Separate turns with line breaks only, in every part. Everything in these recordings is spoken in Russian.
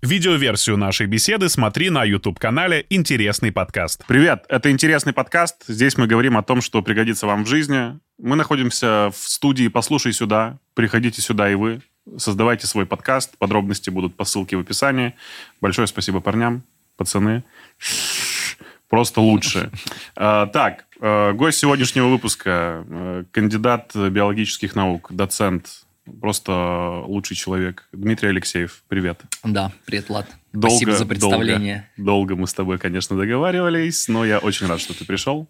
Видеоверсию нашей беседы смотри на YouTube-канале «Интересный подкаст».
Привет, это «Интересный подкаст». Здесь мы говорим о том, что пригодится вам в жизни. Мы находимся в студии «Послушай сюда». Приходите сюда и вы. Создавайте свой подкаст. Подробности будут по ссылке в описании. Большое спасибо парням, пацаны. Просто лучше. А, так, а, гость сегодняшнего выпуска, а, кандидат биологических наук, доцент, Просто лучший человек. Дмитрий Алексеев, привет.
Да, привет, Влад. Долго, Спасибо за представление.
Долго, долго мы с тобой, конечно, договаривались, но я очень рад, что ты пришел.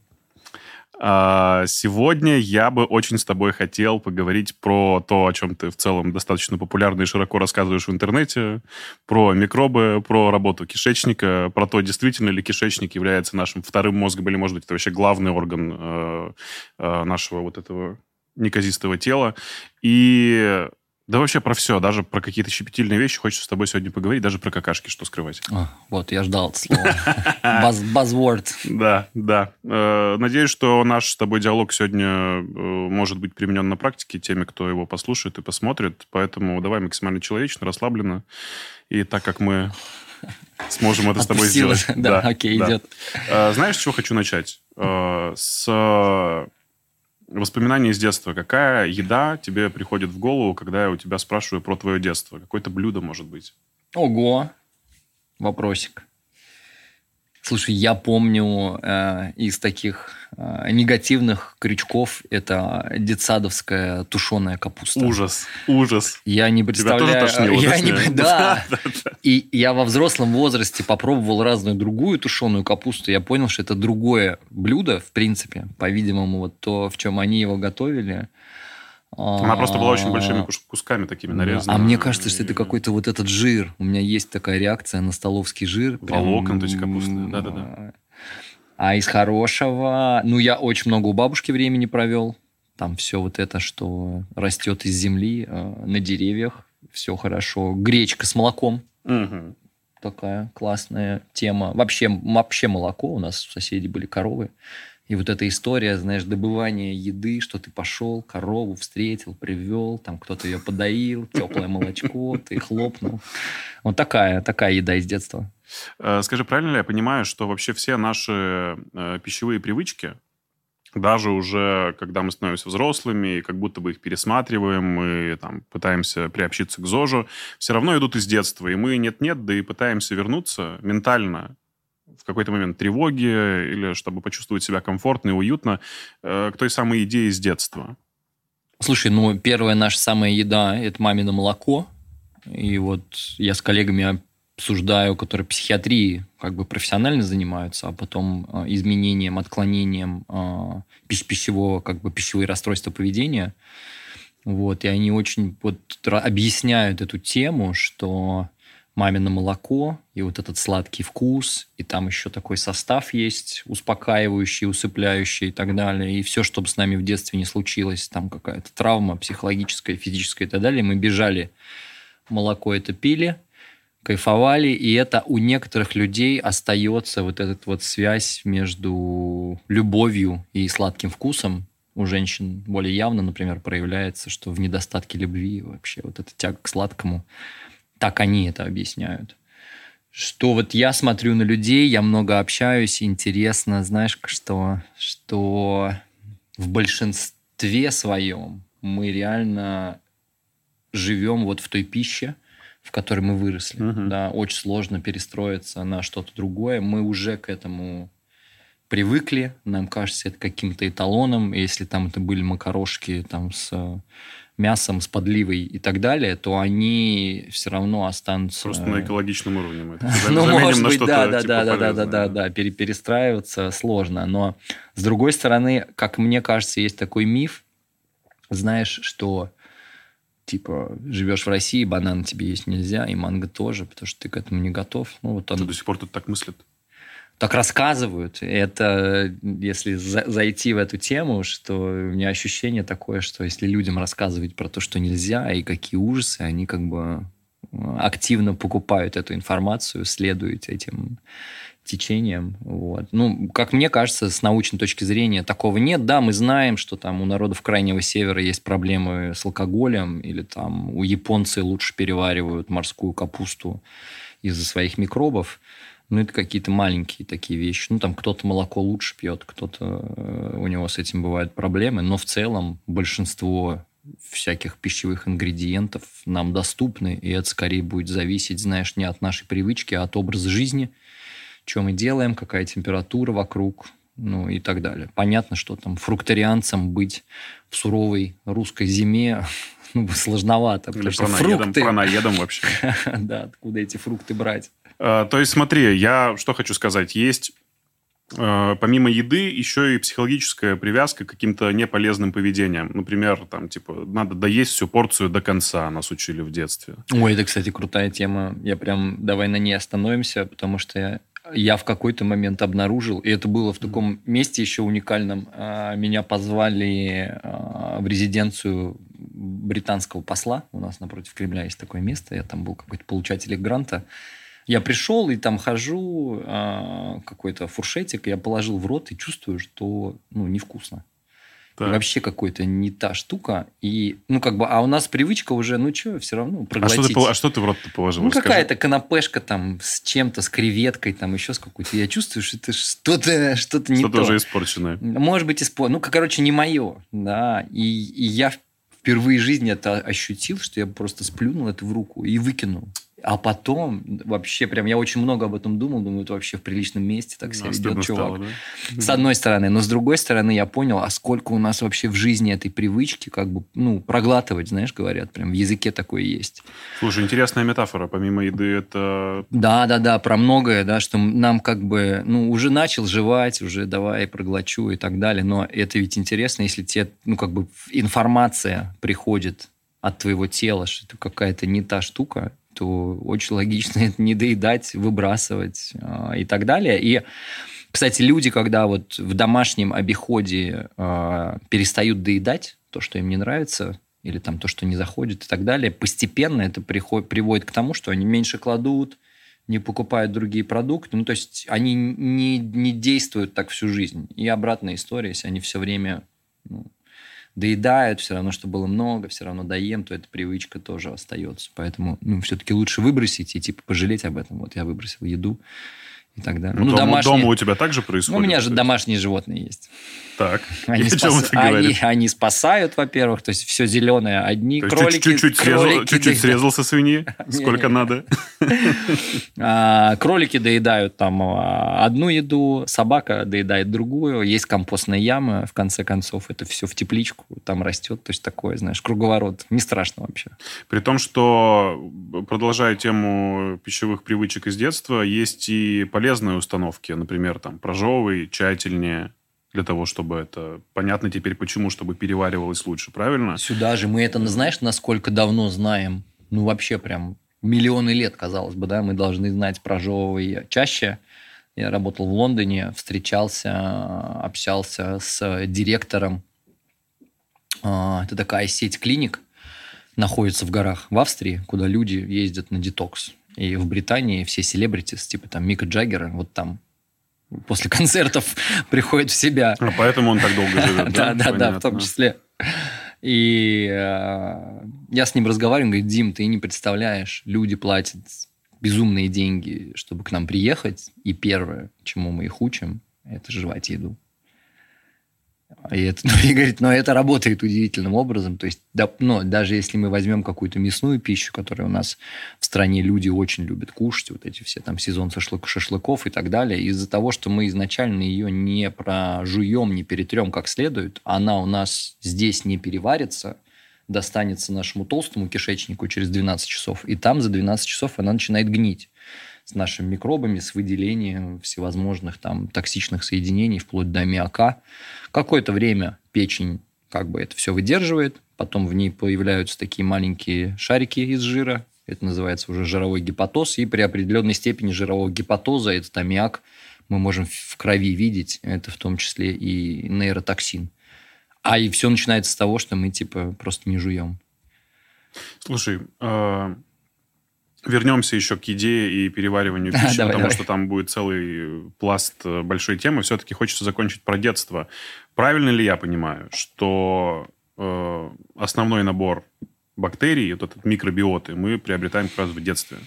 А, сегодня я бы очень с тобой хотел поговорить про то, о чем ты в целом достаточно популярно и широко рассказываешь в интернете, про микробы, про работу кишечника, про то, действительно ли кишечник является нашим вторым мозгом или, может быть, это вообще главный орган э, э, нашего вот этого неказистого тела. И да вообще про все, даже про какие-то щепетильные вещи хочется с тобой сегодня поговорить, даже про какашки, что скрывать.
О, вот, я ждал это слово. Buzzword.
Да, да. Э, надеюсь, что наш с тобой диалог сегодня э, может быть применен на практике теми, кто его послушает и посмотрит. Поэтому давай максимально человечно, расслабленно. И так как мы сможем это с тобой сделать.
Да, окей, идет.
Э, знаешь, с чего хочу начать? С Воспоминания из детства. Какая еда тебе приходит в голову, когда я у тебя спрашиваю про твое детство? Какое-то блюдо, может быть?
Ого! Вопросик. Слушай, я помню э, из таких негативных крючков это детсадовская тушеная капуста.
Ужас, ужас.
Я не представляю.
Тебя тоже тошнило,
я не, да. И я во взрослом возрасте попробовал разную другую тушеную капусту. Я понял, что это другое блюдо, в принципе. По-видимому, вот то, в чем они его готовили.
Она просто была очень большими кусками такими нарезанными.
А мне кажется, что это какой-то вот этот жир. У меня есть такая реакция на столовский жир.
Волокон, то есть капуста. Да-да-да.
А из хорошего... Ну, я очень много у бабушки времени провел. Там все вот это, что растет из земли, э, на деревьях. Все хорошо. Гречка с молоком.
Угу.
Такая классная тема. Вообще, вообще молоко. У нас у соседей были коровы. И вот эта история, знаешь, добывания еды, что ты пошел, корову встретил, привел, там кто-то ее подоил, теплое молочко, ты хлопнул. Вот такая, такая еда из детства.
Э, скажи, правильно ли я понимаю, что вообще все наши э, пищевые привычки, даже уже когда мы становимся взрослыми, и как будто бы их пересматриваем, мы там пытаемся приобщиться к ЗОЖу, все равно идут из детства, и мы нет-нет, да и пытаемся вернуться ментально в какой-то момент тревоги или чтобы почувствовать себя комфортно и уютно э, к той самой идее с детства?
Слушай, ну, первая наша самая еда – это мамино молоко. И вот я с коллегами обсуждаю, которые психиатрией как бы профессионально занимаются, а потом э, изменением, отклонением э, пищевого, как бы пищевые расстройства поведения. Вот, и они очень вот объясняют эту тему, что мамино молоко, и вот этот сладкий вкус, и там еще такой состав есть, успокаивающий, усыпляющий и так далее. И все, чтобы с нами в детстве не случилось, там какая-то травма психологическая, физическая и так далее, мы бежали, молоко это пили, кайфовали, и это у некоторых людей остается вот эта вот связь между любовью и сладким вкусом. У женщин более явно, например, проявляется, что в недостатке любви вообще вот эта тяга к сладкому – так они это объясняют. Что вот я смотрю на людей, я много общаюсь, интересно, знаешь, что, что в большинстве своем мы реально живем вот в той пище, в которой мы выросли. Uh-huh. Да, очень сложно перестроиться на что-то другое. Мы уже к этому привыкли, нам кажется это каким-то эталоном. Если там это были макарошки там с э, мясом, с подливой и так далее, то они все равно останутся...
Просто на э, экологичном уровне мы
Ну, может быть, типа, да, да, да, да, да, да, да, перестраиваться сложно. Но, с другой стороны, как мне кажется, есть такой миф, знаешь, что типа живешь в России, банан тебе есть нельзя, и манго тоже, потому что ты к этому не готов. Ну, вот он...
Ты до сих пор тут так мыслит?
так рассказывают. Это, если за, зайти в эту тему, что у меня ощущение такое, что если людям рассказывать про то, что нельзя и какие ужасы, они как бы э, активно покупают эту информацию, следуют этим течением. Вот. Ну, как мне кажется, с научной точки зрения такого нет. Да, мы знаем, что там у народов Крайнего Севера есть проблемы с алкоголем, или там у японцев лучше переваривают морскую капусту, из-за своих микробов. Ну, это какие-то маленькие такие вещи. Ну, там кто-то молоко лучше пьет, кто-то э, у него с этим бывают проблемы. Но в целом большинство всяких пищевых ингредиентов нам доступны, и это скорее будет зависеть, знаешь, не от нашей привычки, а от образа жизни, что мы делаем, какая температура вокруг, ну и так далее. Понятно, что там фрукторианцам быть в суровой русской зиме ну, сложновато.
Или потому что фрукты... Пронаедом вообще.
да, откуда эти фрукты брать?
А, то есть смотри, я что хочу сказать. Есть Э, помимо еды, еще и психологическая привязка к каким-то неполезным поведениям. Например, там, типа, надо доесть всю порцию до конца, нас учили в детстве.
Ой, это, кстати, крутая тема. Я прям, давай на ней остановимся, потому что я, я в какой-то момент обнаружил, и это было в таком месте еще уникальном, а, меня позвали а, в резиденцию британского посла. У нас напротив Кремля есть такое место. Я там был какой-то получатель гранта. Я пришел и там хожу, э, какой-то фуршетик, я положил в рот и чувствую, что ну, невкусно. Так. Вообще какой-то не та штука. И, ну, как бы, а у нас привычка уже, ну, что, все равно проглотить.
А что ты, а что ты в рот положил?
Ну, какая-то канапешка там с чем-то, с креветкой, там еще с какой-то. Я чувствую, что это что-то что не
Что-то
то.
уже испорченное.
Может быть, испорченное. Ну, короче, не мое, да. И, и я впервые в жизни это ощутил, что я просто сплюнул это в руку и выкинул. А потом, вообще, прям я очень много об этом думал, думаю, это вообще в приличном месте так себя ведет чувак. Стало, да? С одной стороны. Но с другой стороны, я понял, а сколько у нас вообще в жизни этой привычки, как бы, ну, проглатывать, знаешь, говорят, прям в языке такое есть.
Слушай, интересная метафора. Помимо еды это...
Да, да, да, про многое, да, что нам как бы, ну, уже начал жевать, уже давай проглочу и так далее. Но это ведь интересно, если тебе, ну, как бы информация приходит от твоего тела, что это какая-то не та штука, то очень логично это не доедать, выбрасывать э, и так далее. И, кстати, люди, когда вот в домашнем обиходе э, перестают доедать то, что им не нравится, или там то, что не заходит и так далее, постепенно это приход, приводит к тому, что они меньше кладут, не покупают другие продукты. Ну, то есть они не, не действуют так всю жизнь. И обратная история, если они все время ну, доедают, все равно, что было много, все равно доем, то эта привычка тоже остается. Поэтому ну, все-таки лучше выбросить и типа пожалеть об этом. Вот я выбросил еду и так далее.
Ну, ну, дома, домашние... дома у тебя также происходит?
Ну, у меня же домашние животные есть.
Так,
они, и спас... они, они спасают, во-первых, то есть все зеленое. Одни то кролики...
Чуть-чуть, срезал, чуть-чуть срезал со свиньи, сколько надо.
А, кролики доедают там а, одну еду, собака доедает другую, есть компостная яма, в конце концов, это все в тепличку, там растет, то есть такое, знаешь, круговорот. Не страшно вообще.
При том, что, продолжая тему пищевых привычек из детства, есть и полезные установки, например, там, прожевывай тщательнее, для того, чтобы это... Понятно теперь почему, чтобы переваривалось лучше, правильно?
Сюда же мы это, знаешь, насколько давно знаем? Ну, вообще прям миллионы лет, казалось бы, да, мы должны знать про жевовые чаще. Я работал в Лондоне, встречался, общался с директором. А, это такая сеть клиник, находится в горах в Австрии, куда люди ездят на детокс. И в Британии все селебритис, типа там Мика Джаггера, вот там после концертов приходит в себя.
А поэтому он так долго живет,
да? Да, да, в том числе. И э, я с ним разговариваю, говорит, Дим, ты не представляешь, люди платят безумные деньги, чтобы к нам приехать, и первое, чему мы их учим, это жевать еду. И, это, ну, и говорит, но это работает удивительным образом. То есть, да, ну, даже если мы возьмем какую-то мясную пищу, которую у нас в стране люди очень любят кушать, вот эти все там сезон шашлык, шашлыков и так далее, из-за того, что мы изначально ее не прожуем, не перетрем как следует, она у нас здесь не переварится, достанется нашему толстому кишечнику через 12 часов, и там за 12 часов она начинает гнить с нашими микробами, с выделением всевозможных там токсичных соединений, вплоть до аммиака. Какое-то время печень как бы это все выдерживает, потом в ней появляются такие маленькие шарики из жира, это называется уже жировой гепатоз, и при определенной степени жирового гепатоза этот аммиак мы можем в крови видеть, это в том числе и нейротоксин. А и все начинается с того, что мы типа просто не жуем.
Слушай, а, Вернемся еще к идее и перевариванию пищи, давай, потому давай. что там будет целый пласт э, большой темы. Все-таки хочется закончить про детство. Правильно ли я понимаю, что э, основной набор бактерий, вот этот микробиоты, мы приобретаем как раз в детстве?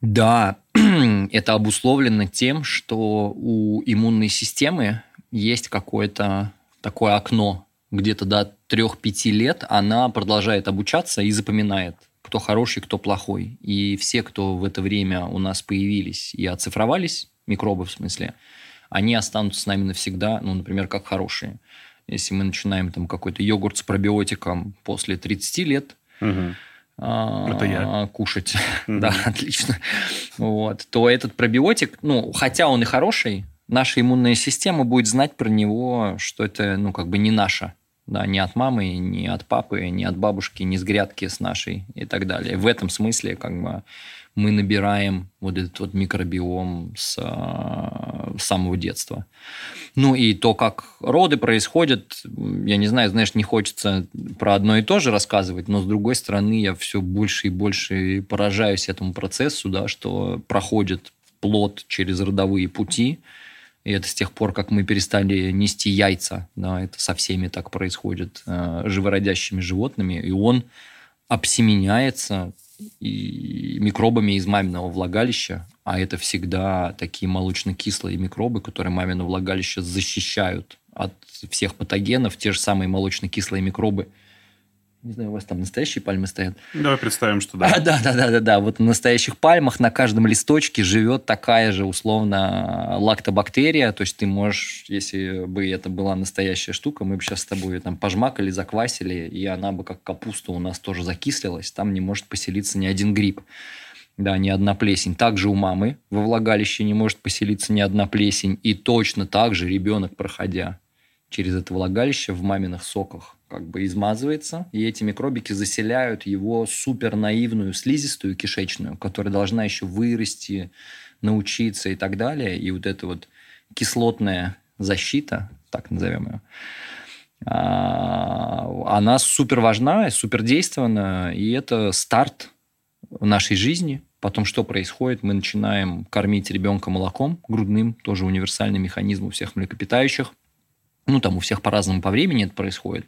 Да, это обусловлено тем, что у иммунной системы есть какое-то такое окно, где-то до 3-5 лет она продолжает обучаться и запоминает, кто хороший, кто плохой. И все, кто в это время у нас появились и оцифровались, микробы в смысле, они останутся с нами навсегда, ну, например, как хорошие. Если мы начинаем там какой-то йогурт с пробиотиком после 30 лет,
Угу. Это я.
кушать,
Мгм.
да, отлично, вот, то этот пробиотик, ну, хотя он и хороший, наша иммунная система будет знать про него, что это, ну, как бы не наше, да, ни от мамы, ни от папы, ни от бабушки, ни с грядки с нашей и так далее. В этом смысле, как бы, мы набираем вот этот вот микробиом с а, самого детства. Ну и то, как роды происходят, я не знаю, знаешь, не хочется про одно и то же рассказывать, но с другой стороны я все больше и больше поражаюсь этому процессу, да, что проходит плод через родовые пути, и это с тех пор, как мы перестали нести яйца, да, это со всеми так происходит, э, живородящими животными, и он обсеменяется и микробами из маминого влагалища, а это всегда такие молочно-кислые микробы, которые мамино влагалище защищают от всех патогенов, те же самые молочно-кислые микробы. Не знаю, у вас там настоящие пальмы стоят?
Давай представим, что
А,
да.
да, да, да, да, да. Вот на настоящих пальмах на каждом листочке живет такая же условно лактобактерия. То есть ты можешь, если бы это была настоящая штука, мы бы сейчас с тобой там пожмакали, заквасили, и она бы как капуста у нас тоже закислилась. Там не может поселиться ни один гриб. Да, ни одна плесень. Также у мамы во влагалище не может поселиться ни одна плесень. И точно так же ребенок, проходя через это влагалище в маминых соках, как бы измазывается, и эти микробики заселяют его супер наивную слизистую кишечную, которая должна еще вырасти, научиться и так далее. И вот эта вот кислотная защита, так назовем ее, а, она супер важна, супер действенна, и это старт нашей жизни. Потом что происходит? Мы начинаем кормить ребенка молоком грудным, тоже универсальный механизм у всех млекопитающих. Ну, там у всех по-разному по времени это происходит.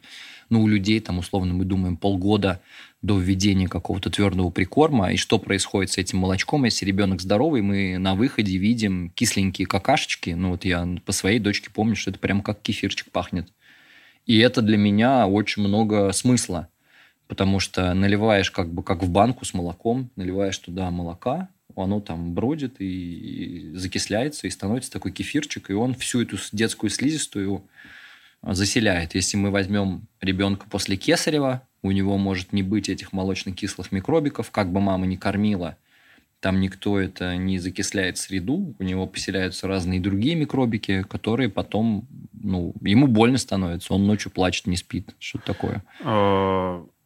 Ну, у людей, там, условно, мы думаем, полгода до введения какого-то твердого прикорма. И что происходит с этим молочком? Если ребенок здоровый, мы на выходе видим кисленькие какашечки. Ну, вот я по своей дочке помню, что это прям как кефирчик пахнет. И это для меня очень много смысла. Потому что наливаешь как бы как в банку с молоком, наливаешь туда молока, оно там бродит и закисляется, и становится такой кефирчик, и он всю эту детскую слизистую заселяет. Если мы возьмем ребенка после кесарева, у него может не быть этих молочно-кислых микробиков, как бы мама не кормила, там никто это не закисляет среду, у него поселяются разные другие микробики, которые потом, ну, ему больно становится, он ночью плачет, не спит, что-то такое.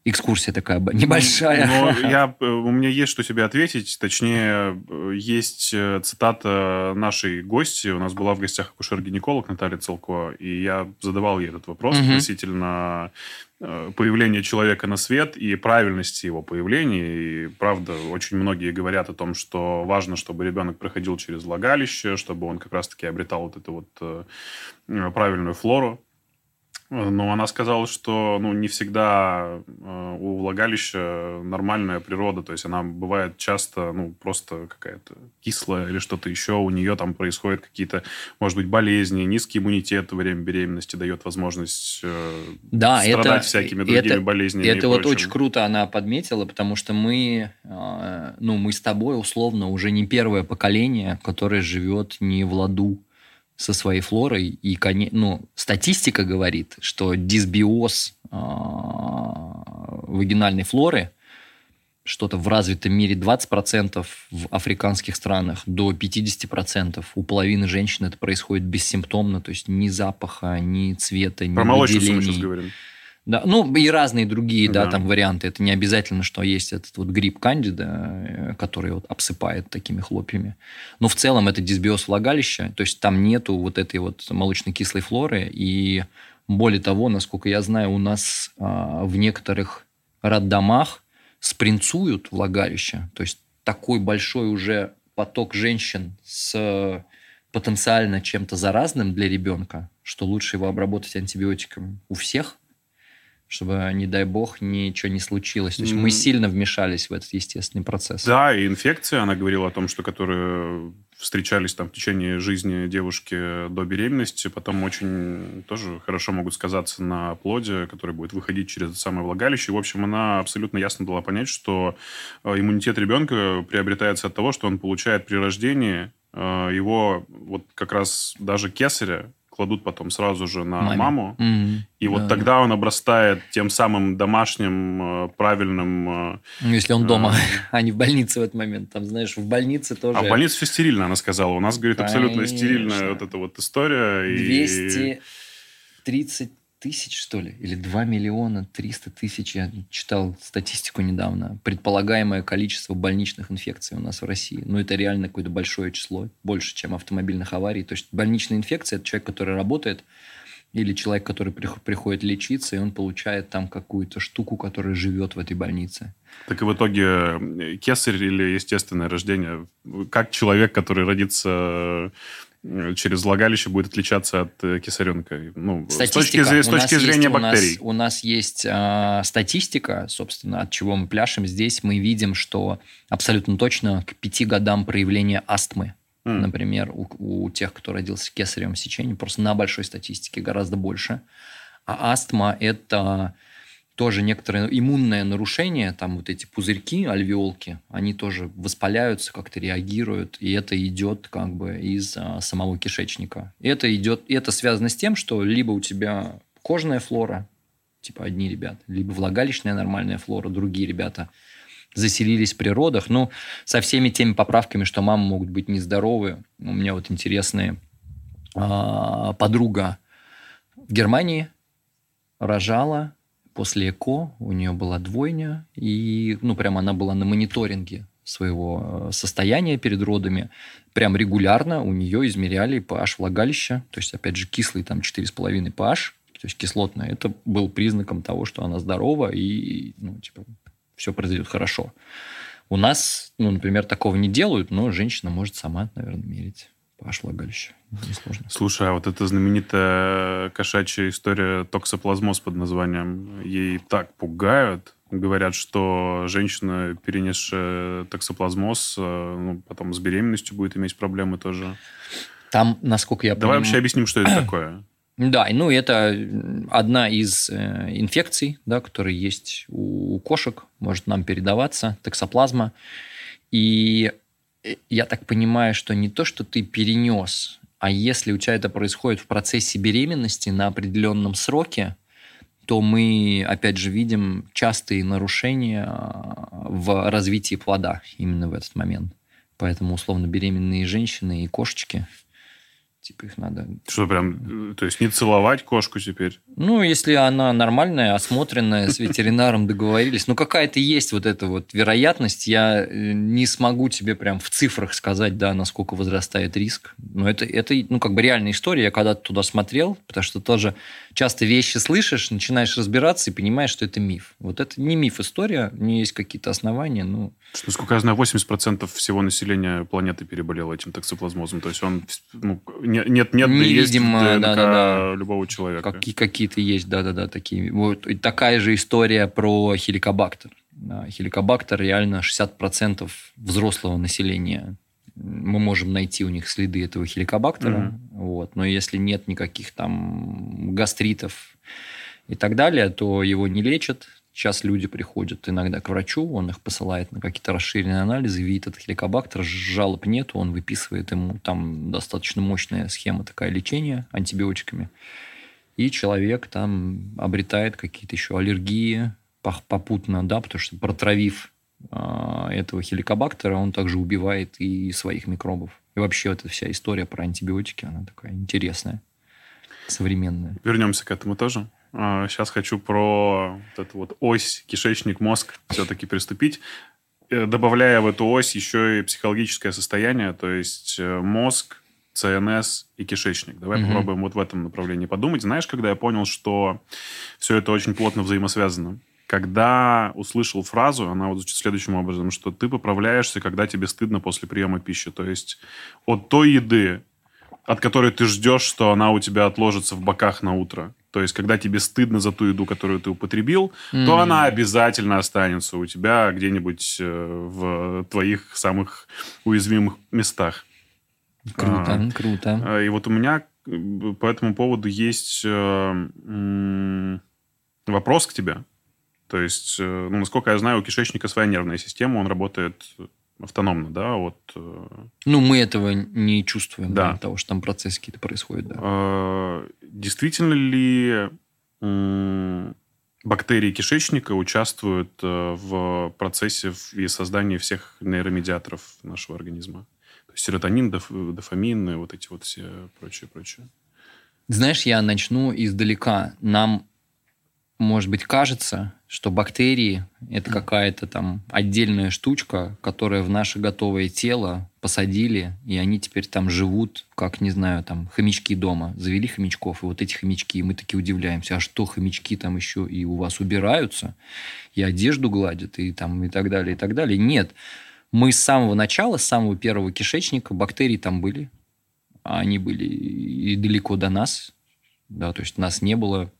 Экскурсия такая небольшая.
Но я, э, у меня есть что тебе ответить. Точнее, э, есть э, цитата нашей гости. У нас была в гостях акушер-гинеколог Наталья Целко, и я задавал ей этот вопрос
Мгм.
относительно появления человека на свет и правильности его появления. И правда, очень многие говорят о том, что важно, чтобы ребенок проходил через влагалище, чтобы он как раз-таки обретал вот эту вот правильную флору. Но она сказала, что ну, не всегда э, у влагалища нормальная природа. То есть она бывает часто ну, просто какая-то кислая или что-то еще. У нее там происходят какие-то, может быть, болезни. Низкий иммунитет во время беременности дает возможность э,
Да,
страдать
это,
всякими другими
это,
болезнями.
Это вот
прочим.
очень круто она подметила, потому что мы, э, ну, мы с тобой условно уже не первое поколение, которое живет не в ладу со своей флорой. И, ну, статистика говорит, что дисбиоз э, вагинальной флоры что-то в развитом мире 20%, в африканских странах до 50%. У половины женщин это происходит бессимптомно, то есть ни запаха, ни цвета, ни
Про
выделений.
сейчас говорим.
Да, ну и разные другие, да,
Да.
там варианты. Это не обязательно, что есть этот вот гриб кандида, э, который вот обсыпает такими хлопьями. Но в целом это дисбиоз влагалища, то есть там нету вот этой вот молочно-кислой флоры. И более того, насколько я знаю, у нас а, в некоторых роддомах спринцуют влагалище. То есть такой большой уже поток женщин с потенциально чем-то заразным для ребенка, что лучше его обработать антибиотиками у всех, чтобы, не дай бог, ничего не случилось. То есть мы сильно вмешались в этот естественный процесс.
Да, и инфекция, она говорила о том, что которые встречались там в течение жизни девушки до беременности, потом очень тоже хорошо могут сказаться на плоде, который будет выходить через это самое влагалище. В общем, она абсолютно ясно дала понять, что э, иммунитет ребенка приобретается от того, что он получает при рождении э, его вот как раз даже кесаря, кладут потом сразу же на Маме. маму. Mm-hmm. И да, вот тогда он обрастает тем самым домашним, э, правильным...
Э, ну, если он дома, э, а не в больнице в этот момент. Там, знаешь, в больнице тоже...
А в больнице все стерильно, она сказала. У нас, говорит, абсолютно стерильная вот эта вот история.
230 тысяч, что ли, или 2 миллиона 300 тысяч, я читал статистику недавно, предполагаемое количество больничных инфекций у нас в России. Ну, это реально какое-то большое число, больше, чем автомобильных аварий. То есть больничная инфекция – это человек, который работает, или человек, который приходит лечиться, и он получает там какую-то штуку, которая живет в этой больнице.
Так и в итоге э, кесарь или естественное рождение, как человек, который родится через влагалище будет отличаться от э, кисаренка? Ну,
статистика. с точки, с точки зрения есть, бактерий. У нас, у нас есть э, статистика, собственно, от чего мы пляшем. Здесь мы видим, что абсолютно точно к пяти годам проявления астмы, mm. например, у, у тех, кто родился кесаревым сечением, просто на большой статистике гораздо больше. А астма – это тоже некоторое иммунное нарушение, там вот эти пузырьки, альвеолки, они тоже воспаляются, как-то реагируют, и это идет как бы из а, самого кишечника. Это идет, это связано с тем, что либо у тебя кожная флора, типа одни ребята, либо влагалищная нормальная флора, другие ребята заселились при родах, ну, со всеми теми поправками, что мамы могут быть нездоровы. У меня вот интересная подруга в Германии рожала, после ЭКО у нее была двойня, и, ну, прямо она была на мониторинге своего э, состояния перед родами. Прям регулярно у нее измеряли pH влагалища, то есть, опять же, кислый там 4,5 pH, то есть кислотное. Это был признаком того, что она здорова и, ну, типа, все произойдет хорошо. У нас, ну, например, такого не делают, но женщина может сама, наверное, мерить pH влагалища. Несложно.
Слушай, а вот эта знаменитая кошачья история токсоплазмоз под названием, ей так пугают, говорят, что женщина, перенесшая токсоплазмоз, э, ну, потом с беременностью будет иметь проблемы тоже.
Там, насколько я
Давай поним... вообще объясним, что это такое.
Да, ну это одна из э, инфекций, да, которые есть у кошек, может нам передаваться, токсоплазма. И э, я так понимаю, что не то, что ты перенес а если у тебя это происходит в процессе беременности на определенном сроке, то мы, опять же, видим частые нарушения а, в развитии плода именно в этот момент. Поэтому, условно, беременные женщины и кошечки – Типа их надо...
Что, прям, то есть не целовать кошку теперь?
Ну, если она нормальная, осмотренная, с ветеринаром договорились. Ну, какая-то есть вот эта вот вероятность. Я э, не смогу тебе прям в цифрах сказать, да, насколько возрастает риск. Но это, это ну, как бы реальная история. Я когда-то туда смотрел, потому что тоже часто вещи слышишь, начинаешь разбираться и понимаешь, что это миф. Вот это не миф история, не есть какие-то основания. Ну...
Что, сколько я знаю, 80% всего населения планеты переболело этим токсоплазмозом. То есть он ну, нет, нет, нет
Невидимо, есть
ДНК да, да, да. любого человека.
Какие, какие-то есть, да-да-да, такие. Вот. И такая же история про хеликобактер. Да, хеликобактер реально 60% взрослого населения мы можем найти у них следы этого хеликобактера, mm-hmm. вот, но если нет никаких там гастритов и так далее, то его не лечат, Сейчас люди приходят иногда к врачу, он их посылает на какие-то расширенные анализы, видит этот хеликобактер, жалоб нету, он выписывает ему там достаточно мощная схема такая лечения антибиотиками. И человек там обретает какие-то еще аллергии попутно, да, потому что протравив этого хеликобактера, он также убивает и своих микробов. И вообще эта вся история про антибиотики, она такая интересная, современная.
Вернемся к этому тоже. Сейчас а, хочу про вот эту вот ось кишечник-мозг все-таки приступить, э, добавляя в эту ось еще и психологическое состояние, то есть э, мозг, ЦНС и кишечник. Давай угу. попробуем вот в этом направлении подумать. Знаешь, когда я понял, что все это очень плотно взаимосвязано? Когда услышал фразу, она вот звучит следующим образом, что ты поправляешься, когда тебе стыдно после приема пищи. То есть от той еды, от которой ты ждешь, что она у тебя отложится в боках на утро. То есть, когда тебе стыдно за ту еду, которую ты употребил, mm. то она обязательно останется у тебя где-нибудь э, в твоих самых уязвимых местах.
Круто, а, круто.
А, и вот у меня по этому поводу есть э, вопрос к тебе. То есть, э, ну, насколько я знаю, у кишечника своя нервная система, он работает автономно, да, вот. Э,
ну, мы этого не чувствуем, да, того, что там процессы какие-то происходят, да.
А, действительно ли бактерии кишечника участвуют э, в процессе и создании всех нейромедиаторов нашего организма? То есть серотонин, доф, дофамин, вот эти вот все прочее, прочее.
Знаешь, я начну издалека. Нам может быть, кажется, что бактерии – это какая-то там отдельная штучка, которая в наше готовое тело посадили, и они теперь там живут, как, не знаю, там, хомячки дома. Завели хомячков, и вот эти хомячки, и мы такие удивляемся, а что хомячки там еще и у вас убираются, и одежду гладят, и там, и так далее, и так далее. Нет. Мы с самого начала, с самого первого кишечника, бактерии там были, они были и далеко до нас, да, то есть нас не было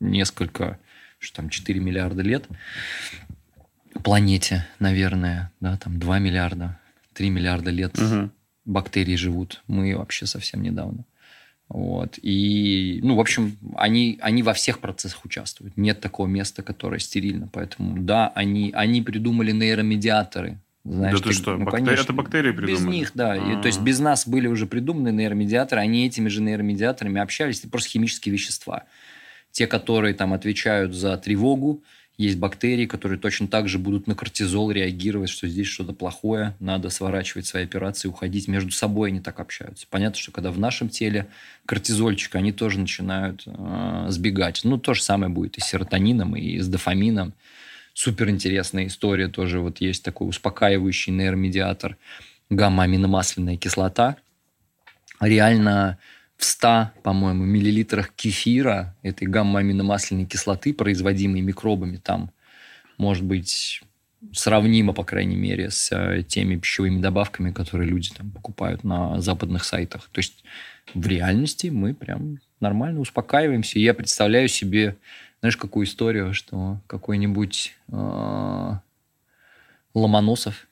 несколько что там 4 миллиарда лет планете, наверное, да, там 2 миллиарда, 3 миллиарда лет угу. бактерии живут. Мы вообще совсем недавно. Вот. И, ну, в общем, они, они во всех процессах участвуют. Нет такого места, которое стерильно. Поэтому, да, они, они придумали нейромедиаторы.
Знаешь, да ты, ты что, ну, бактери... конечно, это бактерии придумали?
Без них, да. И, то есть без нас были уже придуманы нейромедиаторы, они этими же нейромедиаторами общались, это просто химические вещества. Те, которые там отвечают за тревогу, есть бактерии, которые точно так же будут на кортизол реагировать, что здесь что-то плохое, надо сворачивать свои операции, уходить. Между собой они так общаются. Понятно, что когда в нашем теле кортизольчик, они тоже начинают э, сбегать. Ну, то же самое будет и с серотонином, и с дофамином. Супер интересная история тоже. Вот есть такой успокаивающий нейромедиатор гамма-аминомасляная кислота. Реально в 100, по-моему, миллилитрах кефира, этой гамма-аминомасляной кислоты, производимой микробами, там может быть сравнимо, по крайней мере, с э, теми пищевыми добавками, которые люди там покупают на западных сайтах. То есть в реальности мы прям нормально успокаиваемся. Я представляю себе, знаешь, какую историю, что какой-нибудь э, Ломоносов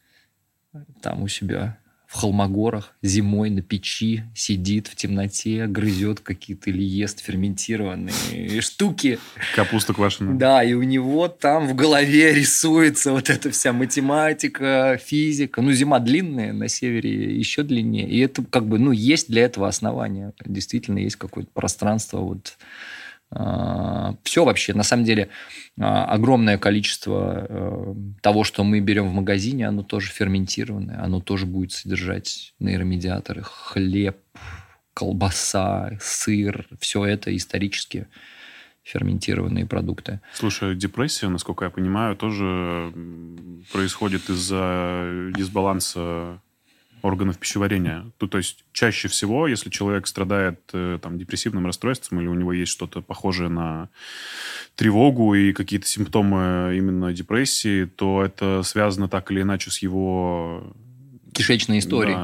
там у себя в Холмогорах зимой на печи сидит в темноте, грызет какие-то или ест ферментированные штуки.
Капуста квашеная.
Да, и у него там в голове рисуется вот эта вся математика, физика. Ну, зима длинная, на севере еще длиннее. И это как бы, ну, есть для этого основания. Действительно, есть какое-то пространство вот все вообще, на самом деле, а, огромное количество э, того, что мы берем в магазине, оно тоже ферментированное, оно тоже будет содержать нейромедиаторы, хлеб, колбаса, сыр, все это исторически ферментированные продукты.
Слушай, депрессия, насколько я понимаю, тоже происходит из-за дисбаланса органов пищеварения. То, то есть чаще всего, если человек страдает э, там, депрессивным расстройством или у него есть что-то похожее на тревогу и какие-то симптомы именно депрессии, то это связано так или иначе с его
кишечной истории.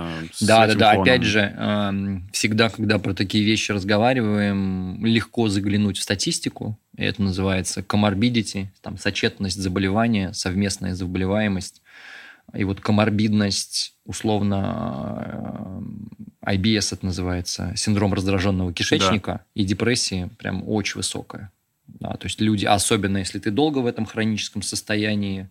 Да, да, да. Фоном. Опять же, э, всегда, когда про такие вещи разговариваем, легко заглянуть в статистику. Это называется коморбидити, там сочетность заболевания, совместная заболеваемость. И вот коморбидность, условно, э, IBS это называется, синдром раздраженного кишечника, да. и депрессии прям очень высокая. Да, то есть люди, особенно если ты долго в этом хроническом состоянии,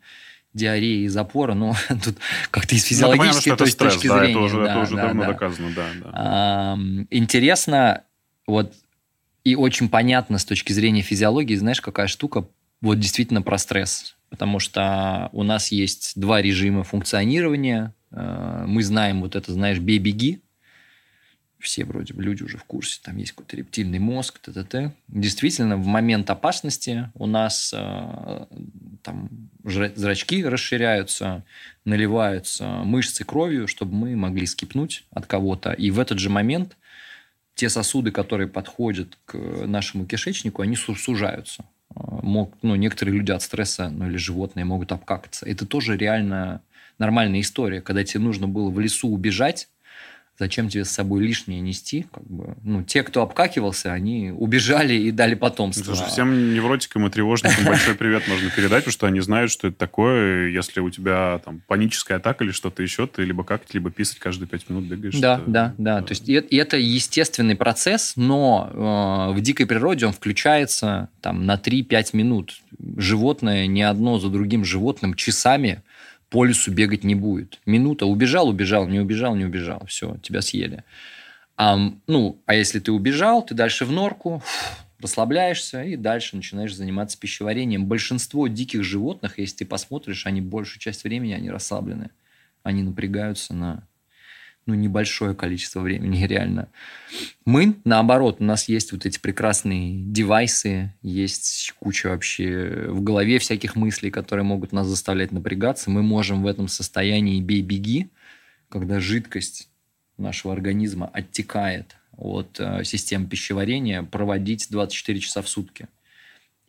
диареи и запора, ну, тут как-то из физиологической ну, понятно, стресс, точки да, зрения.
Это уже, да, это уже да, давно да. доказано, да. да.
А, интересно, вот, и очень понятно с точки зрения физиологии, знаешь, какая штука, вот действительно про стресс потому что у нас есть два режима функционирования. Э, мы знаем вот это, знаешь, бей-беги. Все вроде бы люди уже в курсе, там есть какой-то рептильный мозг, т, -т, т Действительно, в момент опасности у нас э, там зрачки расширяются, наливаются мышцы кровью, чтобы мы могли скипнуть от кого-то. И в этот же момент те сосуды, которые подходят к нашему кишечнику, они сужаются мог, ну, некоторые люди от стресса, ну, или животные могут обкакаться. Это тоже реально нормальная история, когда тебе нужно было в лесу убежать, Зачем тебе с собой лишнее нести? Как бы, ну, те, кто обкакивался, они убежали и дали потомство.
Слушай, всем невротикам и тревожникам большой привет можно передать, потому что они знают, что это такое. Если у тебя там паническая атака или что-то еще, ты либо какать, либо писать каждые пять минут бегаешь.
Да, это, да, да. То есть это естественный процесс, но э, в дикой природе он включается там на 3-5 минут. Животное не одно за другим животным часами по лесу бегать не будет. Минута, убежал, убежал, не убежал, не убежал. Все, тебя съели. А, ну, а если ты убежал, ты дальше в норку, расслабляешься и дальше начинаешь заниматься пищеварением. Большинство диких животных, если ты посмотришь, они большую часть времени они расслаблены. Они напрягаются на ну, небольшое количество времени, реально. Мы, наоборот, у нас есть вот эти прекрасные девайсы, есть куча вообще в голове всяких мыслей, которые могут нас заставлять напрягаться. Мы можем в этом состоянии бей-беги, когда жидкость нашего организма оттекает от э, системы пищеварения, проводить 24 часа в сутки.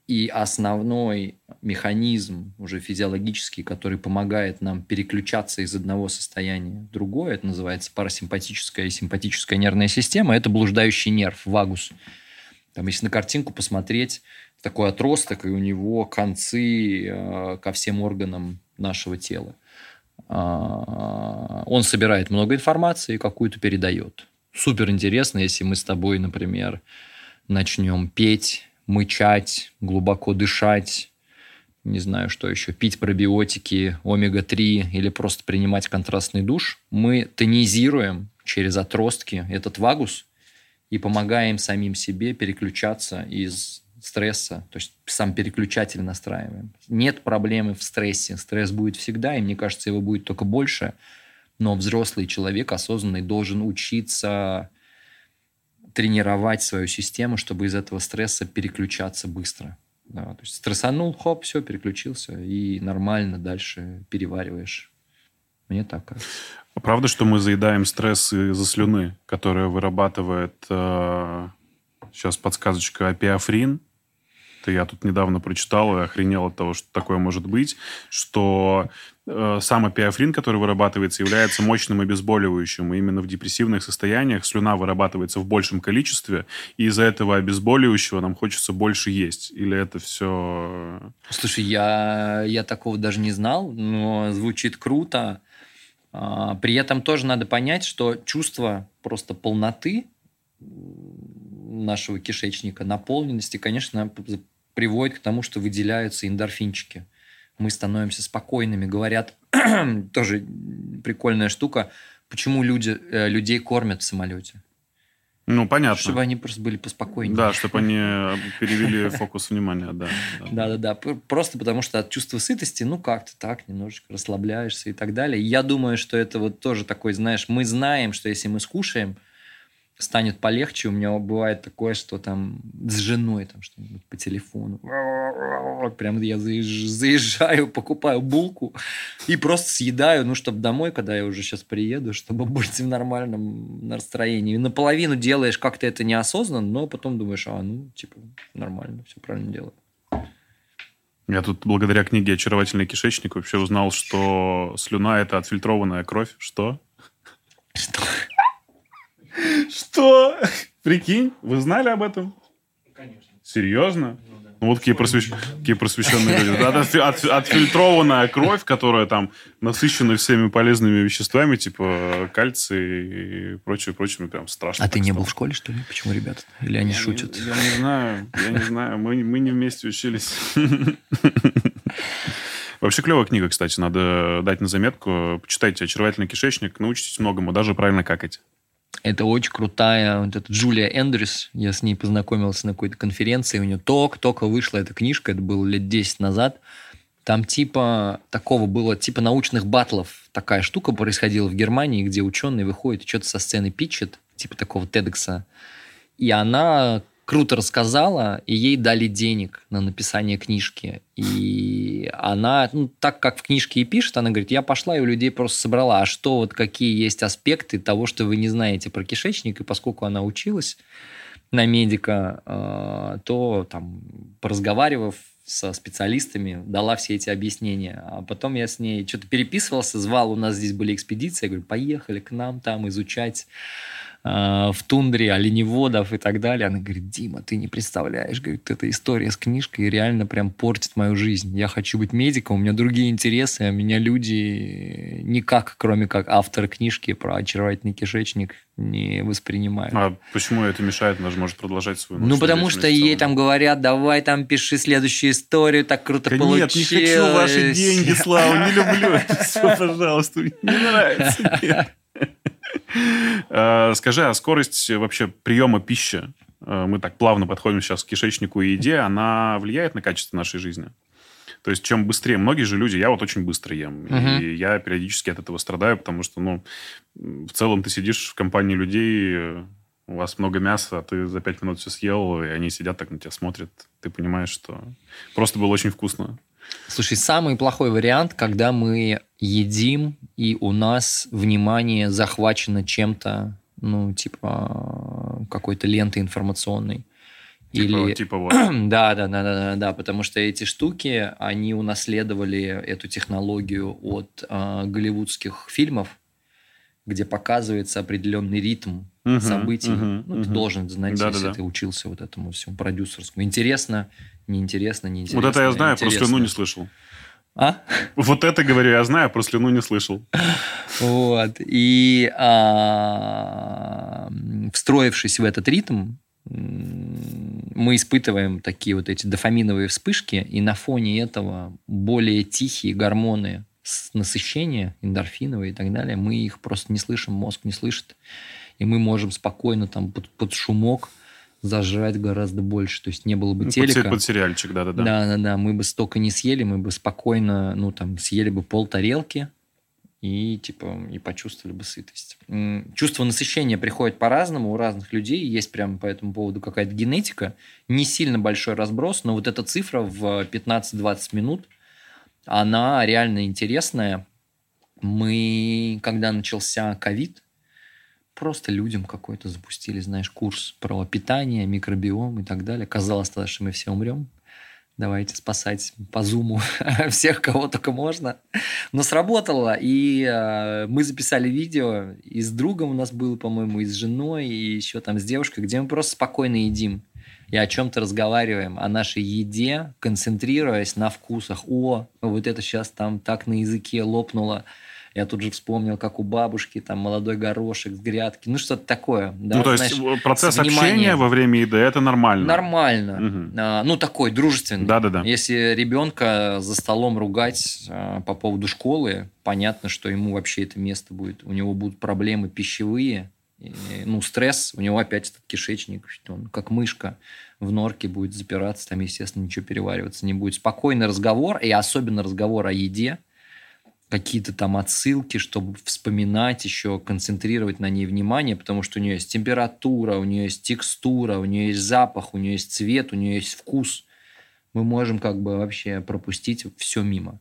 И основной механизм уже физиологический, который помогает нам переключаться из одного состояния в другое, это называется парасимпатическая и симпатическая нервная система, это блуждающий нерв, вагус. Там, если на картинку посмотреть, такой отросток, и у него концы э, ко всем органам нашего тела. Э, он собирает много информации и какую-то передает. Супер интересно, если мы с тобой, например, начнем петь мычать, глубоко дышать, не знаю, что еще, пить пробиотики, омега-3 или просто принимать контрастный душ, мы тонизируем через отростки этот вагус и помогаем самим себе переключаться из стресса, то есть сам переключатель настраиваем. Нет проблемы в стрессе. Стресс будет всегда, и мне кажется, его будет только больше. Но взрослый человек осознанный должен учиться тренировать свою систему, чтобы из этого стресса переключаться быстро. Да, то есть стрессанул, хоп, все, переключился, и нормально дальше перевариваешь. Мне так кажется.
А правда, что мы заедаем стресс из-за слюны, которая вырабатывает, э, сейчас подсказочка, апиафрин, это я тут недавно прочитал и охренел от того, что такое может быть, что э, сам апиафрин, который вырабатывается, является мощным обезболивающим. И именно в депрессивных состояниях слюна вырабатывается в большем количестве, и из-за этого обезболивающего нам хочется больше есть. Или это все...
Слушай, я, я такого даже не знал, но звучит круто. А, при этом тоже надо понять, что чувство просто полноты нашего кишечника, наполненности, конечно, приводит к тому, что выделяются эндорфинчики. Мы становимся спокойными. Говорят, тоже прикольная штука, почему люди, э, людей кормят в самолете.
Ну, понятно.
Чтобы они просто были поспокойнее.
Да, чтобы они перевели фокус внимания, да.
Да-да-да. Просто потому что от чувства сытости, ну, как-то так, немножечко расслабляешься и так далее. Я думаю, что это вот тоже такой, знаешь, мы знаем, что если мы скушаем, станет полегче. У меня бывает такое, что там с женой там что-нибудь по телефону. Прям я заезжаю, покупаю булку и просто съедаю, ну, чтобы домой, когда я уже сейчас приеду, чтобы быть в нормальном настроении. И наполовину делаешь как-то это неосознанно, но потом думаешь, а, ну, типа, нормально, все правильно делаю.
Я тут благодаря книге «Очаровательный кишечник» вообще узнал, что слюна – это отфильтрованная кровь. Что?
Что?
Что? Прикинь, вы знали об этом?
Конечно.
Серьезно? Ну, да. ну вот какие, просвещ... какие просвещенные люди. От, от, отфильтрованная кровь, которая там насыщена всеми полезными веществами, типа кальций и прочее, прочее, прям страшно.
А ты не был в школе, что ли? Почему ребята? Или они я шутят?
Не, я не знаю, я не знаю. Мы, мы не вместе учились. Вообще клевая книга, кстати, надо дать на заметку. Почитайте «Очаровательный кишечник», научитесь многому, даже правильно какать.
Это очень крутая вот эта Джулия Эндрюс. Я с ней познакомился на какой-то конференции. У нее только-только вышла эта книжка. Это было лет 10 назад. Там типа такого было, типа научных батлов. Такая штука происходила в Германии, где ученые выходят и что-то со сцены питчат, типа такого тедекса. И она круто рассказала, и ей дали денег на написание книжки. И она, ну, так как в книжке и пишет, она говорит, я пошла и у людей просто собрала, а что вот какие есть аспекты того, что вы не знаете про кишечник, и поскольку она училась на медика, э, то там, поразговаривав со специалистами, дала все эти объяснения. А потом я с ней что-то переписывался, звал, у нас здесь были экспедиции, я говорю, поехали к нам там изучать в тундре оленеводов и так далее. Она говорит, Дима, ты не представляешь, говорит, эта история с книжкой реально прям портит мою жизнь. Я хочу быть медиком, у меня другие интересы, а меня люди никак, кроме как автор книжки про очаровательный кишечник, не воспринимают.
А почему это мешает? Она же может продолжать свою
Ну, потому что ей там говорят, давай там пиши следующую историю, так круто
да
получилось.
Нет, не хочу ваши деньги, Слава, не люблю это все, пожалуйста, не нравится. Э, скажи, а скорость вообще приема пищи, э, мы так плавно подходим сейчас к кишечнику и еде, она влияет на качество нашей жизни? То есть, чем быстрее, многие же люди, я вот очень быстро ем, uh-huh. и я периодически от этого страдаю, потому что, ну, в целом ты сидишь в компании людей, у вас много мяса, а ты за пять минут все съел, и они сидят так на тебя смотрят, ты понимаешь, что просто было очень вкусно.
Слушай, самый плохой вариант, когда мы едим, и у нас внимание захвачено чем-то, ну, типа какой-то лентой информационной.
Типа, Или... типа вот.
да, да, да, да, да, да, потому что эти штуки, они унаследовали эту технологию от э, голливудских фильмов, где показывается определенный ритм uh событий. uh ну, uh ты должен знать, да, если да, ты учился вот этому всему продюсерскому. Интересно, неинтересно, неинтересно.
Вот это я знаю, интересно. про слюну не слышал.
А?
Вот это, говорю, я знаю, про слюну не слышал.
Вот. И а, встроившись в этот ритм, мы испытываем такие вот эти дофаминовые вспышки, и на фоне этого более тихие гормоны насыщения, эндорфиновые и так далее, мы их просто не слышим, мозг не слышит, и мы можем спокойно там под, под шумок зажрать гораздо больше. То есть не было бы ну, телека.
Под, под сериальчик, да-да-да.
Да-да-да, мы бы столько не съели, мы бы спокойно, ну, там, съели бы пол тарелки и, типа, и почувствовали бы сытость. Чувство насыщения приходит по-разному у разных людей. Есть прям по этому поводу какая-то генетика. Не сильно большой разброс, но вот эта цифра в 15-20 минут, она реально интересная. Мы, когда начался ковид, просто людям какой-то запустили, знаешь, курс про питание, микробиом и так далее. Казалось тогда, что мы все умрем. Давайте спасать по зуму всех, кого только можно. Но сработало, и э, мы записали видео, и с другом у нас было, по-моему, и с женой, и еще там с девушкой, где мы просто спокойно едим и о чем-то разговариваем, о нашей еде, концентрируясь на вкусах. О, вот это сейчас там так на языке лопнуло я тут же вспомнил, как у бабушки, там, молодой горошек с грядки. Ну, что-то такое. Да,
ну, то знаешь, есть процесс общения во время еды – это нормально?
Нормально. Угу. А, ну, такой, дружественный.
Да-да-да.
Если ребенка за столом ругать а, по поводу школы, понятно, что ему вообще это место будет. У него будут проблемы пищевые, и, ну, стресс, у него опять этот кишечник, он как мышка в норке будет запираться, там, естественно, ничего перевариваться не будет. Спокойный разговор, и особенно разговор о еде, какие-то там отсылки, чтобы вспоминать еще, концентрировать на ней внимание, потому что у нее есть температура, у нее есть текстура, у нее есть запах, у нее есть цвет, у нее есть вкус. Мы можем как бы вообще пропустить все мимо.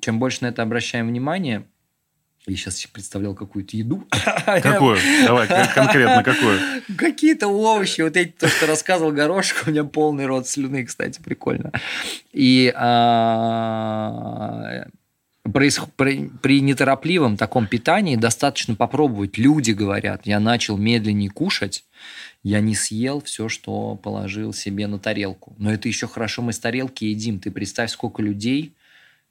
Чем больше на это обращаем внимание, я сейчас представлял какую-то еду.
Какую? Давай, конкретно какую?
Какие-то овощи. Вот эти, то, что рассказывал горошек, у меня полный рот слюны, кстати, прикольно. И при, при неторопливом таком питании достаточно попробовать. Люди говорят, я начал медленнее кушать, я не съел все, что положил себе на тарелку. Но это еще хорошо, мы с тарелки едим. Ты представь, сколько людей,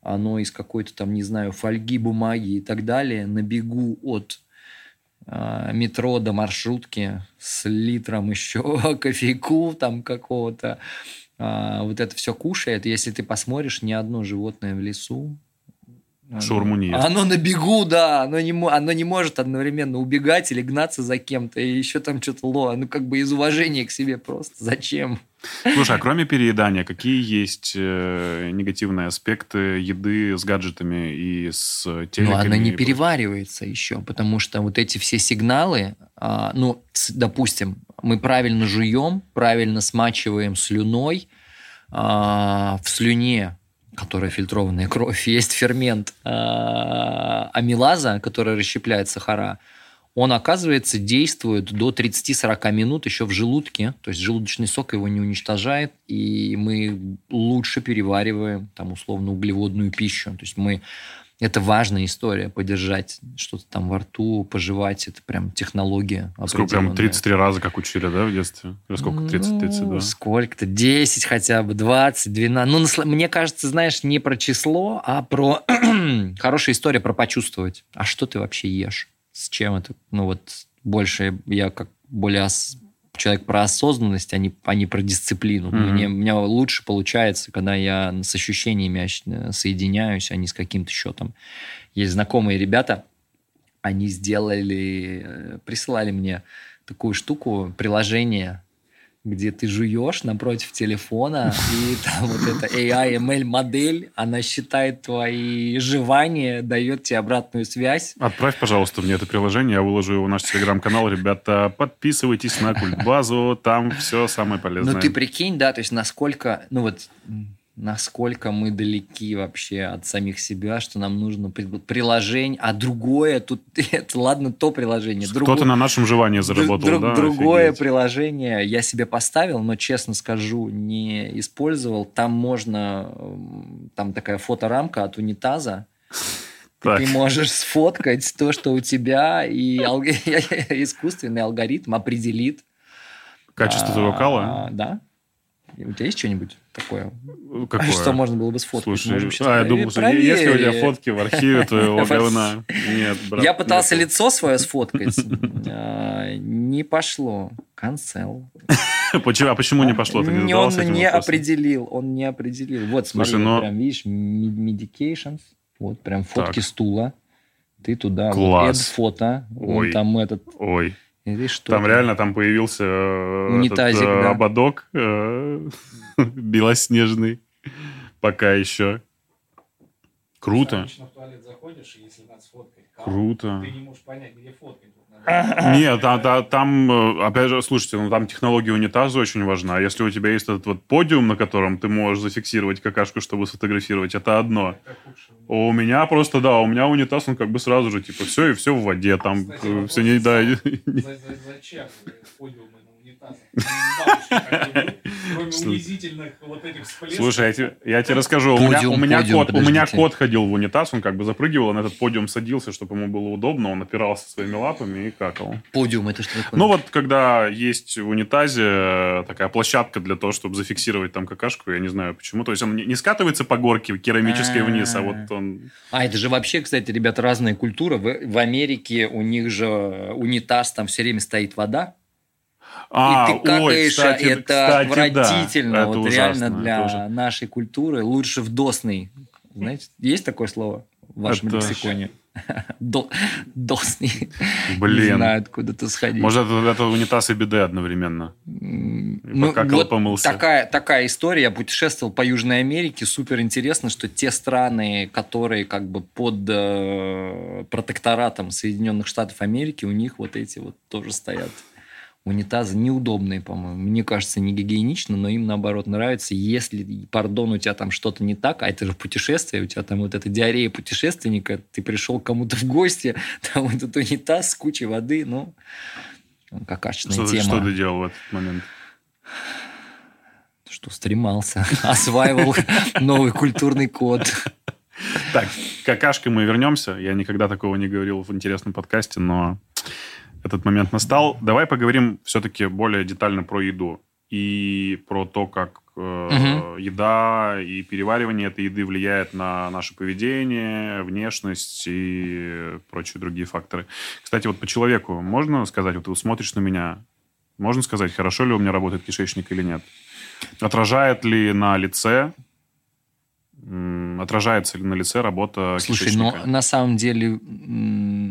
оно из какой-то там, не знаю, фольги, бумаги и так далее, на бегу от э, метро до маршрутки с литром еще кофейку там какого-то. Э, вот это все кушает. Если ты посмотришь, ни одно животное в лесу
Шаурму не
ест. Оно на бегу, да. Оно не, оно не может одновременно убегать или гнаться за кем-то. И еще там что-то ло. Ну, как бы из уважения к себе просто. Зачем?
Слушай, а кроме переедания, какие есть э, негативные аспекты еды с гаджетами и с телеками?
Ну, она не переваривается еще, потому что вот эти все сигналы, а, ну, допустим, мы правильно жуем, правильно смачиваем слюной, а, в слюне которая фильтрованная кровь, есть фермент э, амилаза, который расщепляет сахара, он, оказывается, действует до 30-40 минут еще в желудке, то есть желудочный сок его не уничтожает, и мы лучше перевариваем, там, условно, углеводную пищу. То есть мы это важная история, подержать что-то там во рту, пожевать. Это прям технология
Сколько, прям 33 раза, как учили, да, в детстве? Или сколько? 30, 32? Ну,
сколько-то? 10 хотя бы, 20, 12. Ну, мне кажется, знаешь, не про число, а про хорошая история про почувствовать. А что ты вообще ешь? С чем это? Ну, вот больше я как более человек про осознанность, а не, а не про дисциплину. Mm-hmm. Мне, у меня лучше получается, когда я с ощущениями соединяюсь, а не с каким-то счетом. Есть знакомые ребята, они сделали, э, присылали мне такую штуку, приложение где ты жуешь напротив телефона, и там вот эта AI, ML модель, она считает твои жевания, дает тебе обратную связь.
Отправь, пожалуйста, мне это приложение, я выложу его в наш телеграм-канал. Ребята, подписывайтесь на Культбазу, там все самое полезное.
Ну ты прикинь, да, то есть насколько, ну вот насколько мы далеки вообще от самих себя, что нам нужно приложение, а другое тут, это, ладно, то приложение.
Кто-то на нашем желании заработал, друг, да?
Другое Офигеть. приложение я себе поставил, но, честно скажу, не использовал. Там можно, там такая фоторамка от унитаза, так. Ты можешь сфоткать то, что у тебя, и искусственный алгоритм определит.
Качество твоего кала?
Да. У тебя есть что-нибудь такое?
Какое?
Что можно было бы сфоткать?
Слушай, Можем а, я думал, что есть ли у тебя фотки в архиве твоего говна? Нет,
брат. Я пытался лицо свое сфоткать. А, не пошло. Cancel.
Почему, а почему не пошло? Ты
не он не определил. Он не определил. Вот, смотри, прям, видишь, medications. Вот, прям фотки стула. Ты туда.
Класс.
фото. Ой. там этот...
Ой. Или что там реально там появился э, Унитазик, этот, да. ободок э, белоснежный. Пока еще. Круто. Заходишь, Круто. Ты не можешь понять, где фоткать. Нет, там, там, там, э, опять же, слушайте, ну там технология унитаза очень важна. Если у тебя есть этот вот подиум, на котором ты можешь зафиксировать какашку, чтобы сфотографировать, это одно. У меня просто, да, у меня унитаз, он как бы сразу же, типа, все и все в воде, там Кстати, все не, да. Зачем подиум Кроме унизительных вот этих Слушай, я тебе, я тебе расскажу. Подиум, у меня, у меня, подиум, кот, у меня кот ходил в унитаз, он как бы запрыгивал, на этот подиум садился, чтобы ему было удобно, он опирался своими лапами и какал.
Подиум, это что такое?
Ну вот, когда есть в унитазе такая площадка для того, чтобы зафиксировать там какашку, я не знаю почему. То есть он не скатывается по горке керамической вниз, а вот он...
А, это же вообще, кстати, ребята, разная культура. В, в Америке у них же унитаз, там все время стоит вода, а, и ты какаешь, ой, кстати, это кстати, отвратительно. Да, вот это реально для тоже. нашей культуры лучше в досный. Знаете, есть такое слово в вашем это... лексиконе? До, досный.
Блин. Не
знаю, откуда-то сходить.
Может, это, это унитаз и биде одновременно?
Ну, вот помылся. Такая, такая история. Я путешествовал по Южной Америке. Супер интересно, что те страны, которые как бы под э, протекторатом Соединенных Штатов Америки, у них вот эти вот тоже стоят унитазы неудобные, по-моему. Мне кажется, не гигиенично, но им, наоборот, нравится. Если, пардон, у тебя там что-то не так, а это же путешествие, у тебя там вот эта диарея путешественника, ты пришел кому-то в гости, там этот унитаз с кучей воды, ну, какашечная что, тема.
Что ты делал в этот момент?
Что, стремался, осваивал новый культурный код.
Так, к какашке мы вернемся. Я никогда такого не говорил в интересном подкасте, но этот момент настал. Давай поговорим все-таки более детально про еду и про то, как угу. еда и переваривание этой еды влияет на наше поведение, внешность и прочие другие факторы. Кстати, вот по человеку можно сказать, вот ты смотришь на меня, можно сказать, хорошо ли у меня работает кишечник или нет? Отражает ли на лице отражается ли на лице работа
Слушай, кишечника? но на самом деле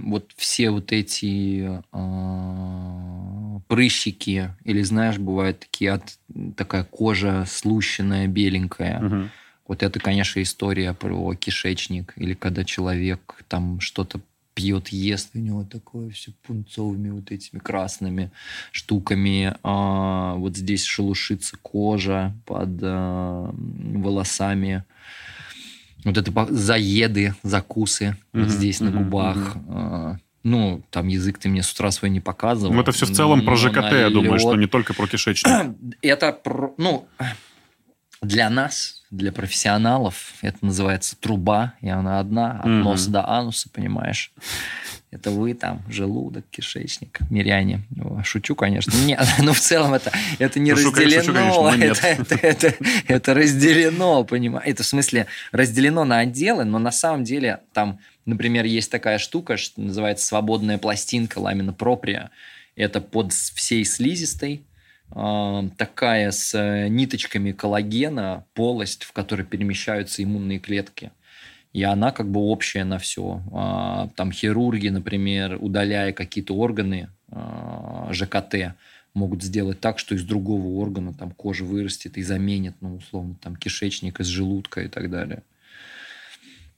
вот все вот эти э, прыщики, или знаешь, бывают такие от, такая кожа слущенная, беленькая. Угу. Вот это, конечно, история про кишечник, или когда человек там что-то пьет, ест, у него такое все пунцовыми вот этими красными штуками. А, вот здесь шелушится кожа под а, волосами вот это заеды, закусы mm-hmm. вот здесь mm-hmm. на губах. Mm-hmm. Ну, там язык ты мне с утра свой не показывал.
Ну, это все в целом про
Но
ЖКТ, я думаю, что не только про кишечник.
Это, про- ну, для нас, для профессионалов, это называется труба, и она одна, от
Мгм.
носа до ануса, понимаешь? Это вы там, желудок, кишечник, миряне. Шучу, конечно. Нет, ну в целом это, это не
Шучу, конечно, шучу,
разделено.
конечно,
это, это, это, это разделено, понимаешь? Это в смысле разделено на отделы, но на самом деле там, например, есть такая штука, что называется свободная пластинка ламина проприя. Это под всей слизистой, такая с э, ниточками коллагена полость, в которой перемещаются иммунные клетки. И она как бы общая на все. Там хирурги, например, удаляя какие-то органы а, ЖКТ, могут сделать так, что из другого органа там кожа вырастет и заменит, ну, условно, там кишечник из желудка и так далее.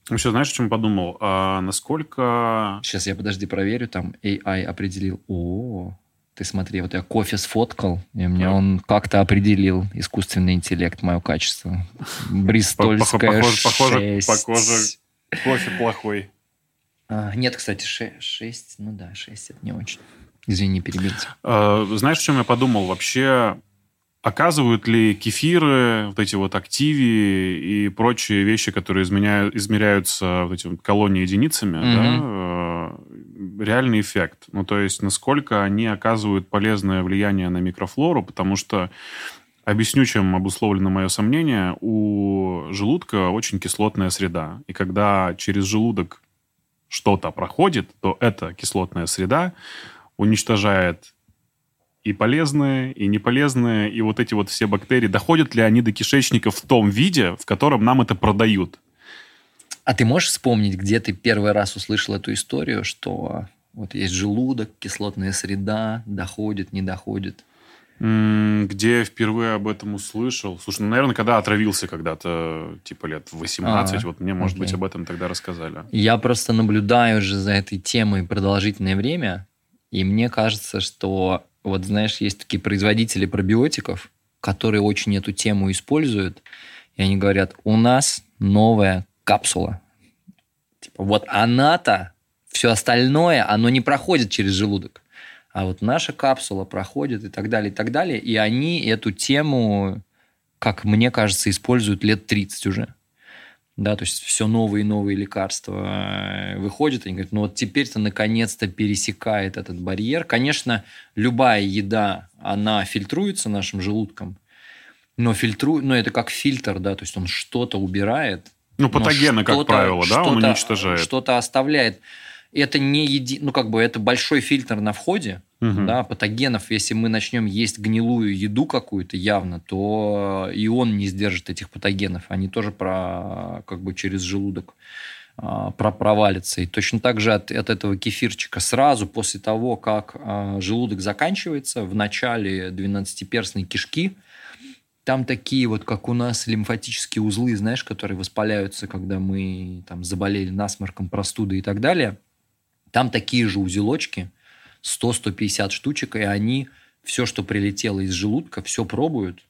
Вообще, знаешь, о чем подумал? А насколько...
Сейчас я, подожди, проверю, там AI определил. О, ты смотри, вот я кофе сфоткал, и мне он как-то определил искусственный интеллект, мое качество. Бристольская
Похоже- похоже- похоже- Кофе плохой.
А, нет, кстати, 6. Ну да, 6 это не очень. Извини, перебил тебя.
А, Знаешь, о чем я подумал? Вообще, оказывают ли кефиры, вот эти вот активи и прочие вещи, которые изменяют, измеряются вот этими вот колонии единицами, да, э, реальный эффект? Ну, то есть, насколько они оказывают полезное влияние на микрофлору, потому что Объясню, чем обусловлено мое сомнение. У желудка очень кислотная среда. И когда через желудок что-то проходит, то эта кислотная среда уничтожает и полезные, и неполезные, и вот эти вот все бактерии. Доходят ли они до кишечника в том виде, в котором нам это продают?
А ты можешь вспомнить, где ты первый раз услышал эту историю, что вот есть желудок, кислотная среда, доходит, не доходит?
Где я впервые об этом услышал? Слушай, ну, наверное, когда отравился когда-то, типа лет в 18,
А,
вот мне, может быть,
окей.
об этом тогда рассказали.
Я просто наблюдаю уже за этой темой продолжительное время, и мне кажется, что вот знаешь, есть такие производители пробиотиков, которые очень эту тему используют, и они говорят, у нас новая капсула. Типа вот она-то, все остальное, оно не проходит через желудок. А вот наша капсула проходит и так далее, и так далее. И они эту тему, как мне кажется, используют лет 30 уже. Да, то есть все новые и новые лекарства э, выходят, они говорят, ну вот теперь-то наконец-то пересекает этот барьер. Конечно, любая еда, она фильтруется нашим желудком, но, фильтру... но это как фильтр, да, то есть он что-то убирает,
Ну, патогены, как правило, да, он уничтожает.
Что-то оставляет. Это не еди... ну как бы это большой фильтр на входе,
Мгм.
да, патогенов. Если мы начнем есть гнилую еду какую-то явно, то и он не сдержит этих патогенов. Они тоже про как бы через желудок а, про- провалятся. И точно так же от, от этого кефирчика сразу после того, как а, желудок заканчивается, в начале 12-перстной кишки, там такие вот, как у нас, лимфатические узлы, знаешь, которые воспаляются, когда мы там заболели насморком, простудой и так далее. Там такие же узелочки, 100-150 штучек, и они все, что прилетело из желудка, все пробуют.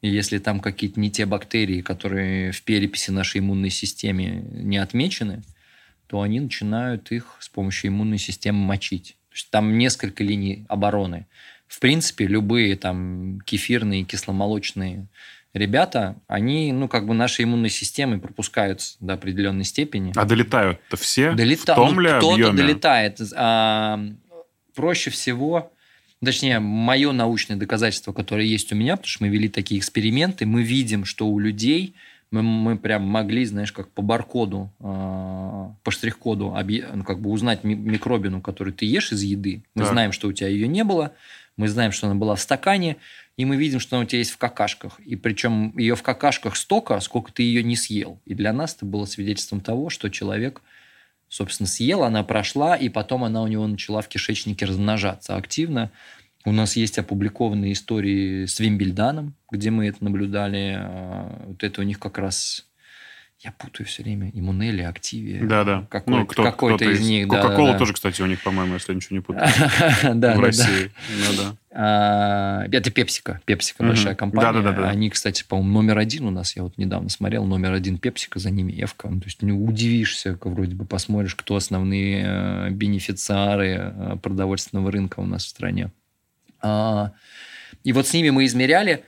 И если там какие-то не те бактерии, которые в переписи нашей иммунной системе не отмечены, то они начинают их с помощью иммунной системы мочить. То есть там несколько линий обороны. В принципе, любые там кефирные, кисломолочные ребята, они, ну, как бы нашей иммунной системой пропускаются до определенной степени.
А долетают-то все?
Долета-
В том
ну,
ли
кто-то долетает. А, проще всего, точнее, мое научное доказательство, которое есть у меня, потому что мы вели такие эксперименты, мы видим, что у людей мы, мы прям могли, знаешь, как по баркоду, а, по штрих-коду объ- ну, как бы узнать ми- микробину, которую ты ешь из еды. Мы
Так.
знаем, что у тебя ее не было, мы знаем, что она была в стакане, и мы видим, что она у тебя есть в какашках. И причем ее в какашках столько, сколько ты ее не съел. И для нас это было свидетельством того, что человек собственно, съел, она прошла, и потом она у него начала в кишечнике размножаться активно. У нас есть опубликованные истории с Вимбельданом, где мы это наблюдали. А, Вот это у них как раз Я путаю все время. Иммунели, Активия.
Да, да.
Какой,
ну, кто,
какой-то из них. да,
Кока-кола
да, да.
тоже, кстати, у них, по-моему, если я ничего не путаю.
Да,
В
да, да.
России. Ну да.
А, Это Пепсика. Пепсика большая компания.
Да-да-да-да.
Они, кстати, по-моему, номер один у нас. Я вот недавно смотрел. Номер один Пепсика, за ними Эвка. Ну, То есть не удивишься, как вроде бы посмотришь, кто основные э, бенефициары э, продовольственного рынка у нас в стране. А, И вот с ними мы измеряли.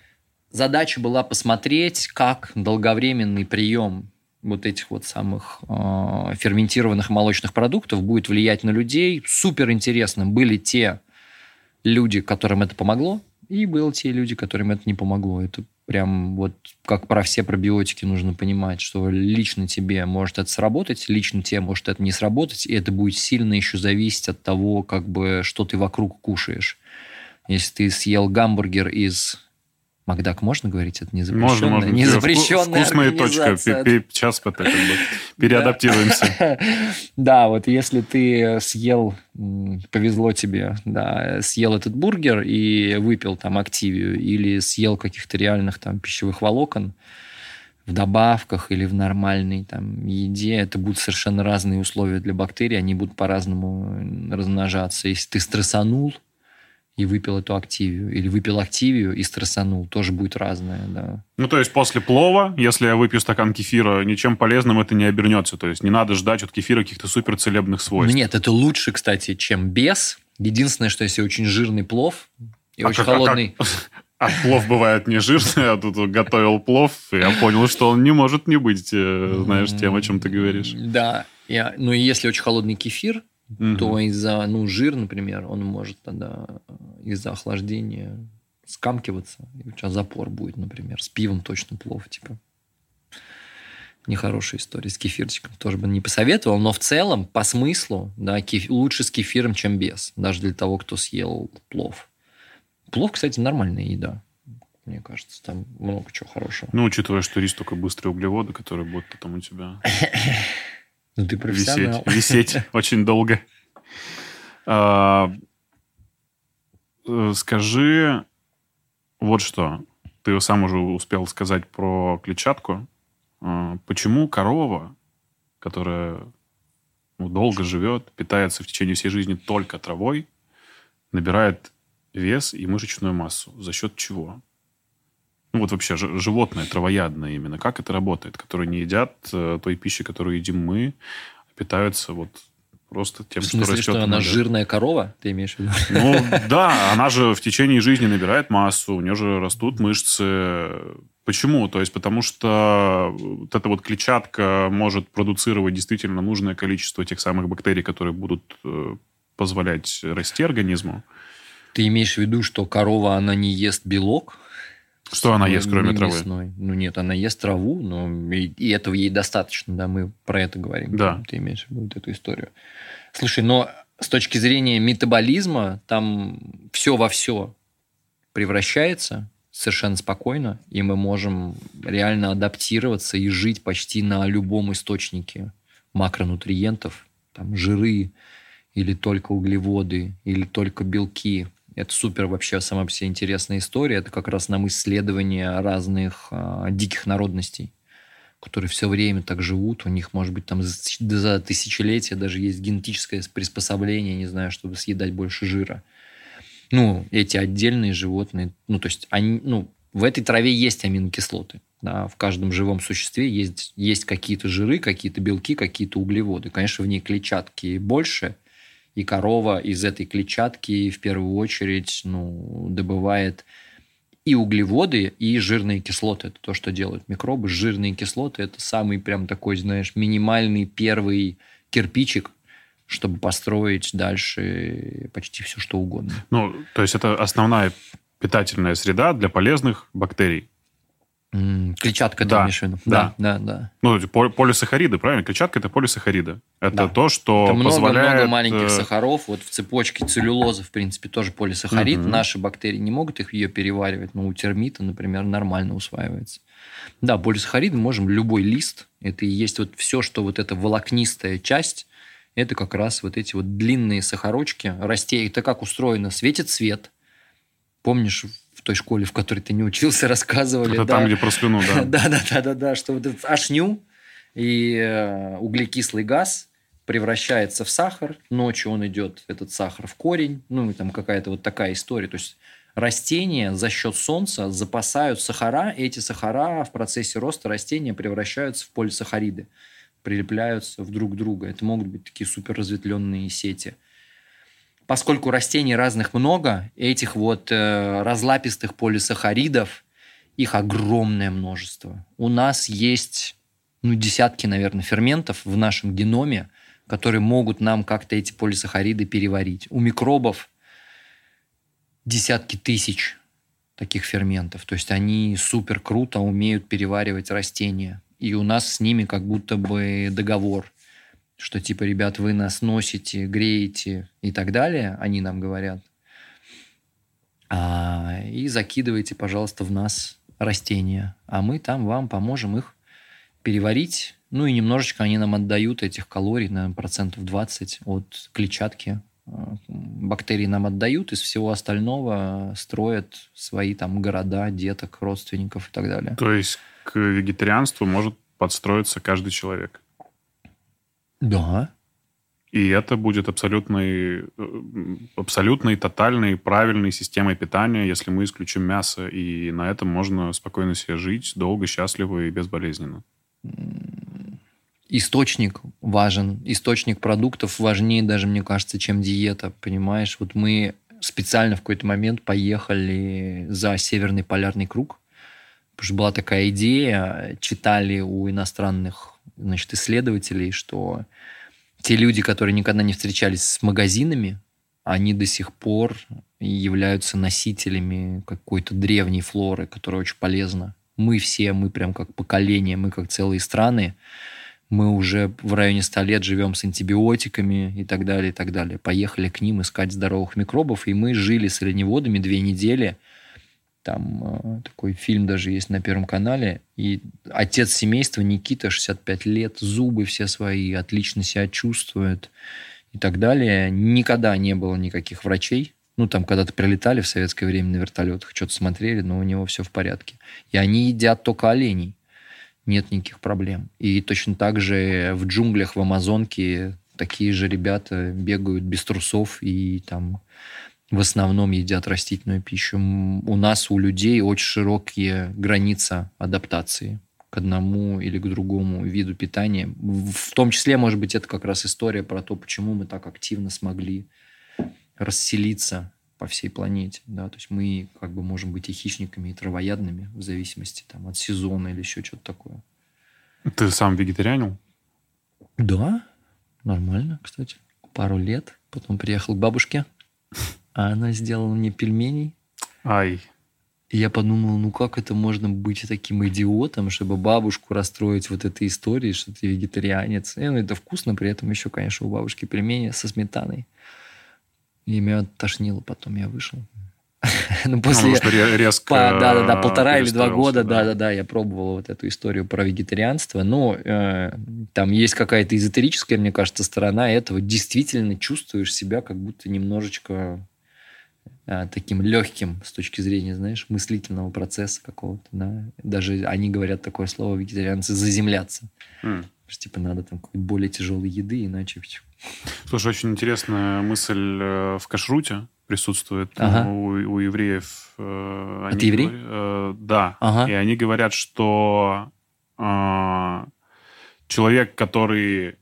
Задача была посмотреть, как долговременный прием вот этих вот самых э, ферментированных молочных продуктов будет влиять на людей. Супер интересно были те люди, которым это помогло, и были те люди, которым это не помогло. Это прям вот как про все пробиотики нужно понимать, что лично тебе может это сработать, лично тебе может это не сработать, и это будет сильно еще зависеть от того, как бы, что ты вокруг кушаешь. Если ты съел гамбургер из... Макдак можно говорить? Это не
Можно,
запрещенная,
можно.
не
Вку-
запрещенная
Вкусная точка. Сейчас как бы переадаптируемся.
Да, вот если ты съел, повезло тебе, да, съел этот бургер и выпил там активию, или съел каких-то реальных там пищевых волокон в добавках или в нормальной там еде, это будут совершенно разные условия для бактерий, они будут по-разному размножаться. Если ты стрессанул, и выпил эту активию, или выпил активию и стрессанул, тоже будет разное, да.
Ну, то есть после плова, если я выпью стакан кефира, ничем полезным это не обернется. То есть не надо ждать от кефира каких-то суперцелебных
Ну,
свойств.
нет, это лучше, кстати, чем без. Единственное, что если очень жирный плов и
А
очень
как- а как-
холодный...
А плов бывает не жирный, а тут готовил плов, и я понял, что он не может не быть, э, знаешь, тем, о чем ты говоришь.
Да. Я, ну, и если очень холодный кефир,
Мгм.
то из-за, ну, жир, например, он может тогда э, из-за охлаждения скамкиваться. И у тебя запор будет, например. С пивом точно плов, типа. Нехорошая история. С кефирчиком тоже бы не посоветовал. Но в целом, по смыслу, да, кеф- лучше с кефиром, чем без. Даже для того, кто съел плов. Плов, кстати, нормальная еда. Мне кажется, там много чего хорошего.
Ну, учитывая, что рис только быстрые углеводы, которые будут потом у тебя
Ну, ты
висеть,
профессионал.
висеть очень долго. А, э, Скажи вот что. Ты сам уже успел сказать про клетчатку. А, Почему корова, которая ну, долго живет, питается в течение всей жизни только травой, набирает вес и мышечную массу? За счет чего? Ну, вот вообще животное, травоядное именно. Как это работает? Которые не едят э, той пищи, которую едим мы, а питаются вот просто тем,
В смысле,
что растет.
что она жирная корова, ты имеешь в виду?
Ну, да, она же в течение жизни набирает массу, у нее же растут мышцы. Почему? То есть потому что вот эта вот клетчатка может продуцировать действительно нужное количество тех самых бактерий, которые будут э, позволять расти организму.
Ты имеешь в виду, что корова, она не ест белок?
Что она ест, кроме
Не
травы?
мясной. Ну нет, она ест траву, но и, и этого ей достаточно, да, мы про это говорим.
Да.
Ты имеешь в виду вот эту историю. Слушай, но с точки зрения метаболизма, там все во все превращается совершенно спокойно, и мы можем реально адаптироваться и жить почти на любом источнике макронутриентов, там жиры, или только углеводы, или только белки. Это супер вообще сама по себе интересная история. Это как раз нам исследование разных а, диких народностей, которые все время так живут. У них, может быть, там за, за тысячелетия даже есть генетическое приспособление, не знаю, чтобы съедать больше жира. Ну, эти отдельные животные, ну, то есть, они, ну, в этой траве есть аминокислоты. Да, в каждом живом существе есть, есть какие-то жиры, какие-то белки, какие-то углеводы. Конечно, в ней клетчатки больше, и корова из этой клетчатки в первую очередь ну, добывает и углеводы, и жирные кислоты. Это то, что делают микробы. Жирные кислоты – это самый прям такой, знаешь, минимальный первый кирпичик, чтобы построить дальше почти все, что угодно.
Ну, то есть это основная питательная среда для полезных бактерий.
Клетчатка, ты
Да,
виду?
да.
да, да. да.
Ну, полисахариды, правильно? Клетчатка – это полисахариды. Это
Да.
то, что
Это много-много
позволяет...
маленьких
э,
сахаров. Вот в цепочке целлюлозы, в принципе, тоже полисахарид.
Мгм.
Наши бактерии не могут их ее переваривать, но у термита, например, нормально усваивается. Да, полисахариды можем любой лист. Это и есть вот все, что вот эта волокнистая часть, это как раз вот эти вот длинные сахарочки. Растей, это как устроено? Светит свет. Помнишь, той школе, в которой ты не учился, рассказывали?
Это
да?
там, где про слюну, да.
Да, да, да, да, да, что вот этот ашню, И э, углекислый газ превращается в сахар. Ночью он идет, этот сахар, в корень. Ну, и там какая-то вот такая история. То есть растения за счет солнца запасают сахара, и эти сахара в процессе роста растения превращаются в полисахариды, прилепляются в друг друга. Это могут быть такие суперразветвленные сети. Поскольку растений разных много, этих вот э, разлапистых полисахаридов, их огромное множество. У нас есть ну, десятки, наверное, ферментов в нашем геноме, которые могут нам как-то эти полисахариды переварить. У микробов десятки тысяч таких ферментов. То есть они супер круто умеют переваривать растения. И у нас с ними как будто бы договор, что типа, ребят, вы нас носите, греете и так далее, они нам говорят. А, и закидывайте, пожалуйста, в нас растения, а мы там вам поможем их переварить. Ну и немножечко они нам отдают этих калорий, на процентов 20 от клетчатки. А, бактерии нам отдают, из всего остального строят свои там города, деток, родственников и так далее.
То есть к вегетарианству может подстроиться каждый человек?
Да.
И это будет абсолютной, э, абсолютной, тотальной, правильной системой питания, если мы исключим мясо. И на этом можно спокойно себе жить, долго, счастливо и безболезненно.
Источник важен. Источник продуктов важнее даже, мне кажется, чем диета. Понимаешь, вот мы специально в какой-то момент поехали за Северный полярный круг. Потому что была такая идея, читали у иностранных значит, исследователей, что те люди, которые никогда не встречались с магазинами, они до сих пор являются носителями какой-то древней флоры, которая очень полезна. Мы все, мы прям как поколение, мы как целые страны, мы уже в районе 100 лет живем с антибиотиками и так далее, и так далее. Поехали к ним искать здоровых микробов, и мы жили с оленеводами две недели – там э, такой фильм даже есть на Первом канале. И отец семейства Никита, 65 лет, зубы все свои, отлично себя чувствует и так далее. Никогда не было никаких врачей. Ну, там когда-то прилетали в советское время на вертолетах, что-то смотрели, но у него все в порядке. И они едят только оленей. Нет никаких проблем. И точно так же в джунглях в Амазонке такие же ребята бегают без трусов и там в основном едят растительную пищу. У нас, у людей, очень широкие границы адаптации к одному или к другому виду питания. В том числе, может быть, это как раз история про то, почему мы так активно смогли расселиться по всей планете. Да? То есть мы как бы можем быть и хищниками, и травоядными, в зависимости там, от сезона или еще что-то такое.
Ты сам вегетарианил?
Да, нормально, кстати. Пару лет. Потом приехал к бабушке а она сделала мне пельменей.
Ай.
И я подумал, ну как это можно быть таким идиотом, чтобы бабушку расстроить вот этой историей, что ты вегетарианец. И, ну, это вкусно, при этом еще, конечно, у бабушки пельмени со сметаной. И меня тошнило потом, я вышел.
ну, после... Резко
Да, да, да, полтора или два года, да, да, да, я пробовал вот эту историю про вегетарианство. Но э, там есть какая-то эзотерическая, мне кажется, сторона этого. Действительно чувствуешь себя как будто немножечко таким легким с точки зрения, знаешь, мыслительного процесса какого-то, да. Даже они говорят такое слово, вегетарианцы, заземляться. Mm. Что, типа, надо там какой-то более тяжелой еды, иначе...
Слушай, очень интересная мысль э, в кашруте присутствует ага. у, у евреев.
Э, они еврей?
Говорят, э, да. Ага. И они говорят, что э, человек, который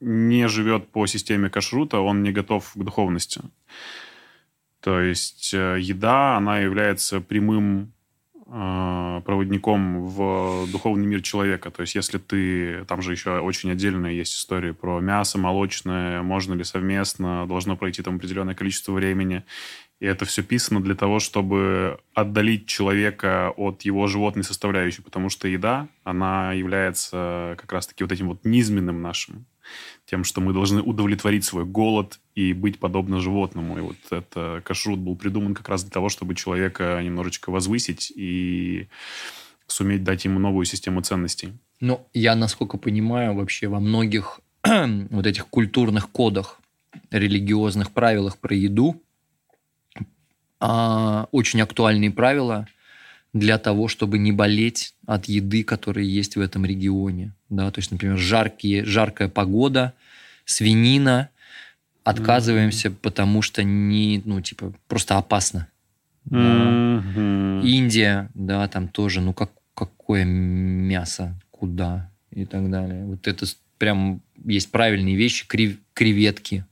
не живет по системе кашрута, он не готов к духовности. То есть э, еда, она является прямым э, проводником в духовный мир человека. То есть если ты... Там же еще очень отдельная есть история про мясо молочное, можно ли совместно, должно пройти там определенное количество времени. И это все писано для того, чтобы отдалить человека от его животной составляющей, потому что еда, она является как раз-таки вот этим вот низменным нашим тем, что мы должны удовлетворить свой голод и быть подобно животному. И вот это кашрут был придуман как раз для того, чтобы человека немножечко возвысить и суметь дать ему новую систему ценностей.
Ну, я, насколько понимаю, вообще во многих вот этих культурных кодах, религиозных правилах про еду а, очень актуальные правила для того, чтобы не болеть от еды, которая есть в этом регионе. Да, то есть, например, жаркие, жаркая погода, свинина, отказываемся, mm-hmm. потому что не, ну, типа, просто опасно. Mm-hmm. Индия, да, там тоже, ну, как, какое мясо, куда и так далее. Вот это прям есть правильные вещи, крев, креветки,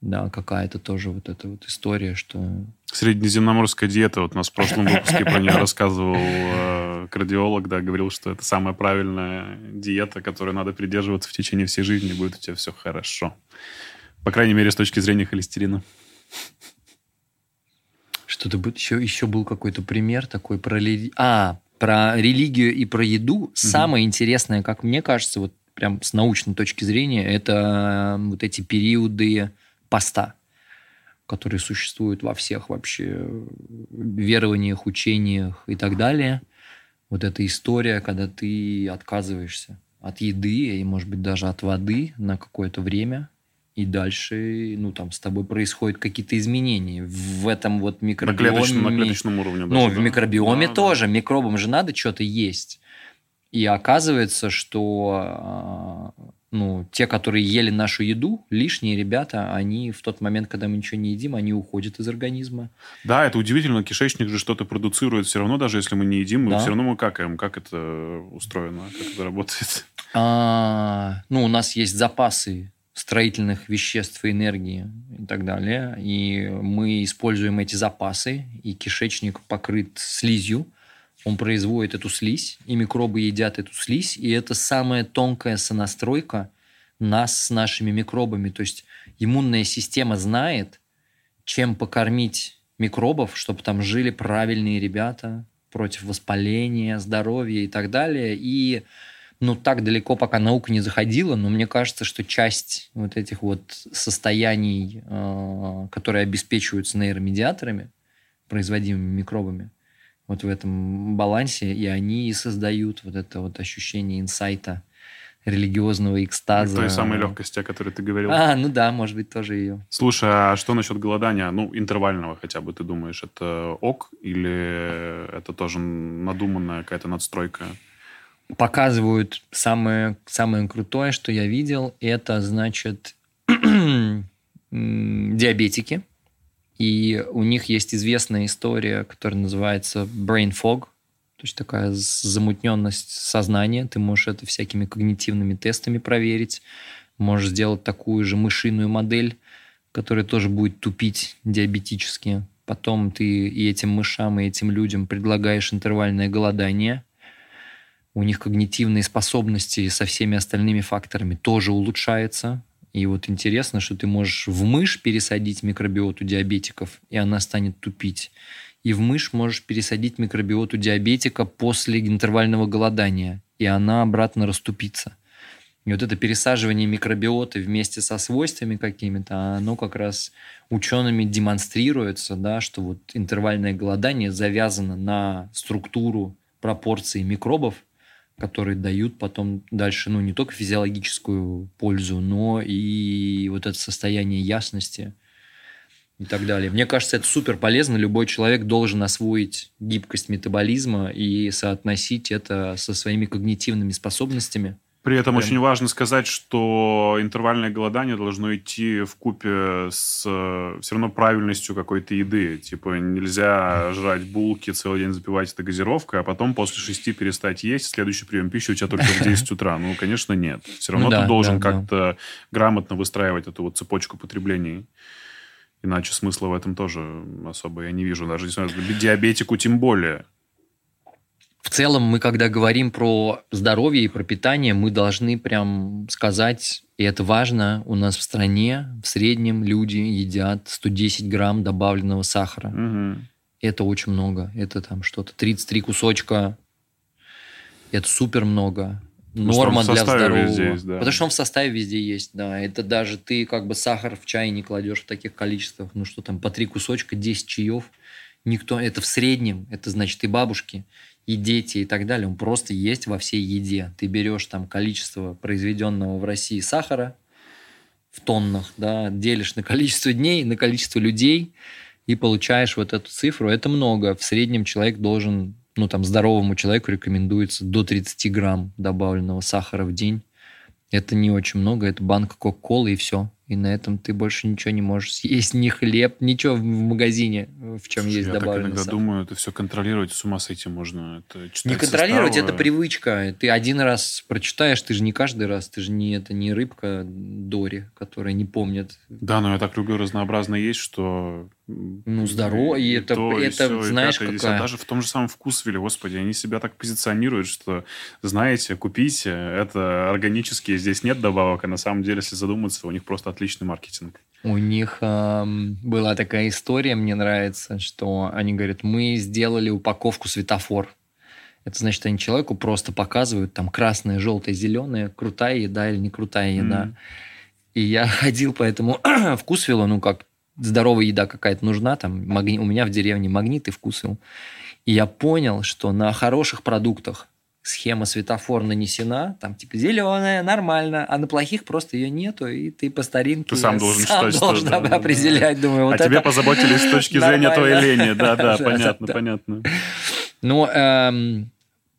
да, какая-то тоже вот эта вот история, что...
Среднеземноморская диета, вот у нас в прошлом выпуске про нее рассказывал э, кардиолог, да, говорил, что это самая правильная диета, которой надо придерживаться в течение всей жизни, будет у тебя все хорошо. По крайней мере, с точки зрения холестерина.
Что-то еще, еще был какой-то пример такой про... А, про религию и про еду. Угу. Самое интересное, как мне кажется, вот прям с научной точки зрения, это вот эти периоды поста, которые существуют во всех вообще верованиях, учениях и так далее. Вот эта история, когда ты отказываешься от еды и, может быть, даже от воды на какое-то время, и дальше, ну, там, с тобой происходят какие-то изменения в этом вот микробиоме. На клеточном,
на клеточном уровне.
Ну, даже, в микробиоме да, тоже. Да. Микробам же надо что-то есть. И оказывается, что а, ну, те, которые ели нашу еду, лишние ребята, они в тот момент, когда мы ничего не едим, они уходят из организма.
Да, это удивительно. Кишечник же что-то продуцирует все равно, даже если мы не едим, мы да. все равно мы какаем. Как это устроено? Как это работает?
А, ну, у нас есть запасы строительных веществ и энергии и так далее. И мы используем эти запасы, и кишечник покрыт слизью, он производит эту слизь, и микробы едят эту слизь, и это самая тонкая сонастройка нас с нашими микробами. То есть иммунная система знает, чем покормить микробов, чтобы там жили правильные ребята против воспаления, здоровья и так далее. И ну, так далеко пока наука не заходила, но мне кажется, что часть вот этих вот состояний, э, которые обеспечиваются нейромедиаторами, производимыми микробами, вот в этом балансе, и они и создают вот это вот ощущение инсайта, религиозного экстаза.
Той самой легкости, о которой ты говорил.
А, ну да, может быть, тоже ее.
Слушай, а что насчет голодания? Ну, интервального хотя бы, ты думаешь, это ок или это тоже надуманная какая-то надстройка?
Показывают самое, самое крутое, что я видел, это, значит, диабетики, и у них есть известная история, которая называется brain fog, то есть такая замутненность сознания. Ты можешь это всякими когнитивными тестами проверить. Можешь сделать такую же мышиную модель, которая тоже будет тупить диабетически. Потом ты и этим мышам, и этим людям предлагаешь интервальное голодание. У них когнитивные способности со всеми остальными факторами тоже улучшаются. И вот интересно, что ты можешь в мышь пересадить микробиоту диабетиков, и она станет тупить. И в мышь можешь пересадить микробиоту диабетика после интервального голодания, и она обратно расступится. И вот это пересаживание микробиоты вместе со свойствами какими-то, оно как раз учеными демонстрируется, да, что вот интервальное голодание завязано на структуру пропорции микробов, которые дают потом дальше, ну, не только физиологическую пользу, но и вот это состояние ясности и так далее. Мне кажется, это супер полезно. Любой человек должен освоить гибкость метаболизма и соотносить это со своими когнитивными способностями.
При этом Прям... очень важно сказать, что интервальное голодание должно идти в купе с э, все равно правильностью какой-то еды. Типа нельзя жрать булки, целый день запивать это газировкой, а потом после шести перестать есть, следующий прием пищи у тебя только в 10 утра. Ну, конечно, нет. Все равно ну, да, ты должен да, как-то да. грамотно выстраивать эту вот цепочку потреблений. Иначе смысла в этом тоже особо я не вижу. Даже диабетику тем более.
В целом, мы когда говорим про здоровье и про питание, мы должны прям сказать, и это важно, у нас в стране в среднем люди едят 110 грамм добавленного сахара. Угу. Это очень много. Это там что-то 33 кусочка. Это супер много. Норма для здоровья. Есть, да. Потому что он в составе везде есть, да. Это даже ты как бы сахар в чай не кладешь в таких количествах. Ну что там, по три кусочка, 10 чаев. Никто, это в среднем, это значит и бабушки, и дети и так далее, он просто есть во всей еде. Ты берешь там количество произведенного в России сахара в тоннах, да, делишь на количество дней, на количество людей и получаешь вот эту цифру. Это много. В среднем человек должен ну, там, здоровому человеку рекомендуется до 30 грамм добавленного сахара в день. Это не очень много, это банка Кока-Колы и все и на этом ты больше ничего не можешь съесть, ни хлеб, ничего в магазине, в чем Слушай, есть я добавлено.
Я иногда сахар. думаю, это все контролировать, с ума сойти можно. Это
не контролировать, составы. это привычка. Ты один раз прочитаешь, ты же не каждый раз, ты же не, это не рыбка Дори, которая не помнит.
Да, но я так люблю разнообразно есть, что
ну, здорово, и, и это, то, это и все, знаешь, и какая...
Даже в том же самом вкусвилле, господи, они себя так позиционируют, что, знаете, купите, это органические, здесь нет добавок, а на самом деле, если задуматься, у них просто отличный маркетинг.
У них э, была такая история, мне нравится, что они говорят, мы сделали упаковку светофор. Это значит, они человеку просто показывают там красное, желтое, зеленое, крутая еда или не крутая еда. Mm. И я ходил по этому вкусвиллу, ну, как здоровая еда какая-то нужна, там магни... у меня в деревне магнит и вкусвилл. И я понял, что на хороших продуктах схема светофор нанесена, там типа зеленая, нормально, а на плохих просто ее нету, и ты по старинке
ты сам должен сам
считать, должен что, да, определять, думаю, вот
А тебе позаботились с точки зрения твоей лени, да-да, понятно, понятно.
Ну, эм,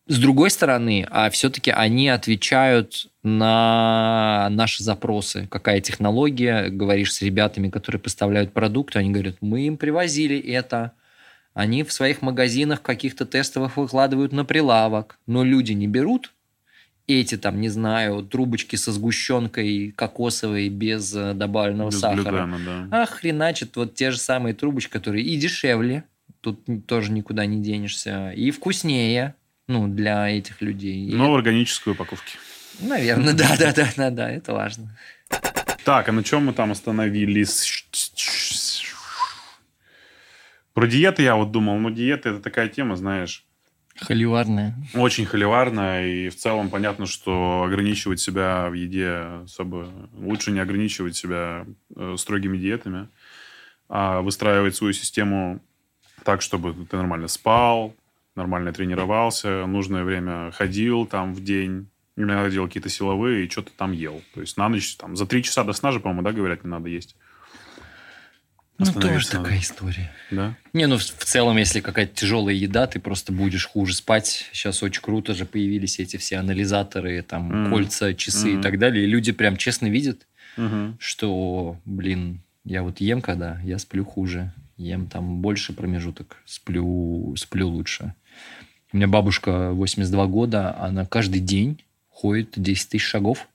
с другой стороны, а все-таки они отвечают на наши запросы. Какая технология? Говоришь с ребятами, которые поставляют продукты, они говорят, мы им привозили это, они в своих магазинах каких-то тестовых выкладывают на прилавок, но люди не берут эти там, не знаю, трубочки со сгущенкой кокосовой без э, добавленного без сахара. Глютена, да. А хреначит вот те же самые трубочки, которые и дешевле, тут тоже никуда не денешься, и вкуснее, ну, для этих людей.
Но в органической упаковке.
Наверное, да, да, да, да, да, это важно.
Так, а на чем мы там остановились? Про диеты я вот думал, ну, диета это такая тема, знаешь.
Холиварная.
Очень холиварная, и в целом понятно, что ограничивать себя в еде особо... Лучше не ограничивать себя э, строгими диетами, а выстраивать свою систему так, чтобы ты нормально спал, нормально тренировался, нужное время ходил там в день, иногда делал какие-то силовые и что-то там ел. То есть на ночь, там, за три часа до сна же, по-моему, да, говорят, не надо есть.
Ну, тоже надо. такая история.
Да?
Не, ну, в целом, если какая-то тяжелая еда, ты просто будешь хуже спать. Сейчас очень круто же появились эти все анализаторы, там, mm. кольца, часы mm. и так далее. И люди прям честно видят, mm-hmm. что, блин, я вот ем когда, я сплю хуже. Ем там больше промежуток, сплю, сплю лучше. У меня бабушка 82 года, она каждый день ходит 10 тысяч шагов.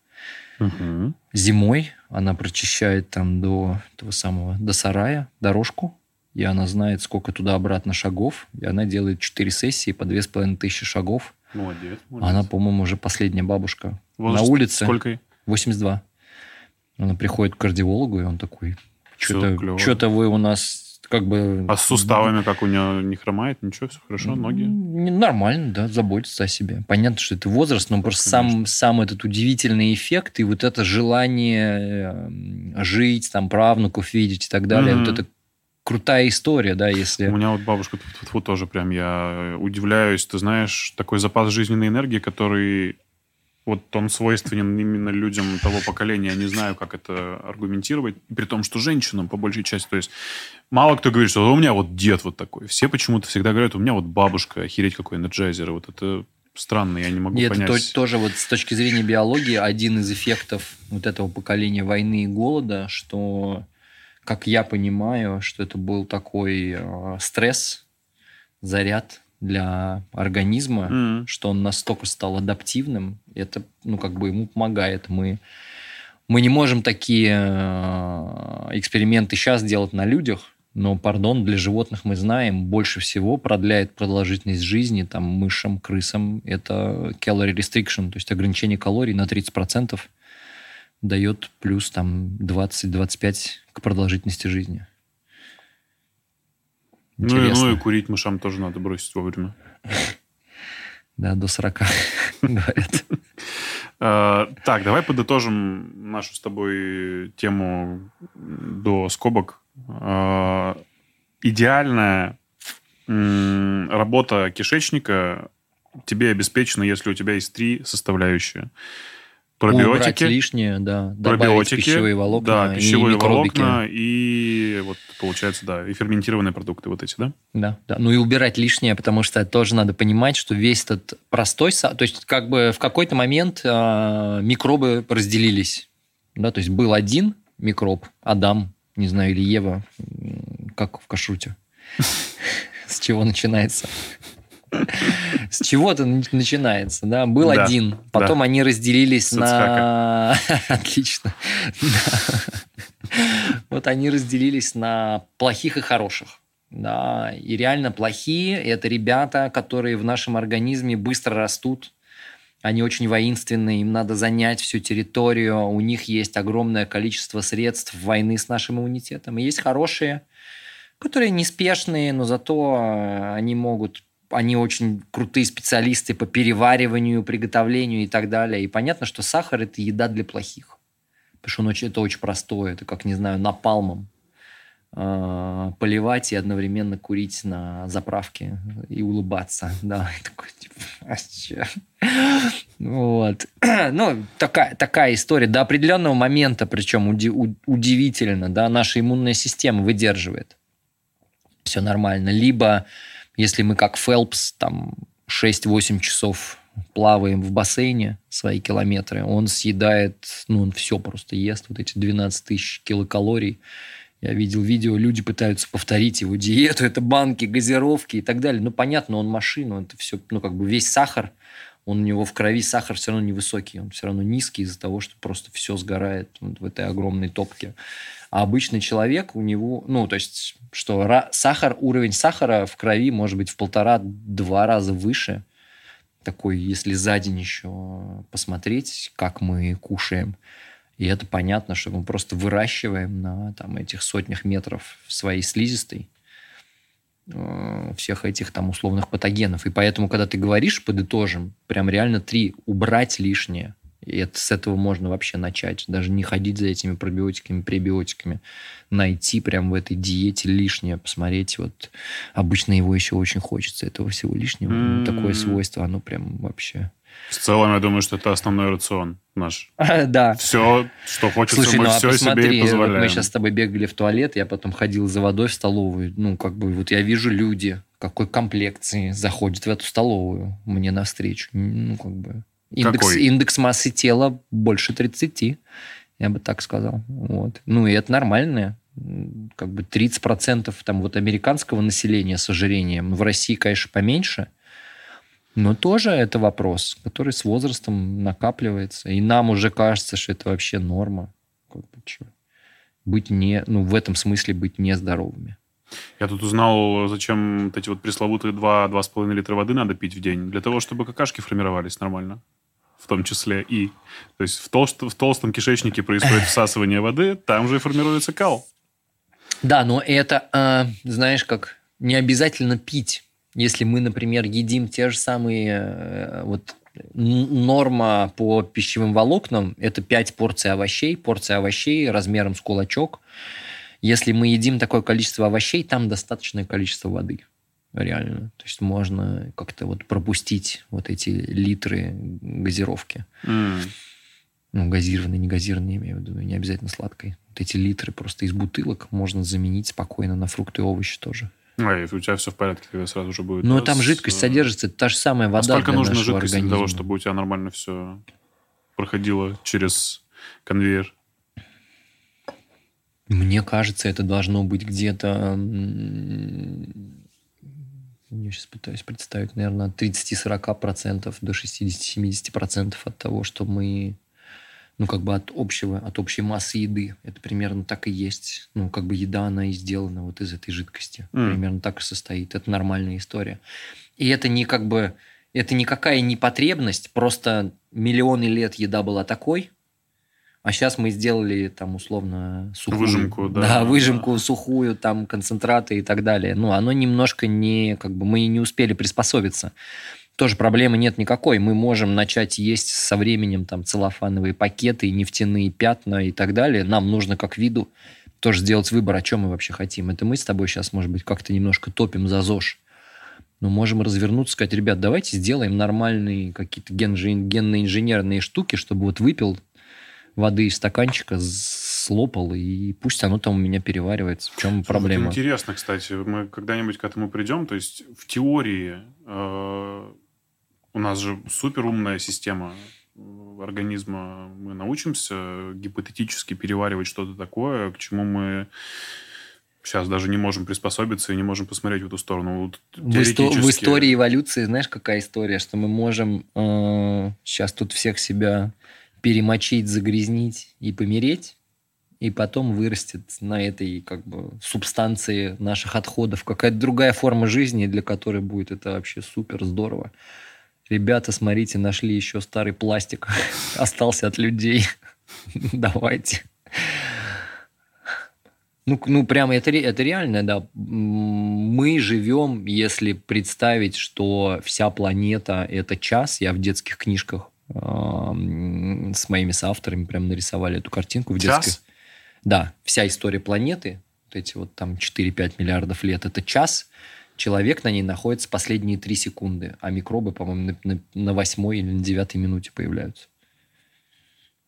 Угу. Зимой она прочищает там до того самого, до сарая дорожку, и она знает, сколько туда-обратно шагов, и она делает 4 сессии по 2500 шагов.
Молодец, молодец.
Она, по-моему, уже последняя бабушка. Возраст на улице.
Сколько?
82. Она приходит к кардиологу, и он такой, что-то, вы у нас как бы...
А с суставами как у него не хромает? Ничего, все хорошо, ноги?
Нормально, да, заботится о себе. Понятно, что это возраст, но просто сам, сам этот удивительный эффект и вот это желание э, жить, там, правнуков видеть и так далее, mm-hmm. вот это крутая история, да, если...
У меня вот бабушка тут тоже прям, я удивляюсь, ты знаешь, такой запас жизненной энергии, который вот он свойственен именно людям того поколения. Я не знаю, как это аргументировать. При том, что женщинам, по большей части, то есть мало кто говорит, что у меня вот дед вот такой. Все почему-то всегда говорят, у меня вот бабушка, охереть какой энерджайзер. Вот это странно, я не могу
И
понять.
Это тоже вот с точки зрения биологии один из эффектов вот этого поколения войны и голода, что, как я понимаю, что это был такой э, стресс, заряд для организма, mm. что он настолько стал адаптивным, это, ну, как бы ему помогает. Мы, мы не можем такие э, эксперименты сейчас делать на людях, но, пардон, для животных мы знаем, больше всего продляет продолжительность жизни там, мышам, крысам. Это calorie restriction, то есть ограничение калорий на 30% дает плюс там 20-25 к продолжительности жизни.
Ну и, ну и курить мышам тоже надо бросить вовремя.
Да, до 40, говорят.
А, так, давай подытожим нашу с тобой тему до скобок. А, идеальная работа кишечника тебе обеспечена, если у тебя есть три составляющие.
Убрать
Пробиотики.
лишнее, да. Добавить
Пробиотики.
пищевые волокна
Да,
и
пищевые
микробики.
волокна и вот получается, да, и ферментированные продукты вот эти, да?
Да, да. Ну и убирать лишнее, потому что тоже надо понимать, что весь этот простой... То есть как бы в какой-то момент а, микробы разделились. Да, то есть был один микроб, Адам, не знаю, или Ева, как в кашруте. С чего начинается? С чего-то начинается, да? Был
Да,
один, потом они разделились
С
на... Отлично. Да. Вот они разделились на плохих и хороших. Да, и реально плохие – это ребята, которые в нашем организме быстро растут, они очень воинственные, им надо занять всю территорию, у них есть огромное количество средств войны с нашим иммунитетом. И есть хорошие, которые неспешные, но зато э, они могут, они очень крутые специалисты по перевариванию, приготовлению и так далее. И понятно, что сахар – это еда для плохих. Потому что он очень, это очень простое, это как, не знаю, напалмом э, поливать и одновременно курить на заправке и улыбаться. Да, такой, типа, а? Вот. Ну, такая, такая история. До определенного момента, причем уди- у- удивительно, да, наша иммунная система выдерживает. Все нормально. Либо, если мы как Фелпс, там, 6-8 часов плаваем в бассейне свои километры, он съедает, ну, он все просто ест, вот эти 12 тысяч килокалорий. Я видел видео, люди пытаются повторить его диету, это банки, газировки и так далее. Ну, понятно, он машина, это все, ну, как бы весь сахар, он у него в крови сахар все равно невысокий, он все равно низкий из-за того, что просто все сгорает вот в этой огромной топке. А обычный человек, у него, ну, то есть, что сахар, уровень сахара в крови может быть в полтора-два раза выше. Такой, если за день еще посмотреть, как мы кушаем. И это понятно, что мы просто выращиваем на там, этих сотнях метров своей слизистой всех этих там условных патогенов. И поэтому, когда ты говоришь, подытожим, прям реально три, убрать лишнее. И это, с этого можно вообще начать. Даже не ходить за этими пробиотиками, пребиотиками. Найти прям в этой диете лишнее, посмотреть. Вот обычно его еще очень хочется, этого всего лишнего. Ну, Такое свойство, оно прям вообще...
В целом, я думаю, что это основной рацион наш.
Да,
Все, что хочется,
Слушай,
мы
ну а
все себе
посмотри,
и
вот
позволяем.
мы сейчас с тобой бегали в туалет, я потом ходил за водой в столовую. Ну, как бы, вот я вижу люди, какой комплекции заходят в эту столовую мне навстречу. Ну, как бы... Индекс,
Какой?
индекс массы тела больше 30, я бы так сказал. Вот. Ну, и это нормально. М, Как бы 30% там вот американского населения с ожирением. В России, конечно, поменьше. Но тоже это вопрос, который с возрастом накапливается. И нам уже кажется, что это вообще норма. Как бы чё. Быть не, ну, в этом смысле быть нездоровыми.
Я тут узнал, зачем вот эти вот пресловутые 2-2,5 литра воды надо пить в день. Для того, чтобы какашки формировались нормально. В том числе и... То есть в, толст- в толстом кишечнике происходит всасывание воды, там же и формируется кал.
Да, но это, а, знаешь, как не обязательно пить. Если мы, например, едим те же самые э, вот норма по пищевым волокнам это 5 порций овощей, порция овощей размером с кулачок. Если мы едим такое количество овощей, там достаточное количество воды. Реально. То есть можно как-то вот пропустить вот эти литры газировки.
М.
Ну, газированной, не газированной, я имею в виду, не обязательно сладкой. Вот эти литры просто из бутылок можно заменить спокойно на фрукты и овощи тоже.
Ой, у тебя все в порядке, тогда сразу же будет.
Но
да,
Ну, там
с-
жидкость содержится, это та же самая
А
вода
сколько
для
нужно жидкости для
организма.
того, чтобы у тебя нормально все проходило через конвейер?
Мне кажется, это должно быть где-то... Я сейчас пытаюсь представить, наверное, от 30-40% до 60-70% от того, что мы... Ну, как бы от общего, от общей массы еды. Это примерно так и есть. Ну, как бы еда, она и сделана вот из этой жидкости.
М.
Примерно так и состоит. Это нормальная история. И это не как бы... Это никакая не потребность, просто миллионы лет еда была такой, а сейчас мы сделали там условно сухую.
Выжимку, да.
Да, выжимку сухую, там концентраты и так далее. Ну, оно немножко не, как бы мы не успели приспособиться. Тоже проблемы нет никакой. Мы можем начать есть со временем там целлофановые пакеты, нефтяные пятна и так далее. Нам нужно как виду тоже сделать выбор, о чем мы вообще хотим. Это мы с тобой сейчас, может быть, как-то немножко топим за ЗОЖ. Но можем развернуться, сказать, ребят, давайте сделаем нормальные какие-то генно-инженерные штуки, чтобы вот выпил воды из стаканчика, слопал, и пусть оно там у меня переваривается. В чем проблема?
Это интересно, кстати. Мы когда-нибудь к этому придем. То есть в теории э, у нас же супер умная система организма. Мы научимся гипотетически переваривать что-то такое, к чему мы сейчас даже не можем приспособиться и не можем посмотреть в эту сторону. Вот
в, исто- в истории эволюции, знаешь, какая история, что мы можем э- сейчас тут всех себя перемочить, загрязнить и помереть, и потом вырастет на этой как бы субстанции наших отходов какая-то другая форма жизни, для которой будет это вообще супер здорово. Ребята, смотрите, нашли еще старый пластик, остался от людей. Давайте. Ну, ну прямо это, это реально, да. Мы живем, если представить, что вся планета – это час. Я в детских книжках с моими соавторами прям нарисовали эту картинку в детской. Час? Да, вся история планеты, вот эти вот там 4-5 миллиардов лет, это час. Человек на ней находится последние 3 секунды, а микробы, по-моему, на, на, на 8 или на 9 минуте появляются.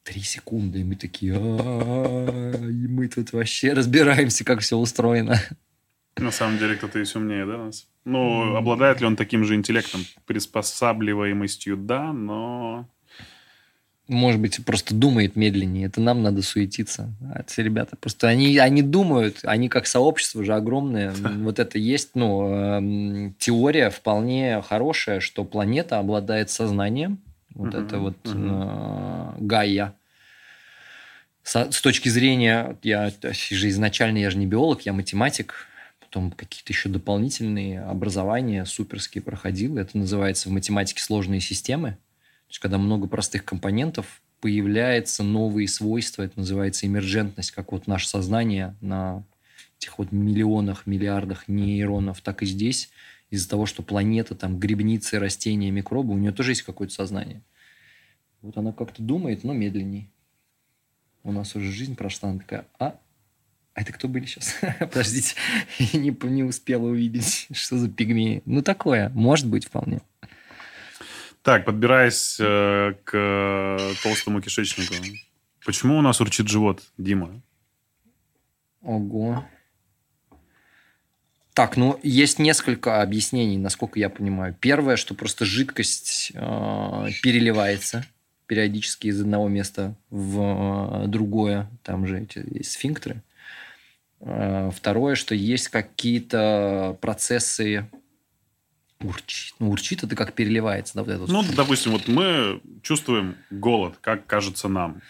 Три секунды, и мы такие, и мы тут вообще разбираемся, как все устроено.
На самом деле кто-то есть умнее, да, нас? Ну, обладает ли он таким же интеллектом, приспосабливаемостью, да, но...
Может быть, просто думает медленнее. Это нам надо суетиться. А эти ребята просто они, они думают, они как сообщество уже огромное. Вот это есть, ну, эм, теория вполне хорошая, что планета обладает сознанием. Вот это вот э, Гайя. С точки зрения, я же изначально я же не биолог, я математик, потом какие-то еще дополнительные образования суперские проходил. Это называется в математике сложные системы. То есть, когда много простых компонентов, появляются новые свойства, это называется эмерджентность, как вот наше сознание на этих вот миллионах, миллиардах нейронов, так и здесь, из-за того, что планета, там, грибницы, растения, микробы, у нее тоже есть какое-то сознание. Вот она как-то думает, но медленнее. У нас уже жизнь прошла, она такая, а, а это кто были сейчас? Подождите, не, не успела увидеть, что за пигмеи. Ну, такое, может быть, вполне.
Так, подбираясь э, к толстому кишечнику, почему у нас урчит живот, Дима?
Ого. Так, ну, есть несколько объяснений, насколько я понимаю. Первое, что просто жидкость э, переливается периодически из одного места в э, другое. Там же эти сфинктеры. Э, второе, что есть какие-то процессы урчит. Ну, урчит это как переливается. Да, вот это
ну, допустим, вот мы чувствуем голод, как кажется нам.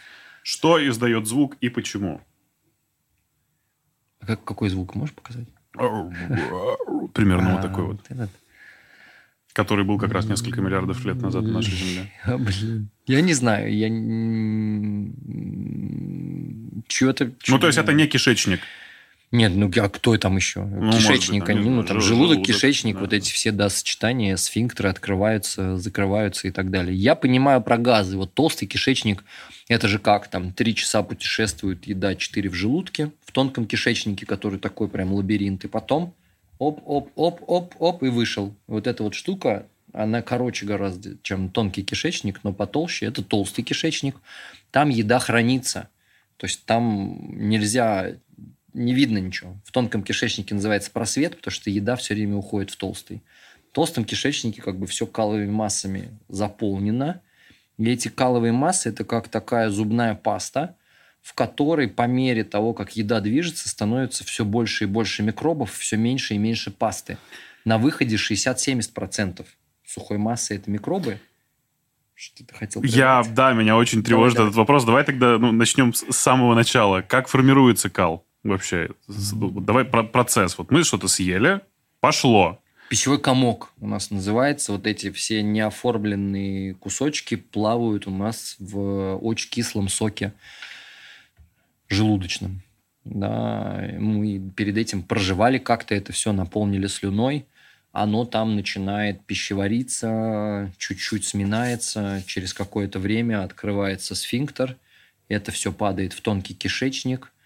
Что издает звук и почему?
А как, какой звук можешь показать?
Примерно вот такой вот. Который был как раз несколько миллиардов лет назад на нашей Земле.
Блин. Я не знаю. Я... Чего-то...
Ну, то есть, это не кишечник.
Нет, ну а кто там еще? Ну, Кишечник, быть, они, ну там желудок, желудок кишечник, да. вот эти все да, сочетания, сфинктеры открываются, закрываются и так далее. Я понимаю про газы. Вот толстый кишечник, это же как там, три часа путешествует еда, четыре в желудке, в тонком кишечнике, который такой прям лабиринт, и потом оп-оп-оп-оп-оп, и вышел. Вот эта вот штука, она короче гораздо, чем тонкий кишечник, но потолще. Это толстый кишечник. Там еда хранится. То есть там нельзя не видно ничего. В тонком кишечнике называется просвет, потому что еда все время уходит в толстый. В толстом кишечнике как бы все каловыми массами заполнено. И эти каловые массы – это как такая зубная паста, в которой по мере того, как еда движется, становится все больше и больше микробов, все меньше и меньше пасты. На выходе 60-70% сухой массы – это микробы,
что ты хотел Я, да, меня очень тревожит давай, этот давай. вопрос. Давай тогда ну, начнем с самого начала. Как формируется кал? Вообще? Давай про процесс. Вот мы что-то съели, пошло.
Пищевой комок у нас называется. Вот эти все неоформленные кусочки плавают у нас в очень кислом соке желудочном. Да, мы перед этим проживали как-то это все, наполнили слюной. Оно там начинает пищевариться, чуть-чуть сминается. Через какое-то время открывается сфинктер. Это все падает в тонкий кишечник –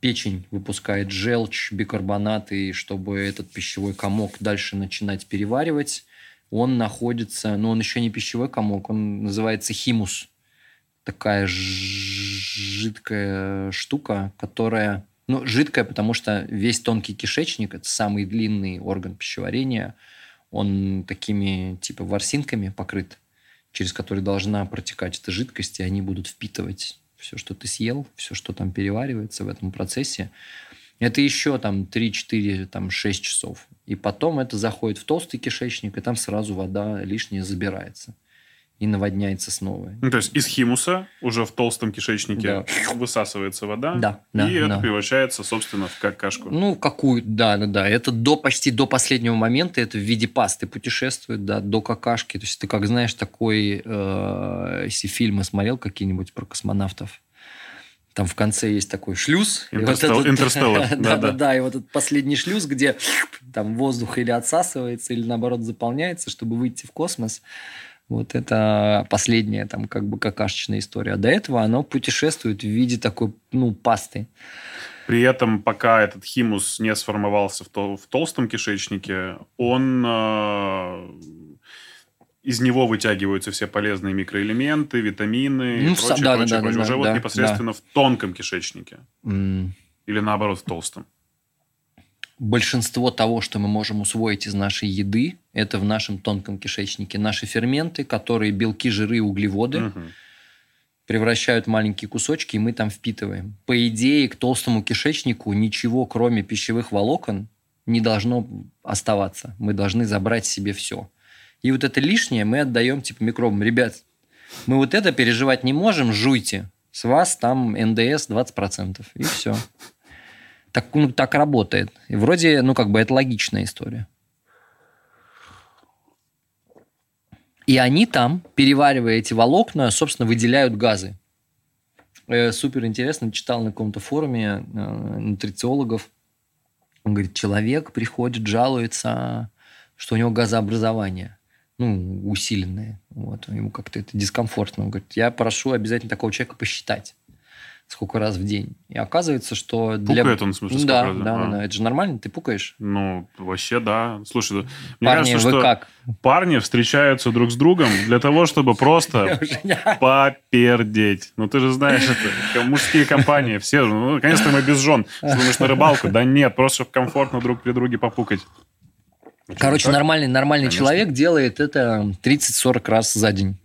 печень выпускает желчь, бикарбонаты, и чтобы этот пищевой комок дальше начинать переваривать, он находится, но он еще не пищевой комок, он называется химус. Такая жидкая штука, которая... Ну, жидкая, потому что весь тонкий кишечник, это самый длинный орган пищеварения, он такими типа ворсинками покрыт, через которые должна протекать эта жидкость, и они будут впитывать все, что ты съел, все, что там переваривается в этом процессе. Это еще там 3-4, там 6 часов. И потом это заходит в толстый кишечник, и там сразу вода лишняя забирается и наводняется снова.
Ну, то есть из химуса уже в толстом кишечнике да. высасывается вода,
да,
да, и
да.
это превращается, собственно, в какашку.
Ну, какую, да, да, да. Это до почти до последнего момента, это в виде пасты путешествует, да, до какашки. То есть ты как знаешь такой, э, если фильмы смотрел какие-нибудь про космонавтов, там в конце есть такой шлюз.
Интерстеллар.
Да, да, да. И вот этот последний шлюз, где там воздух или отсасывается, или наоборот заполняется, чтобы выйти в космос. Вот это последняя там как бы какашечная история. А до этого оно путешествует в виде такой, ну, пасты.
При этом, пока этот химус не сформовался в, тол- в толстом кишечнике, он э- из него вытягиваются все полезные микроэлементы, витамины ну, и прочее, да, прочее, да, прочее. Да, Уже да, вот да, непосредственно да. в тонком кишечнике.
Mm.
Или наоборот в толстом
большинство того, что мы можем усвоить из нашей еды, это в нашем тонком кишечнике. Наши ферменты, которые белки, жиры, углеводы, угу. превращают в маленькие кусочки, и мы там впитываем. По идее, к толстому кишечнику ничего, кроме пищевых волокон, не должно оставаться. Мы должны забрать себе все. И вот это лишнее мы отдаем типа микробам. Ребят, мы вот это переживать не можем, жуйте. С вас там НДС 20%. И все. Так, ну, так работает. И вроде, ну, как бы это логичная история. И они там, переваривая эти волокна, собственно, выделяют газы. Э, супер интересно, читал на каком-то форуме э, нутрициологов. Он говорит, человек приходит, жалуется, что у него газообразование ну, усиленное. Вот, ему как-то это дискомфортно. Он говорит, я прошу обязательно такого человека посчитать сколько раз в день. И оказывается, что
для... Пукает он, в смысле,
да,
раз,
да, да, а. да, это же нормально, ты пукаешь?
Ну, вообще, да. Слушай,
мне парни, кажется, что
как? парни встречаются друг с другом для того, чтобы просто попердеть. Ну, ты же знаешь, это мужские компании, все, ну, наконец-то мы без жен. Думаешь, на рыбалку? Да нет, просто чтобы комфортно друг при друге попукать.
Короче, нормальный, нормальный человек делает это 30-40 раз за день.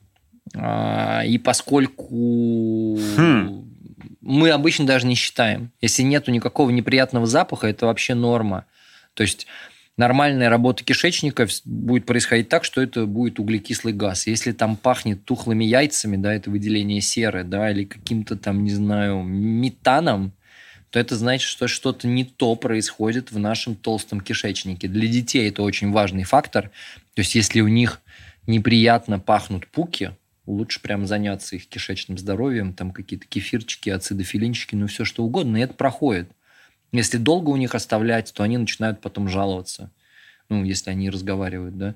А, и поскольку хм мы обычно даже не считаем. Если нету никакого неприятного запаха, это вообще норма. То есть нормальная работа кишечника будет происходить так, что это будет углекислый газ. Если там пахнет тухлыми яйцами, да, это выделение серы, да, или каким-то там, не знаю, метаном, то это значит, что что-то не то происходит в нашем толстом кишечнике. Для детей это очень важный фактор. То есть если у них неприятно пахнут пуки, лучше прям заняться их кишечным здоровьем, там какие-то кефирчики, ацидофилинчики, ну все что угодно, и это проходит. Если долго у них оставлять, то они начинают потом жаловаться. Ну, если они разговаривают, да,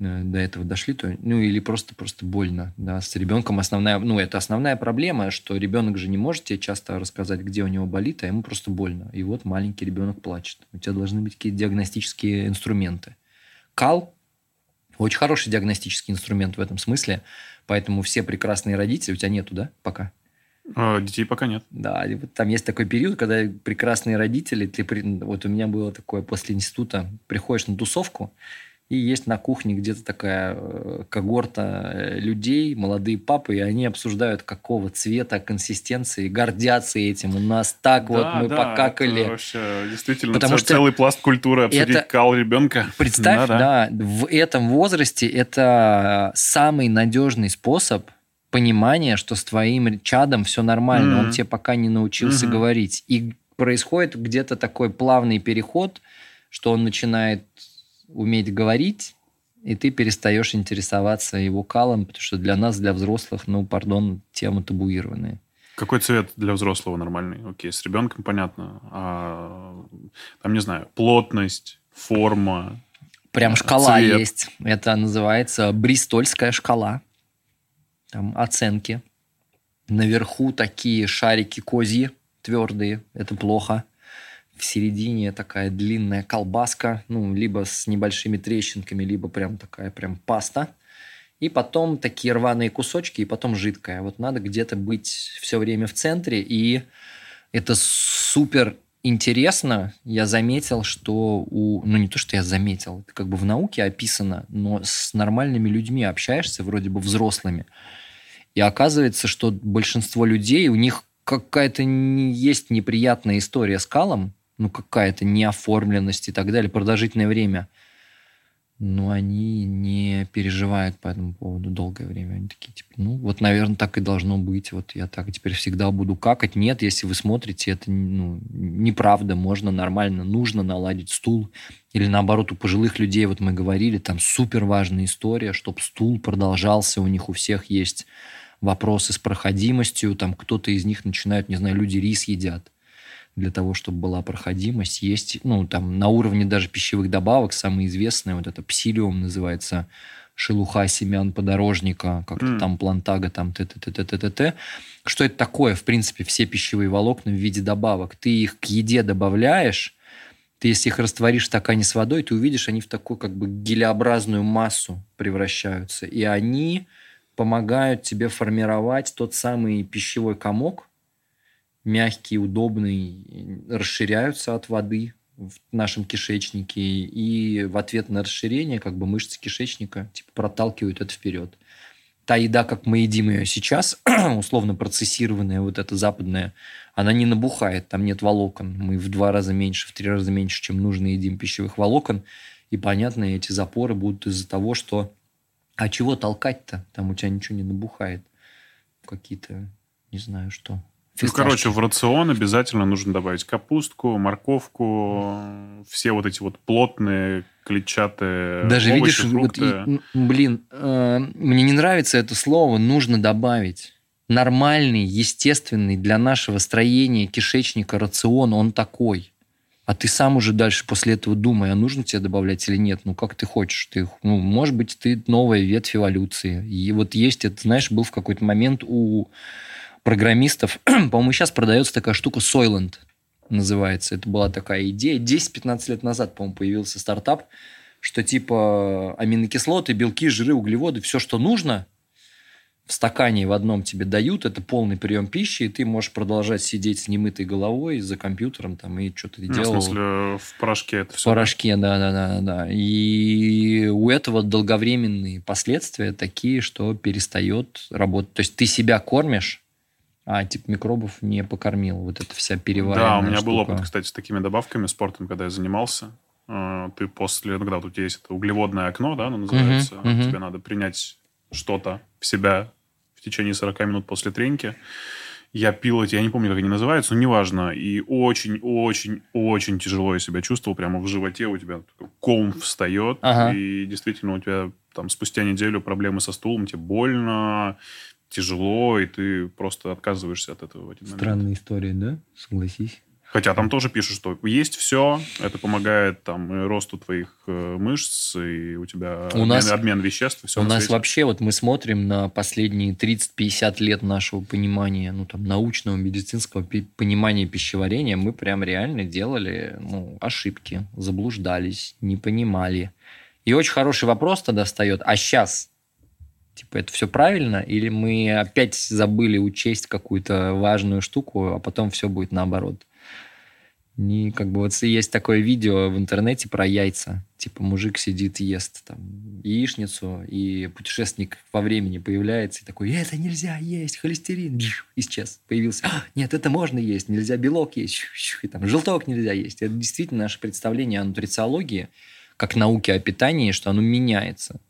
э, до этого дошли, то, ну, или просто, просто больно, да, с ребенком основная, ну, это основная проблема, что ребенок же не может тебе часто рассказать, где у него болит, а ему просто больно. И вот маленький ребенок плачет. У тебя должны быть какие-то диагностические инструменты. Кал – очень хороший диагностический инструмент в этом смысле – Поэтому все прекрасные родители, у тебя нету, да, пока?
А, детей пока нет.
Да, вот там есть такой период, когда прекрасные родители, ты, вот у меня было такое после института, приходишь на тусовку, и есть на кухне где-то такая э, когорта э, людей, молодые папы, и они обсуждают, какого цвета, консистенции, гордятся этим. У нас так да, вот мы да, покакали.
Это вообще действительно Потому что целый пласт культуры обсудить это, кал ребенка.
Представь, да, да. да, в этом возрасте это самый надежный способ понимания, что с твоим чадом все нормально, mm-hmm. он тебе пока не научился mm-hmm. говорить. И происходит где-то такой плавный переход, что он начинает уметь говорить, и ты перестаешь интересоваться его калом, потому что для нас, для взрослых, ну, пардон, темы табуированные.
Какой цвет для взрослого нормальный? Окей, с ребенком понятно. А, там, не знаю, плотность, форма.
Прям шкала цвет. есть. Это называется Бристольская шкала. Там оценки. Наверху такие шарики козьи, твердые, это плохо. В середине такая длинная колбаска, ну, либо с небольшими трещинками, либо прям такая прям паста. И потом такие рваные кусочки, и потом жидкая. Вот надо где-то быть все время в центре, и это супер интересно. Я заметил, что у... Ну, не то, что я заметил, это как бы в науке описано, но с нормальными людьми общаешься, вроде бы взрослыми, и оказывается, что большинство людей, у них какая-то есть неприятная история с калом, ну, какая-то неоформленность и так далее, продолжительное время, но они не переживают по этому поводу долгое время. Они такие, типа, ну, вот, наверное, так и должно быть. Вот я так теперь всегда буду какать. Нет, если вы смотрите, это ну, неправда. Можно нормально, нужно наладить стул. Или наоборот, у пожилых людей, вот мы говорили, там супер важная история, чтобы стул продолжался. У них у всех есть вопросы с проходимостью. Там кто-то из них начинают, не знаю, люди рис едят для того, чтобы была проходимость. Есть, ну, там, на уровне даже пищевых добавок, самое известное, вот это псилиум называется, шелуха семян подорожника, как-то mm. там плантага, там т т т т т т т Что это такое? В принципе, все пищевые волокна в виде добавок. Ты их к еде добавляешь, ты если их растворишь в стакане с водой, ты увидишь, они в такую как бы гелеобразную массу превращаются. И они помогают тебе формировать тот самый пищевой комок, мягкий, удобный, расширяются от воды в нашем кишечнике, и в ответ на расширение как бы мышцы кишечника типа, проталкивают это вперед. Та еда, как мы едим ее сейчас, условно процессированная, вот эта западная, она не набухает, там нет волокон. Мы в два раза меньше, в три раза меньше, чем нужно едим пищевых волокон. И, понятно, эти запоры будут из-за того, что... А чего толкать-то? Там у тебя ничего не набухает. Какие-то, не знаю, что.
Ну, короче, в рацион обязательно нужно добавить капустку, морковку, все вот эти вот плотные клетчатые
Даже
овощи,
видишь, вот, и, блин, э, мне не нравится это слово, нужно добавить. Нормальный, естественный для нашего строения кишечника рацион, он такой. А ты сам уже дальше после этого думай, а нужно тебе добавлять или нет. Ну, как ты хочешь. Ты, ну, может быть, ты новая ветвь эволюции. И вот есть это, знаешь, был в какой-то момент у программистов. По-моему, сейчас продается такая штука Soylent называется. Это была такая идея. 10-15 лет назад, по-моему, появился стартап, что типа аминокислоты, белки, жиры, углеводы, все, что нужно, в стакане в одном тебе дают, это полный прием пищи, и ты можешь продолжать сидеть с немытой головой за компьютером там и что-то ну, делал.
В смысле, в порошке это все?
В порошке, да, да, да, да. И у этого долговременные последствия такие, что перестает работать. То есть ты себя кормишь, а типа микробов не покормил. Вот эта вся переваривание.
Да, у меня
штука.
был опыт, кстати, с такими добавками, спортом, когда я занимался. А, ты после, ну, когда вот у тебя есть это углеводное окно, да, оно называется, uh-huh, uh-huh. тебе надо принять что-то в себя в течение 40 минут после треники. Я пил эти, я не помню, как они называются, но неважно. И очень-очень-очень тяжело я себя чувствовал. Прямо в животе у тебя ком встает. Ага. И действительно у тебя там спустя неделю проблемы со стулом, тебе больно, тяжело, и ты просто отказываешься от этого в один
момент. Странная история, да? Согласись.
Хотя там тоже пишут, что есть все, это помогает там росту твоих э, мышц, и у тебя у обмен, нас, обмен веществ. Все
у нас вообще, вот мы смотрим на последние 30-50 лет нашего понимания, ну там научного, медицинского понимания пищеварения, мы прям реально делали ну, ошибки, заблуждались, не понимали. И очень хороший вопрос тогда встает, а сейчас Типа, это все правильно? Или мы опять забыли учесть какую-то важную штуку, а потом все будет наоборот? Не, как бы вот есть такое видео в интернете про яйца. Типа мужик сидит ест там яичницу, и путешественник во времени появляется и такой, это нельзя есть, холестерин, исчез, появился. А, нет, это можно есть, нельзя белок есть, и там желток нельзя есть. Это действительно наше представление о нутрициологии, как науке о питании, что оно меняется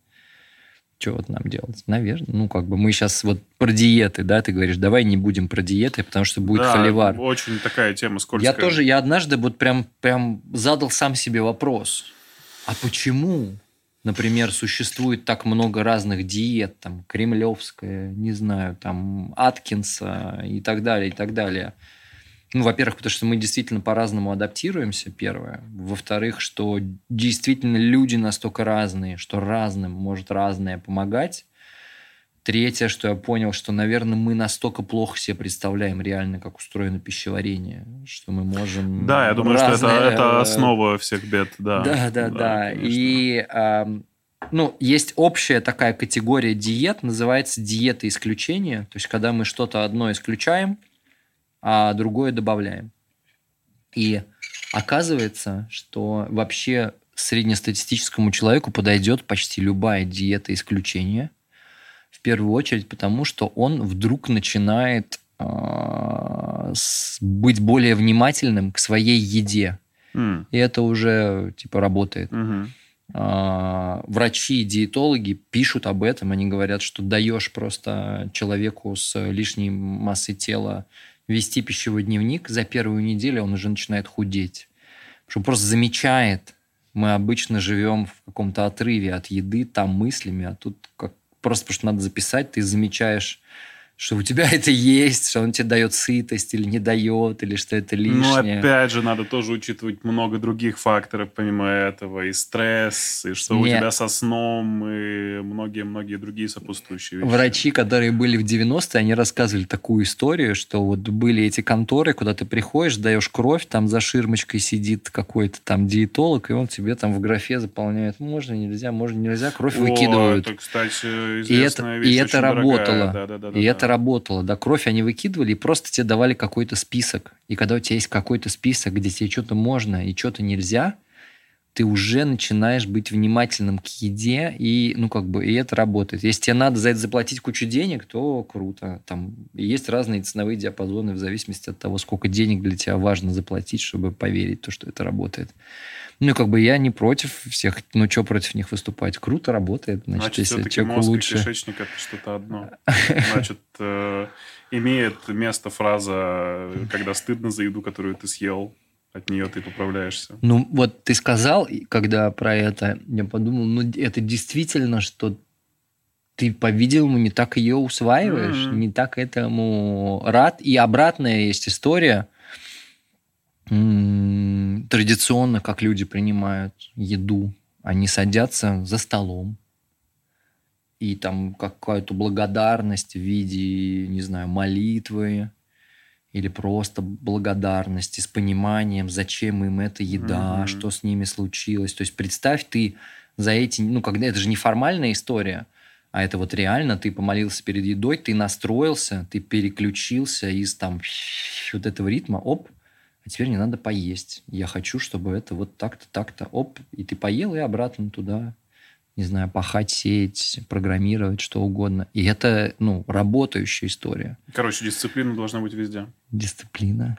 что вот нам делать? Наверное. Ну, как бы мы сейчас вот про диеты, да, ты говоришь, давай не будем про диеты, потому что будет да, холивар.
очень такая тема скользкая.
Я тоже, я однажды вот прям, прям задал сам себе вопрос. А почему, например, существует так много разных диет, там, кремлевская, не знаю, там, Аткинса и так далее, и так далее. Ну, во-первых, потому что мы действительно по-разному адаптируемся, первое. Во-вторых, что действительно люди настолько разные, что разным может разное помогать. Третье, что я понял, что, наверное, мы настолько плохо себе представляем реально, как устроено пищеварение, что мы можем...
Да, я думаю, разные... что это, это основа всех бед, да.
Да, да, да. да. И, э, ну, есть общая такая категория диет, называется диета исключения, то есть когда мы что-то одно исключаем, а другое добавляем. И оказывается, что вообще среднестатистическому человеку подойдет почти любая диета исключения – в первую очередь потому, что он вдруг начинает э, быть более внимательным к своей еде. Mm. И это уже типа работает. Mm-hmm. Э, врачи и диетологи пишут об этом. Они говорят, что даешь просто человеку с лишней массой тела вести пищевой дневник, за первую неделю он уже начинает худеть. Потому что он просто замечает, мы обычно живем в каком-то отрыве от еды, там мыслями, а тут как просто потому что надо записать, ты замечаешь что у тебя это есть, что он тебе дает сытость или не дает, или что это ну, лишнее.
Ну, опять же, надо тоже учитывать много других факторов, помимо этого, и стресс, и что Нет. у тебя со сном, и многие-многие другие сопутствующие вещи.
Врачи, которые были в 90-е, они рассказывали такую историю, что вот были эти конторы, куда ты приходишь, даешь кровь, там за ширмочкой сидит какой-то там диетолог, и он тебе там в графе заполняет, можно, нельзя, можно, нельзя, кровь О, выкидывают.
это, кстати,
известная и это,
вещь,
и это работало.
Да, да, да,
и это это работало, да, кровь они выкидывали и просто тебе давали какой-то список. И когда у тебя есть какой-то список, где тебе что-то можно и что-то нельзя, ты уже начинаешь быть внимательным к еде, и, ну, как бы, и это работает. Если тебе надо за это заплатить кучу денег, то круто. Там есть разные ценовые диапазоны в зависимости от того, сколько денег для тебя важно заплатить, чтобы поверить, то, что это работает. Ну, как бы я не против всех, ну, что против них выступать? Круто работает, значит,
значит если человеку мозг лучше... и кишечник – это что-то одно. Значит, э, имеет место фраза, когда стыдно за еду, которую ты съел, от нее ты поправляешься.
Ну, вот ты сказал, когда про это, я подумал, ну, это действительно, что ты, по-видимому, не так ее усваиваешь, mm-hmm. не так этому рад. И обратная есть история – традиционно, как люди принимают еду, они садятся за столом, и там какая-то благодарность в виде, не знаю, молитвы или просто благодарности с пониманием, зачем им эта еда, mm-hmm. что с ними случилось. То есть представь, ты за эти, ну, когда это же не формальная история, а это вот реально, ты помолился перед едой, ты настроился, ты переключился из там вот этого ритма, оп, а теперь мне надо поесть. Я хочу, чтобы это вот так-то, так-то, оп, и ты поел, и обратно туда, не знаю, пахать, сеять, программировать, что угодно. И это, ну, работающая история.
Короче, дисциплина должна быть везде.
Дисциплина.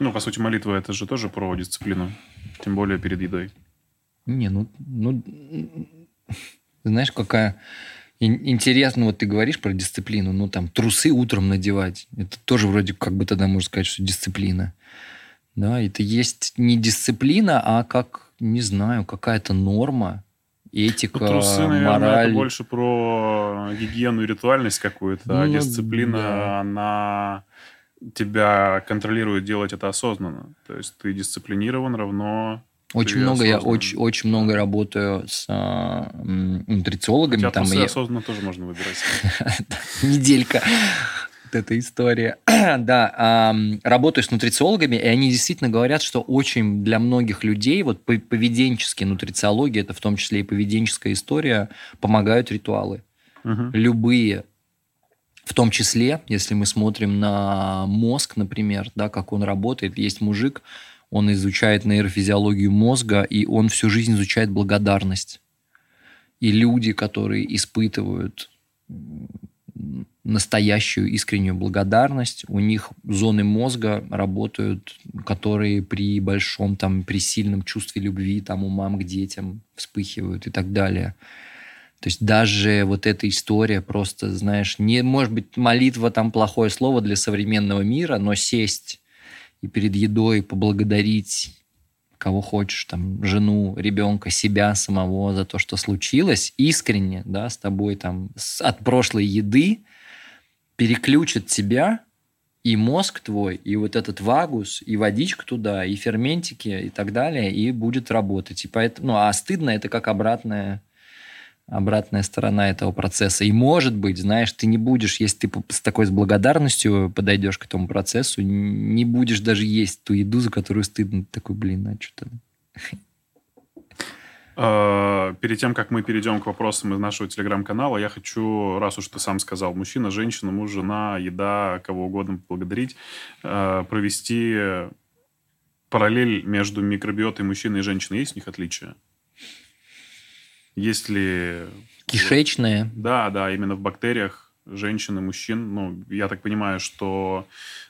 Ну, по сути, молитва это же тоже про дисциплину. Тем более перед едой.
Не, ну, ну знаешь, какая Интересно, вот ты говоришь про дисциплину, ну там трусы утром надевать, это тоже вроде как бы тогда можно сказать, что дисциплина. Да, это есть не дисциплина, а как, не знаю, какая-то норма, этика, ну, трусы, наверное, мораль.
это больше про гигиену и ритуальность какую-то, а ну, а дисциплина, да. она тебя контролирует делать это осознанно. То есть ты дисциплинирован равно
очень много, я очень, очень много работаю с а, нутрициологами. Хотя
там и... осознанно тоже можно выбирать.
Неделька эта история. да, работаю с нутрициологами, и они действительно говорят, что очень для многих людей вот поведенческие нутрициология, это в том числе и поведенческая история, помогают ритуалы. Любые. В том числе, если мы смотрим на мозг, например, да, как он работает, есть мужик, он изучает нейрофизиологию мозга, и он всю жизнь изучает благодарность. И люди, которые испытывают настоящую искреннюю благодарность, у них зоны мозга работают, которые при большом, там, при сильном чувстве любви, там, у мам к детям вспыхивают и так далее. То есть даже вот эта история просто, знаешь, не может быть молитва там плохое слово для современного мира, но сесть и перед едой поблагодарить кого хочешь, там, жену, ребенка, себя самого за то, что случилось, искренне, да, с тобой там с, от прошлой еды переключит тебя и мозг твой, и вот этот вагус, и водичка туда, и ферментики, и так далее, и будет работать. И поэтому, ну, а стыдно это как обратная обратная сторона этого процесса. И может быть, знаешь, ты не будешь, если ты с такой с благодарностью подойдешь к этому процессу, не будешь даже есть ту еду, за которую стыдно. Ты такой, блин, а что-то...
А, перед тем, как мы перейдем к вопросам из нашего телеграм-канала, я хочу, раз уж ты сам сказал, мужчина, женщина, муж, жена, еда, кого угодно поблагодарить, а, провести параллель между микробиотой мужчины и женщины. Есть у них отличия? Есть ли...
Кишечные?
Да, да, именно в бактериях женщин и мужчин. Ну, я так понимаю, что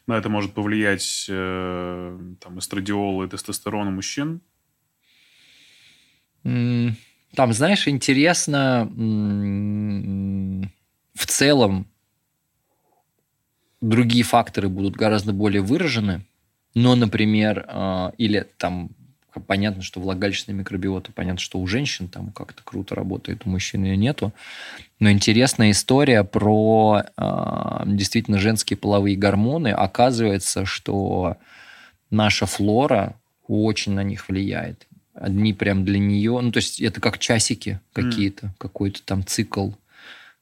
на это может повлиять э, там, эстрадиол и тестостерон у мужчин.
Там, знаешь, интересно, в целом другие факторы будут гораздо более выражены, но, например, а, или там понятно, что влагалищная микробиота, понятно, что у женщин там как-то круто работает, у мужчин ее нету. Но интересная история про э, действительно женские половые гормоны. Оказывается, что наша флора очень на них влияет. Одни прям для нее, ну то есть это как часики какие-то, mm. какой-то там цикл,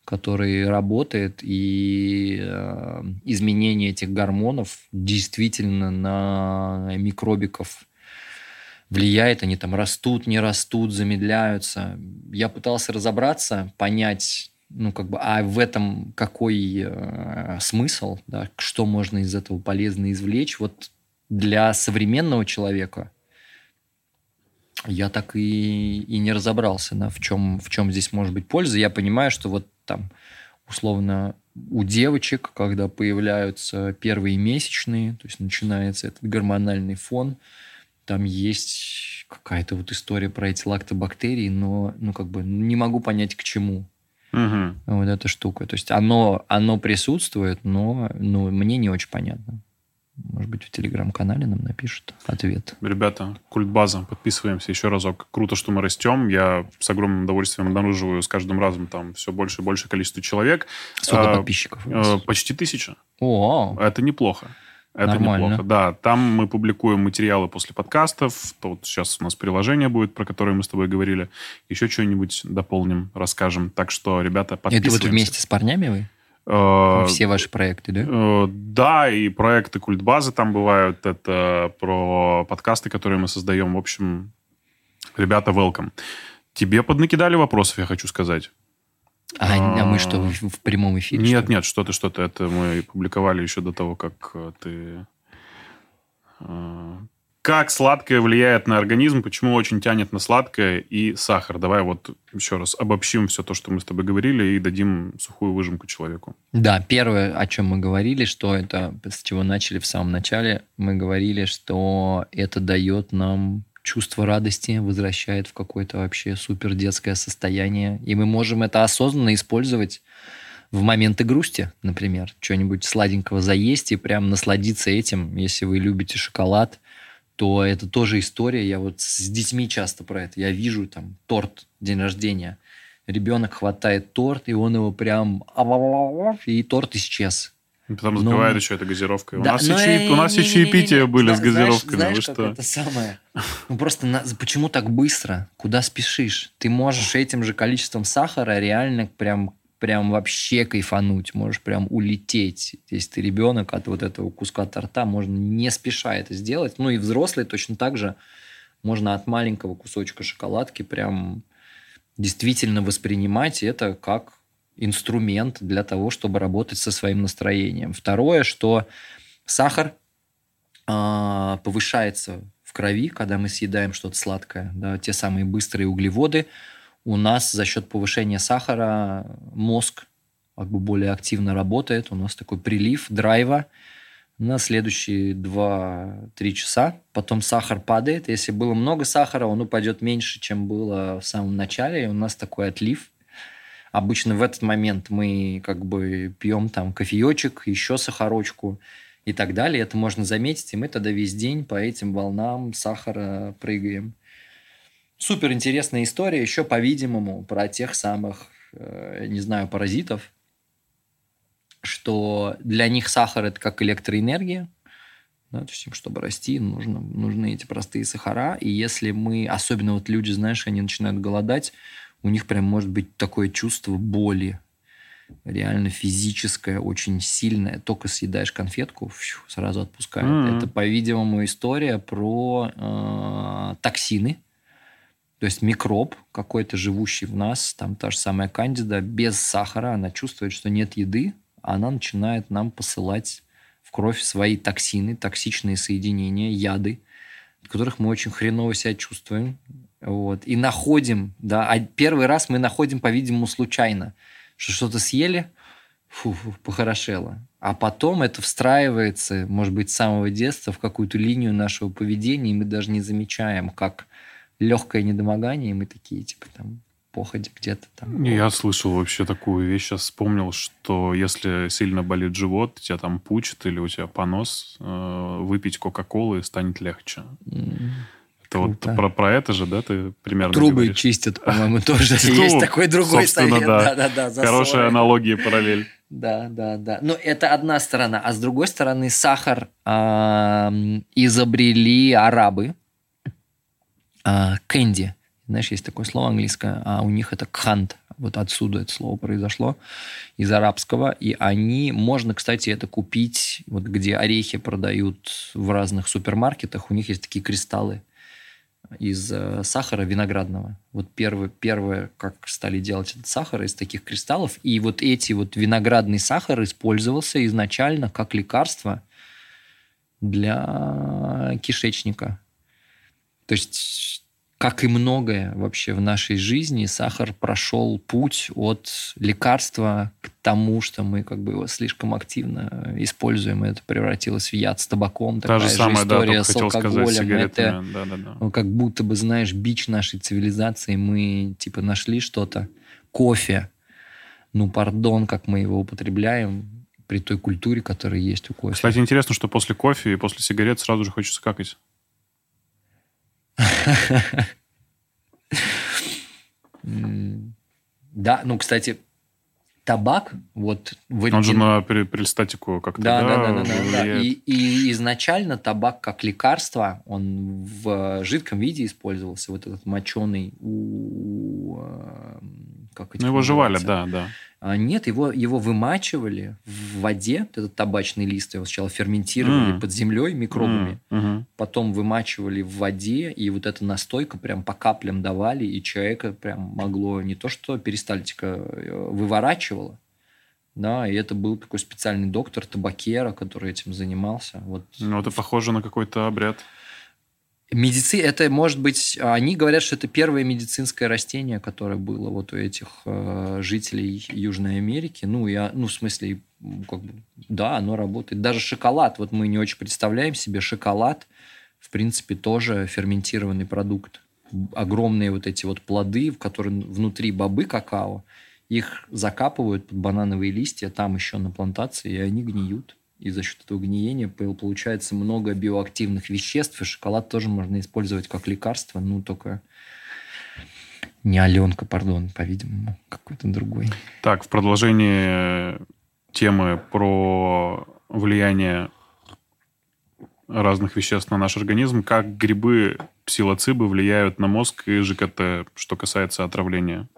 который работает, и э, изменение этих гормонов действительно на микробиков влияет, они там растут, не растут, замедляются. Я пытался разобраться, понять, ну, как бы, а в этом какой э, смысл, да, что можно из этого полезно извлечь. Вот для современного человека я так и, и не разобрался, да, в чем, в чем здесь может быть польза. Я понимаю, что вот там, условно, у девочек, когда появляются первые месячные, то есть начинается этот гормональный фон, там есть какая-то вот история про эти лактобактерии, но ну как бы не могу понять к чему. Угу. Вот эта штука. То есть оно, оно присутствует, но ну, мне не очень понятно. Может быть, в телеграм-канале нам напишут ответ.
Ребята, культбаза, подписываемся еще разок. Круто, что мы растем. Я с огромным удовольствием обнаруживаю с каждым разом там все больше и больше количество человек.
Сколько а, подписчиков?
А, почти тысяча.
О,
Это неплохо. Это Нормально. неплохо. Да, там мы публикуем материалы после подкастов. То вот сейчас у нас приложение будет, про которое мы с тобой говорили. Еще что-нибудь дополним, расскажем. Так что, ребята, подписывайтесь.
Это вот вместе с парнями вы? Э, Все ваши проекты, да?
Э, да, и проекты культбазы там бывают. Это про подкасты, которые мы создаем. В общем, ребята, welcome. Тебе поднакидали вопросов, я хочу сказать.
А, а мы что, в, в прямом эфире?
Нет, нет, что-то, что-то. Это мы публиковали еще до того, как э, ты... Э, как сладкое влияет на организм, почему очень тянет на сладкое и сахар. Давай вот еще раз обобщим все то, что мы с тобой говорили, и дадим сухую выжимку человеку.
Да, первое, о чем мы говорили, что это, с чего начали в самом начале, мы говорили, что это дает нам чувство радости возвращает в какое-то вообще супер детское состояние. И мы можем это осознанно использовать в моменты грусти, например. Что-нибудь сладенького заесть и прям насладиться этим. Если вы любите шоколад, то это тоже история. Я вот с детьми часто про это. Я вижу там торт, день рождения. Ребенок хватает торт, и он его прям... И торт исчез.
Потом сбивает ну, еще это газировкой. Да, у нас, еще, у нас еще чаепития были с газировками.
Знаешь, Вы что? это самое? Ну просто на, почему так быстро? Куда спешишь? Ты можешь этим же количеством сахара реально прям прям вообще кайфануть, можешь прям улететь. Если ты ребенок от вот этого куска торта, можно не спеша это сделать. Ну и взрослый точно так же можно от маленького кусочка шоколадки прям действительно воспринимать это как инструмент для того, чтобы работать со своим настроением. Второе, что сахар э, повышается в крови, когда мы съедаем что-то сладкое, да, те самые быстрые углеводы. У нас за счет повышения сахара мозг как бы более активно работает, у нас такой прилив драйва на следующие 2-3 часа. Потом сахар падает. Если было много сахара, он упадет меньше, чем было в самом начале. И у нас такой отлив Обычно в этот момент мы как бы пьем там кофеечек, еще сахарочку и так далее. Это можно заметить, и мы тогда весь день по этим волнам сахара прыгаем. Супер интересная история, еще, по-видимому, про тех самых, э, не знаю, паразитов, что для них сахар это как электроэнергия, да, то есть чтобы расти, нужно, нужны эти простые сахара. И если мы, особенно вот люди, знаешь, они начинают голодать, у них прям может быть такое чувство боли, реально физическое, очень сильное. Только съедаешь конфетку, фью, сразу отпускает. Mm-hmm. Это, по-видимому, история про э, токсины. То есть микроб какой-то, живущий в нас, там та же самая кандида, без сахара, она чувствует, что нет еды, она начинает нам посылать в кровь свои токсины, токсичные соединения, яды, от которых мы очень хреново себя чувствуем. Вот. И находим, да, а первый раз мы находим, по-видимому, случайно, что что-то съели, фу, фу, похорошело. А потом это встраивается, может быть, с самого детства в какую-то линию нашего поведения, и мы даже не замечаем, как легкое недомогание, и мы такие, типа, там, походе где-то там.
Я слышал вообще такую вещь, сейчас вспомнил, что если сильно болит живот, тебя там пучит или у тебя понос, э, выпить Кока-Колы станет легче. Mm. Это вот про, про это же, да, ты примерно
Трубы говоришь? чистят, по-моему, тоже есть такой другой совет.
Да, да, да. Хорошая аналогия, параллель.
Да, да, да. Но это одна сторона. А с другой стороны, сахар изобрели арабы. А, кэнди знаешь, есть такое слово английское, а у них это кхант. Вот отсюда это слово произошло, из арабского. И они, можно, кстати, это купить, вот где орехи продают в разных супермаркетах, у них есть такие кристаллы из э, сахара виноградного. Вот первое, первое, как стали делать этот сахар из таких кристаллов. И вот эти вот виноградный сахар использовался изначально как лекарство для кишечника. То есть как и многое вообще в нашей жизни, сахар прошел путь от лекарства к тому, что мы как бы его слишком активно используем, и это превратилось в яд с табаком.
Та же самая, история да, с алкоголем. это
да, да, да. как будто бы, знаешь, бич нашей цивилизации. Мы типа нашли что-то. Кофе. Ну, пардон, как мы его употребляем при той культуре, которая есть у кофе.
Кстати, интересно, что после кофе и после сигарет сразу же хочется какать.
Да, ну, кстати, табак, вот...
Валентин... Он же на перистатику как-то,
да? Да, да, да. да, да. И, и изначально табак как лекарство, он в жидком виде использовался, вот этот моченый у... Э,
как ну, его жевали, да, да.
А нет, его, его вымачивали в воде, этот табачный лист, его сначала ферментировали mm. под землей микробами, mm. Mm-hmm. потом вымачивали в воде, и вот эта настойка прям по каплям давали, и человека прям могло не то что перистальтика э, выворачивало, да, и это был такой специальный доктор табакера, который этим занимался. Вот.
Ну, это похоже на какой-то обряд.
Медици... Это может быть... Они говорят, что это первое медицинское растение, которое было вот у этих э, жителей Южной Америки. Ну, я, ну, в смысле, как бы, да, оно работает. Даже шоколад. Вот мы не очень представляем себе шоколад. В принципе, тоже ферментированный продукт. Огромные вот эти вот плоды, в которых внутри бобы какао. Их закапывают под банановые листья там еще на плантации, и они гниют и за счет этого гниения получается много биоактивных веществ, и шоколад тоже можно использовать как лекарство, ну, только не Аленка, пардон, по-видимому, какой-то другой.
Так, в продолжении темы про влияние разных веществ на наш организм, как грибы, псилоцибы влияют на мозг и ЖКТ, что касается отравления.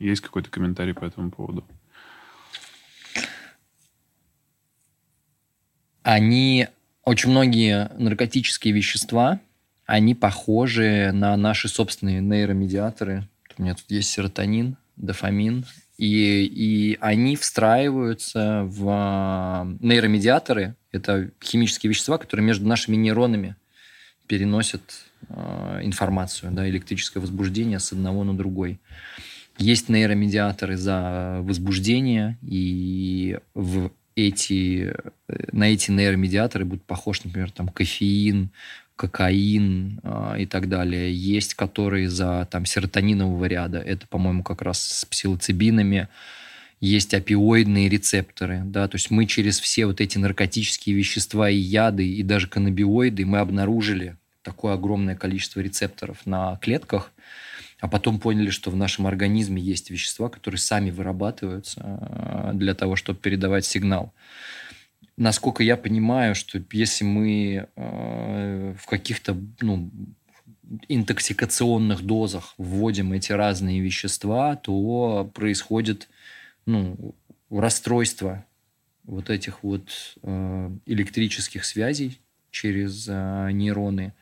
Есть какой-то комментарий по этому поводу?
Они очень многие наркотические вещества, они похожи на наши собственные нейромедиаторы. У меня тут есть серотонин, дофамин, и, и они встраиваются в а, нейромедиаторы. Это химические вещества, которые между нашими нейронами переносят э, информацию, да, электрическое возбуждение с одного на другой. Есть нейромедиаторы за возбуждение, и в эти, э, на эти нейромедиаторы будут похожи, например, там, кофеин, кокаин э, и так далее. Есть, которые за там, серотонинового ряда. Это, по-моему, как раз с псилоцибинами. Есть опиоидные рецепторы. Да? То есть мы через все вот эти наркотические вещества и яды, и даже каннабиоиды, мы обнаружили такое огромное количество рецепторов на клетках, а потом поняли, что в нашем организме есть вещества, которые сами вырабатываются э, для того, чтобы передавать сигнал. Насколько я понимаю, что если мы э, в каких-то ну, интоксикационных дозах вводим эти разные вещества, то происходит ну, расстройство вот этих вот э, электрических связей через нейроны.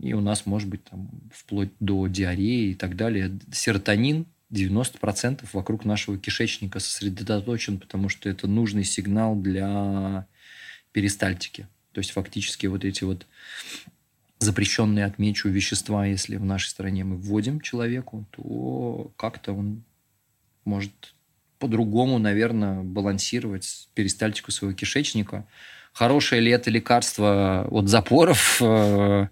И у нас может быть там вплоть до диареи и так далее. Серотонин 90% вокруг нашего кишечника сосредоточен, потому что это нужный сигнал для перистальтики. То есть фактически вот эти вот запрещенные, отмечу, вещества, если в нашей стране мы вводим человеку, то как-то он может по-другому, наверное, балансировать перистальтику своего кишечника. Хорошее ли это лекарство от запоров, э,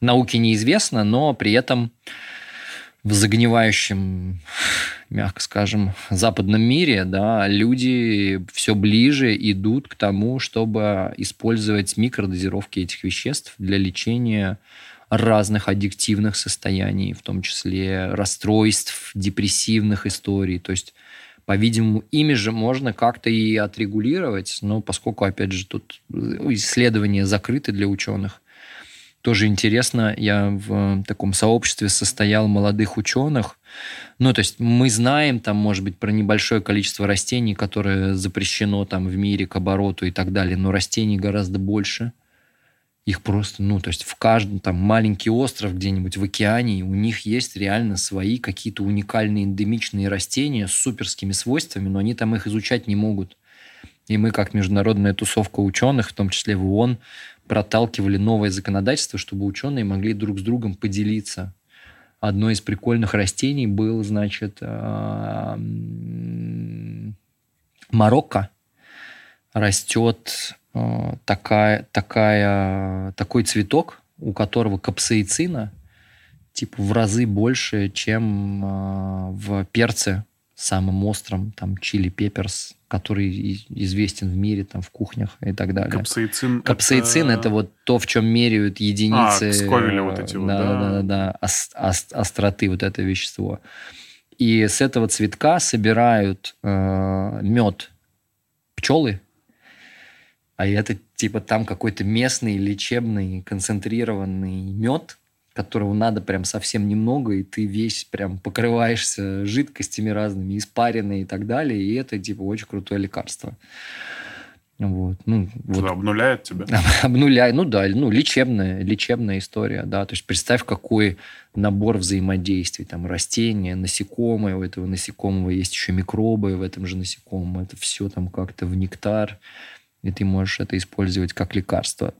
науке неизвестно, но при этом в загнивающем, мягко скажем, западном мире, да, люди все ближе идут к тому, чтобы использовать микродозировки этих веществ для лечения разных аддиктивных состояний, в том числе расстройств, депрессивных историй. То есть, по-видимому, ими же можно как-то и отрегулировать, но поскольку, опять же, тут исследования закрыты для ученых, тоже интересно, я в таком сообществе состоял молодых ученых. Ну, то есть мы знаем там, может быть, про небольшое количество растений, которое запрещено там в мире к обороту и так далее, но растений гораздо больше. Их просто, ну, то есть в каждом там маленький остров где-нибудь в океане, у них есть реально свои какие-то уникальные эндемичные растения с суперскими свойствами, но они там их изучать не могут. И мы, как международная тусовка ученых, в том числе в ООН, проталкивали новое законодательство, чтобы ученые могли друг с другом поделиться. Одно из прикольных растений был, значит, а, Марокко растет такая, такая, такой цветок, у которого капсаицина типа в разы больше, чем а, в перце самым острым, там, чили пепперс, который известен в мире, там, в кухнях и так далее.
Капсаицин?
Капсаицин это, это вот то, в чем меряют единицы... А,
сковеля вот эти вот,
да. Да, да, да, ост, ост, остроты вот это вещество. И с этого цветка собирают э, мед пчелы, а это типа там какой-то местный лечебный концентрированный мед, которого надо прям совсем немного, и ты весь прям покрываешься жидкостями разными, испаренные и так далее, и это типа очень крутое лекарство. Вот. Ну, вот.
обнуляет тебя?
Обнуляет, ну да, ну лечебная, лечебная история, да. То есть представь, какой набор взаимодействий. Там растения, насекомые, у этого насекомого есть еще микробы в этом же насекомом. Это все там как-то в нектар, и ты можешь это использовать как лекарство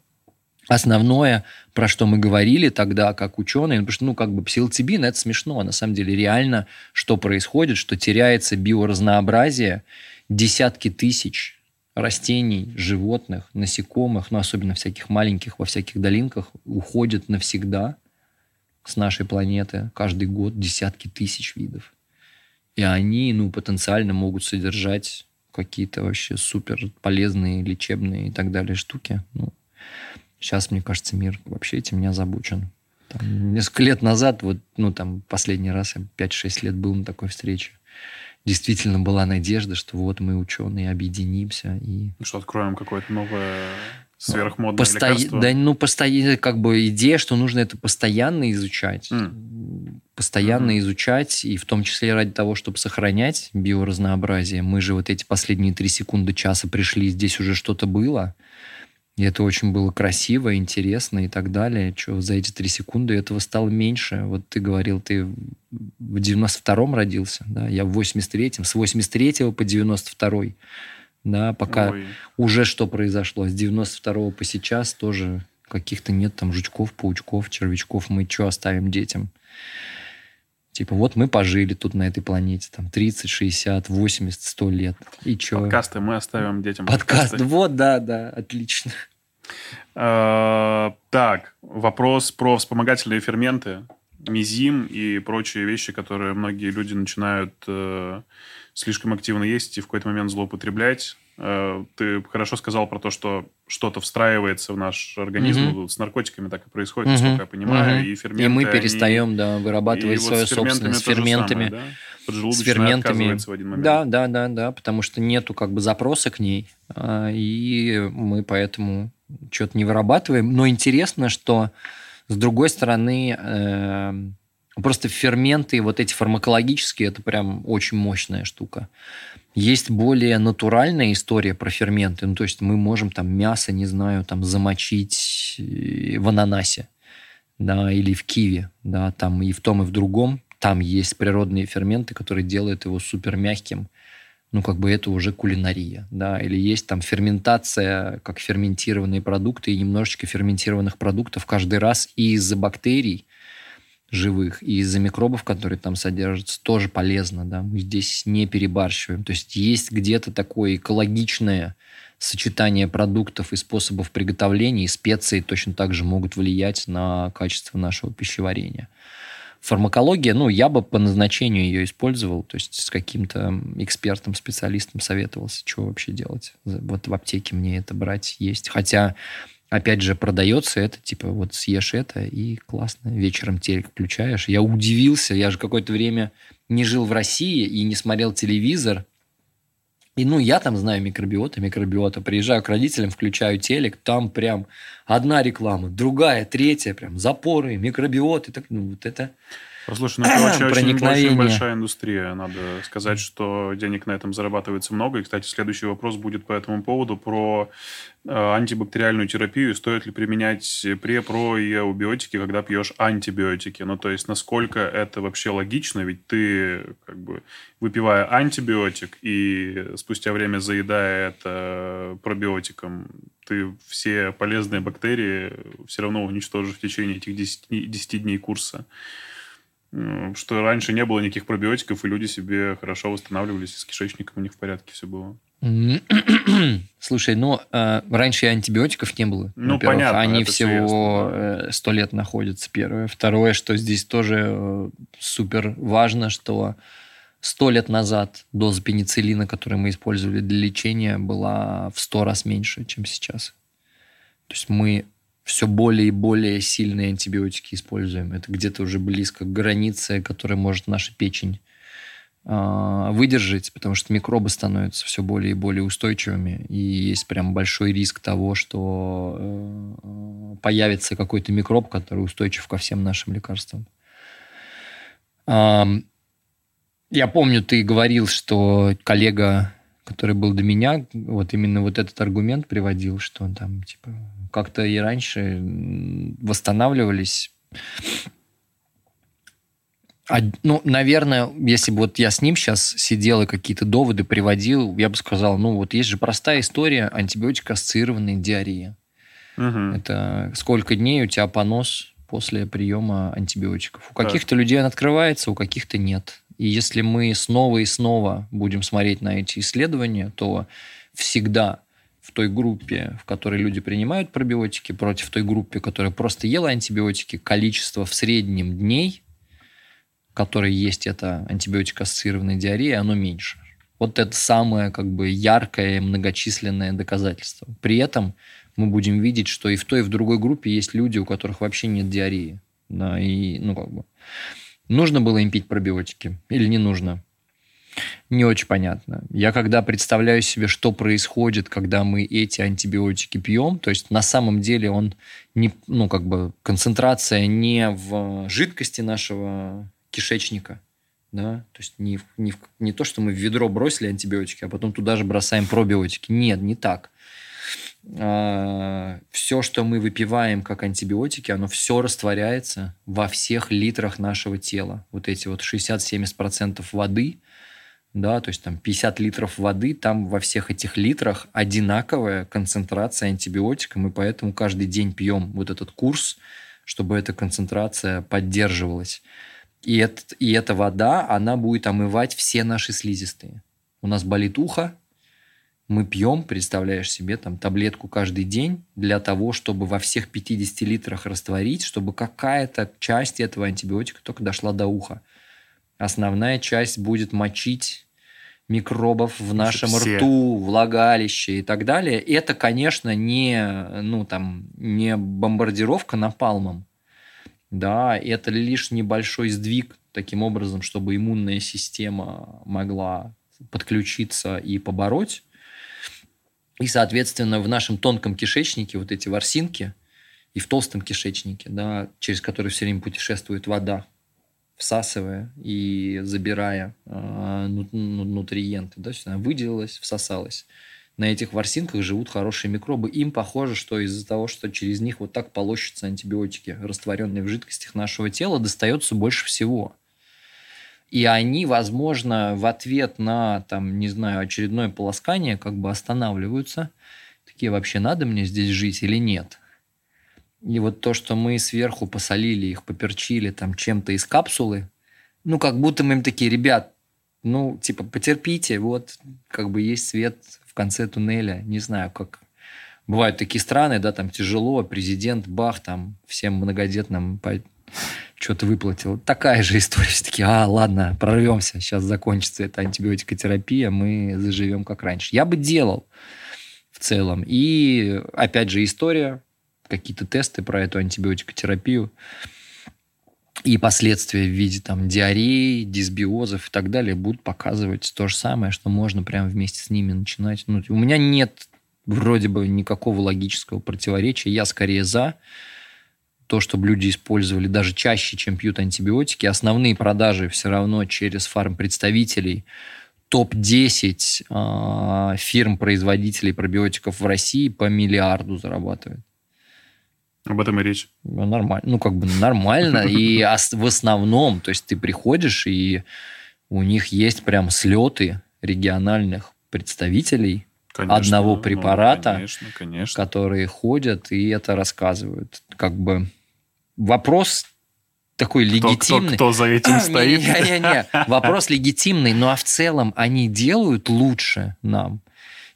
основное, про что мы говорили тогда, как ученые, потому что, ну, как бы псилоцибин – это смешно. На самом деле, реально, что происходит, что теряется биоразнообразие, десятки тысяч растений, животных, насекомых, ну, особенно всяких маленьких во всяких долинках, уходят навсегда с нашей планеты каждый год десятки тысяч видов. И они, ну, потенциально могут содержать какие-то вообще супер полезные, лечебные и так далее штуки. Ну, Сейчас, мне кажется, мир вообще этим не озабочен. Там, несколько лет назад, вот, ну, там, последний раз, я 5-6 лет был на такой встрече, действительно была надежда, что вот мы, ученые, объединимся и...
Ну, что откроем какое-то новое сверхмодное
Посто...
лекарство?
Да, ну, постоянно, как бы идея, что нужно это постоянно изучать. Mm. Постоянно mm-hmm. изучать, и в том числе ради того, чтобы сохранять биоразнообразие. Мы же вот эти последние три секунды часа пришли, здесь уже что-то было. И это очень было красиво, интересно и так далее. Что за эти три секунды этого стало меньше. Вот ты говорил, ты в 92-м родился, да, я в 83-м, с 83 по 92-й, да, пока Ой. уже что произошло. С 92 по сейчас тоже каких-то нет там жучков, паучков, червячков. Мы что оставим детям? Типа, вот мы пожили тут на этой планете, там, 30, 60, 80, 100 лет. И что?
Подкасты мы оставим детям.
Подкаст, подкасты. вот, да, да, отлично.
А, так, вопрос про вспомогательные ферменты, мизим и прочие вещи, которые многие люди начинают э, слишком активно есть и в какой-то момент злоупотреблять. Э, ты хорошо сказал про то, что что-то встраивается в наш организм. Угу. С наркотиками так и происходит, угу. насколько я понимаю. Угу. И ферменты,
И мы перестаем, они... да, вырабатывать свое вот собственное с ферментами. Самое, да? С ферментами. В один момент. Да, да, да, да, потому что нету как бы запроса к ней. А, и мы поэтому что-то не вырабатываем. Но интересно, что С другой стороны, э, просто ферменты, вот эти фармакологические, это прям очень мощная штука. Есть более натуральная история про ферменты. Ну, то есть мы можем там мясо, не знаю, там замочить э, в ананасе, да, или в киве, да, там и в том, и в другом. Там есть природные ферменты, которые делают его супер мягким. Ну, как бы это уже кулинария, да. Или есть там ферментация, как ферментированные продукты, и немножечко ферментированных продуктов каждый раз из-за бактерий, живых. И из-за микробов, которые там содержатся, тоже полезно. Да? Мы здесь не перебарщиваем. То есть есть где-то такое экологичное сочетание продуктов и способов приготовления, и специи точно так же могут влиять на качество нашего пищеварения. Фармакология, ну, я бы по назначению ее использовал, то есть с каким-то экспертом, специалистом советовался, что вообще делать. Вот в аптеке мне это брать есть. Хотя опять же, продается это, типа, вот съешь это, и классно, вечером телек включаешь. Я удивился, я же какое-то время не жил в России и не смотрел телевизор. И, ну, я там знаю микробиота, микробиота. Приезжаю к родителям, включаю телек, там прям одна реклама, другая, третья, прям запоры, микробиоты. Так, ну, вот это...
Послушай, ну это очень, очень, очень большая индустрия. Надо сказать, что денег на этом зарабатывается много. И, кстати, следующий вопрос будет по этому поводу про э, антибактериальную терапию. Стоит ли применять пре, про и эубиотики, когда пьешь антибиотики? Ну, то есть, насколько это вообще логично? Ведь ты, как бы, выпивая антибиотик и спустя время заедая это пробиотиком, ты все полезные бактерии все равно уничтожишь в течение этих 10, 10 дней курса что раньше не было никаких пробиотиков, и люди себе хорошо восстанавливались, с кишечником у них в порядке все было.
Слушай, ну, э, раньше и антибиотиков не было. Ну, понятно. Они всего э, сто лет находятся, первое. Второе, что здесь тоже э, супер важно, что сто лет назад доза пенициллина, которую мы использовали для лечения, была в сто раз меньше, чем сейчас. То есть мы все более и более сильные антибиотики используем. Это где-то уже близко к границе, которая может наша печень э, выдержать, потому что микробы становятся все более и более устойчивыми, и есть прям большой риск того, что э, появится какой-то микроб, который устойчив ко всем нашим лекарствам. Я помню, ты говорил, что коллега, который был до меня, вот именно вот этот аргумент приводил, что он там типа как-то и раньше восстанавливались. А, ну, наверное, если бы вот я с ним сейчас сидел и какие-то доводы приводил, я бы сказал, ну, вот есть же простая история антибиотика-ассоциированной диареи. Угу. Это сколько дней у тебя понос после приема антибиотиков. У каких-то людей он открывается, у каких-то нет. И если мы снова и снова будем смотреть на эти исследования, то всегда в той группе, в которой люди принимают пробиотики, против той группе, которая просто ела антибиотики, количество в среднем дней, которые есть это антибиотик-ассоциированная диарея, оно меньше. Вот это самое как бы яркое и многочисленное доказательство. При этом мы будем видеть, что и в той, и в другой группе есть люди, у которых вообще нет диареи. Да, и, ну, как бы, нужно было им пить пробиотики или не нужно? Не очень понятно. Я когда представляю себе, что происходит, когда мы эти антибиотики пьем, то есть на самом деле он не, ну, как бы концентрация не в жидкости нашего кишечника, да, то есть не, не, не то, что мы в ведро бросили антибиотики, а потом туда же бросаем пробиотики. Нет, не так. А, все, что мы выпиваем как антибиотики, оно все растворяется во всех литрах нашего тела. Вот эти вот 60-70% воды, да, то есть там 50 литров воды, там во всех этих литрах одинаковая концентрация антибиотика, мы поэтому каждый день пьем вот этот курс, чтобы эта концентрация поддерживалась. И, этот, и эта вода, она будет омывать все наши слизистые. У нас болит ухо, мы пьем, представляешь себе, там таблетку каждый день для того, чтобы во всех 50 литрах растворить, чтобы какая-то часть этого антибиотика только дошла до уха. Основная часть будет мочить микробов в нашем Все. рту, влагалище и так далее. Это, конечно, не, ну, там, не бомбардировка напалмом. Да, это лишь небольшой сдвиг таким образом, чтобы иммунная система могла подключиться и побороть. И, соответственно, в нашем тонком кишечнике вот эти ворсинки, и в толстом кишечнике, да, через который все время путешествует вода, всасывая и забирая э, нутриенты. Да, она выделилась, всосалась. На этих ворсинках живут хорошие микробы. Им похоже, что из-за того, что через них вот так полощутся антибиотики, растворенные в жидкостях нашего тела, достается больше всего. И они, возможно, в ответ на, там, не знаю, очередное полоскание как бы останавливаются. Такие, вообще надо мне здесь жить или нет? И вот то, что мы сверху посолили их, поперчили там чем-то из капсулы, ну, как будто мы им такие, ребят, ну, типа, потерпите, вот, как бы есть свет в конце туннеля. Не знаю, как... Бывают такие страны, да, там тяжело, президент, бах, там, всем многодетным по... что-то выплатил. Такая же история. Все таки а, ладно, прорвемся, сейчас закончится эта антибиотикотерапия, мы заживем как раньше. Я бы делал в целом. И, опять же, история какие-то тесты про эту антибиотикотерапию и последствия в виде там диареи, дисбиозов и так далее будут показывать то же самое, что можно прямо вместе с ними начинать. Ну, у меня нет вроде бы никакого логического противоречия. Я скорее за то, чтобы люди использовали даже чаще, чем пьют антибиотики. Основные продажи все равно через фармпредставителей. Топ-10 э, а, фирм-производителей пробиотиков в России по миллиарду зарабатывают.
Об этом и речь.
Ну, нормально. Ну, как бы нормально. И в основном, то есть ты приходишь, и у них есть прям слеты региональных представителей конечно, одного ну, препарата, ну, конечно, конечно. которые ходят и это рассказывают. Как бы вопрос такой
кто,
легитимный.
Кто, кто за этим стоит?
Не-не-не, вопрос легитимный, ну а в целом они делают лучше нам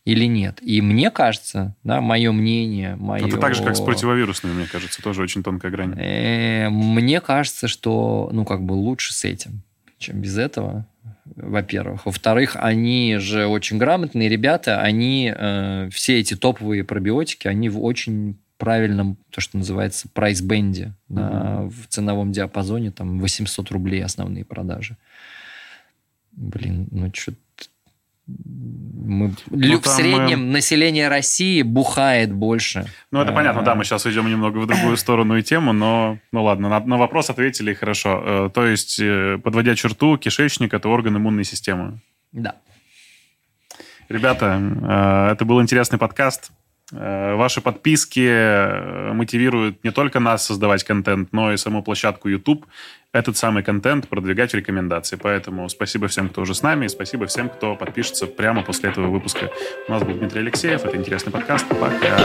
или нет. И мне кажется, да, мое мнение, мое...
Это так же, как с противовирусными, мне кажется, тоже очень тонкая грань.
Э, мне кажется, что, ну, как бы лучше с этим, чем без этого, во-первых. Во-вторых, они же очень грамотные ребята, они, э, все эти топовые пробиотики, они в очень правильном, то, что называется, прайс-бенде, mm-hmm. да, в ценовом диапазоне, там, 800 рублей основные продажи. Блин, ну, что мы, ну, в среднем мы... население России бухает больше.
Ну, это понятно, да, мы сейчас идем немного в другую сторону и тему, но, ну ладно, на, на вопрос ответили хорошо. Э, то есть, э, подводя черту, кишечник – это орган иммунной системы.
Да.
Ребята, э, это был интересный подкаст. Э, ваши подписки э, мотивируют не только нас создавать контент, но и саму площадку YouTube этот самый контент продвигать рекомендации. Поэтому спасибо всем, кто уже с нами, и спасибо всем, кто подпишется прямо после этого выпуска. У нас был Дмитрий Алексеев, это интересный подкаст. Пока.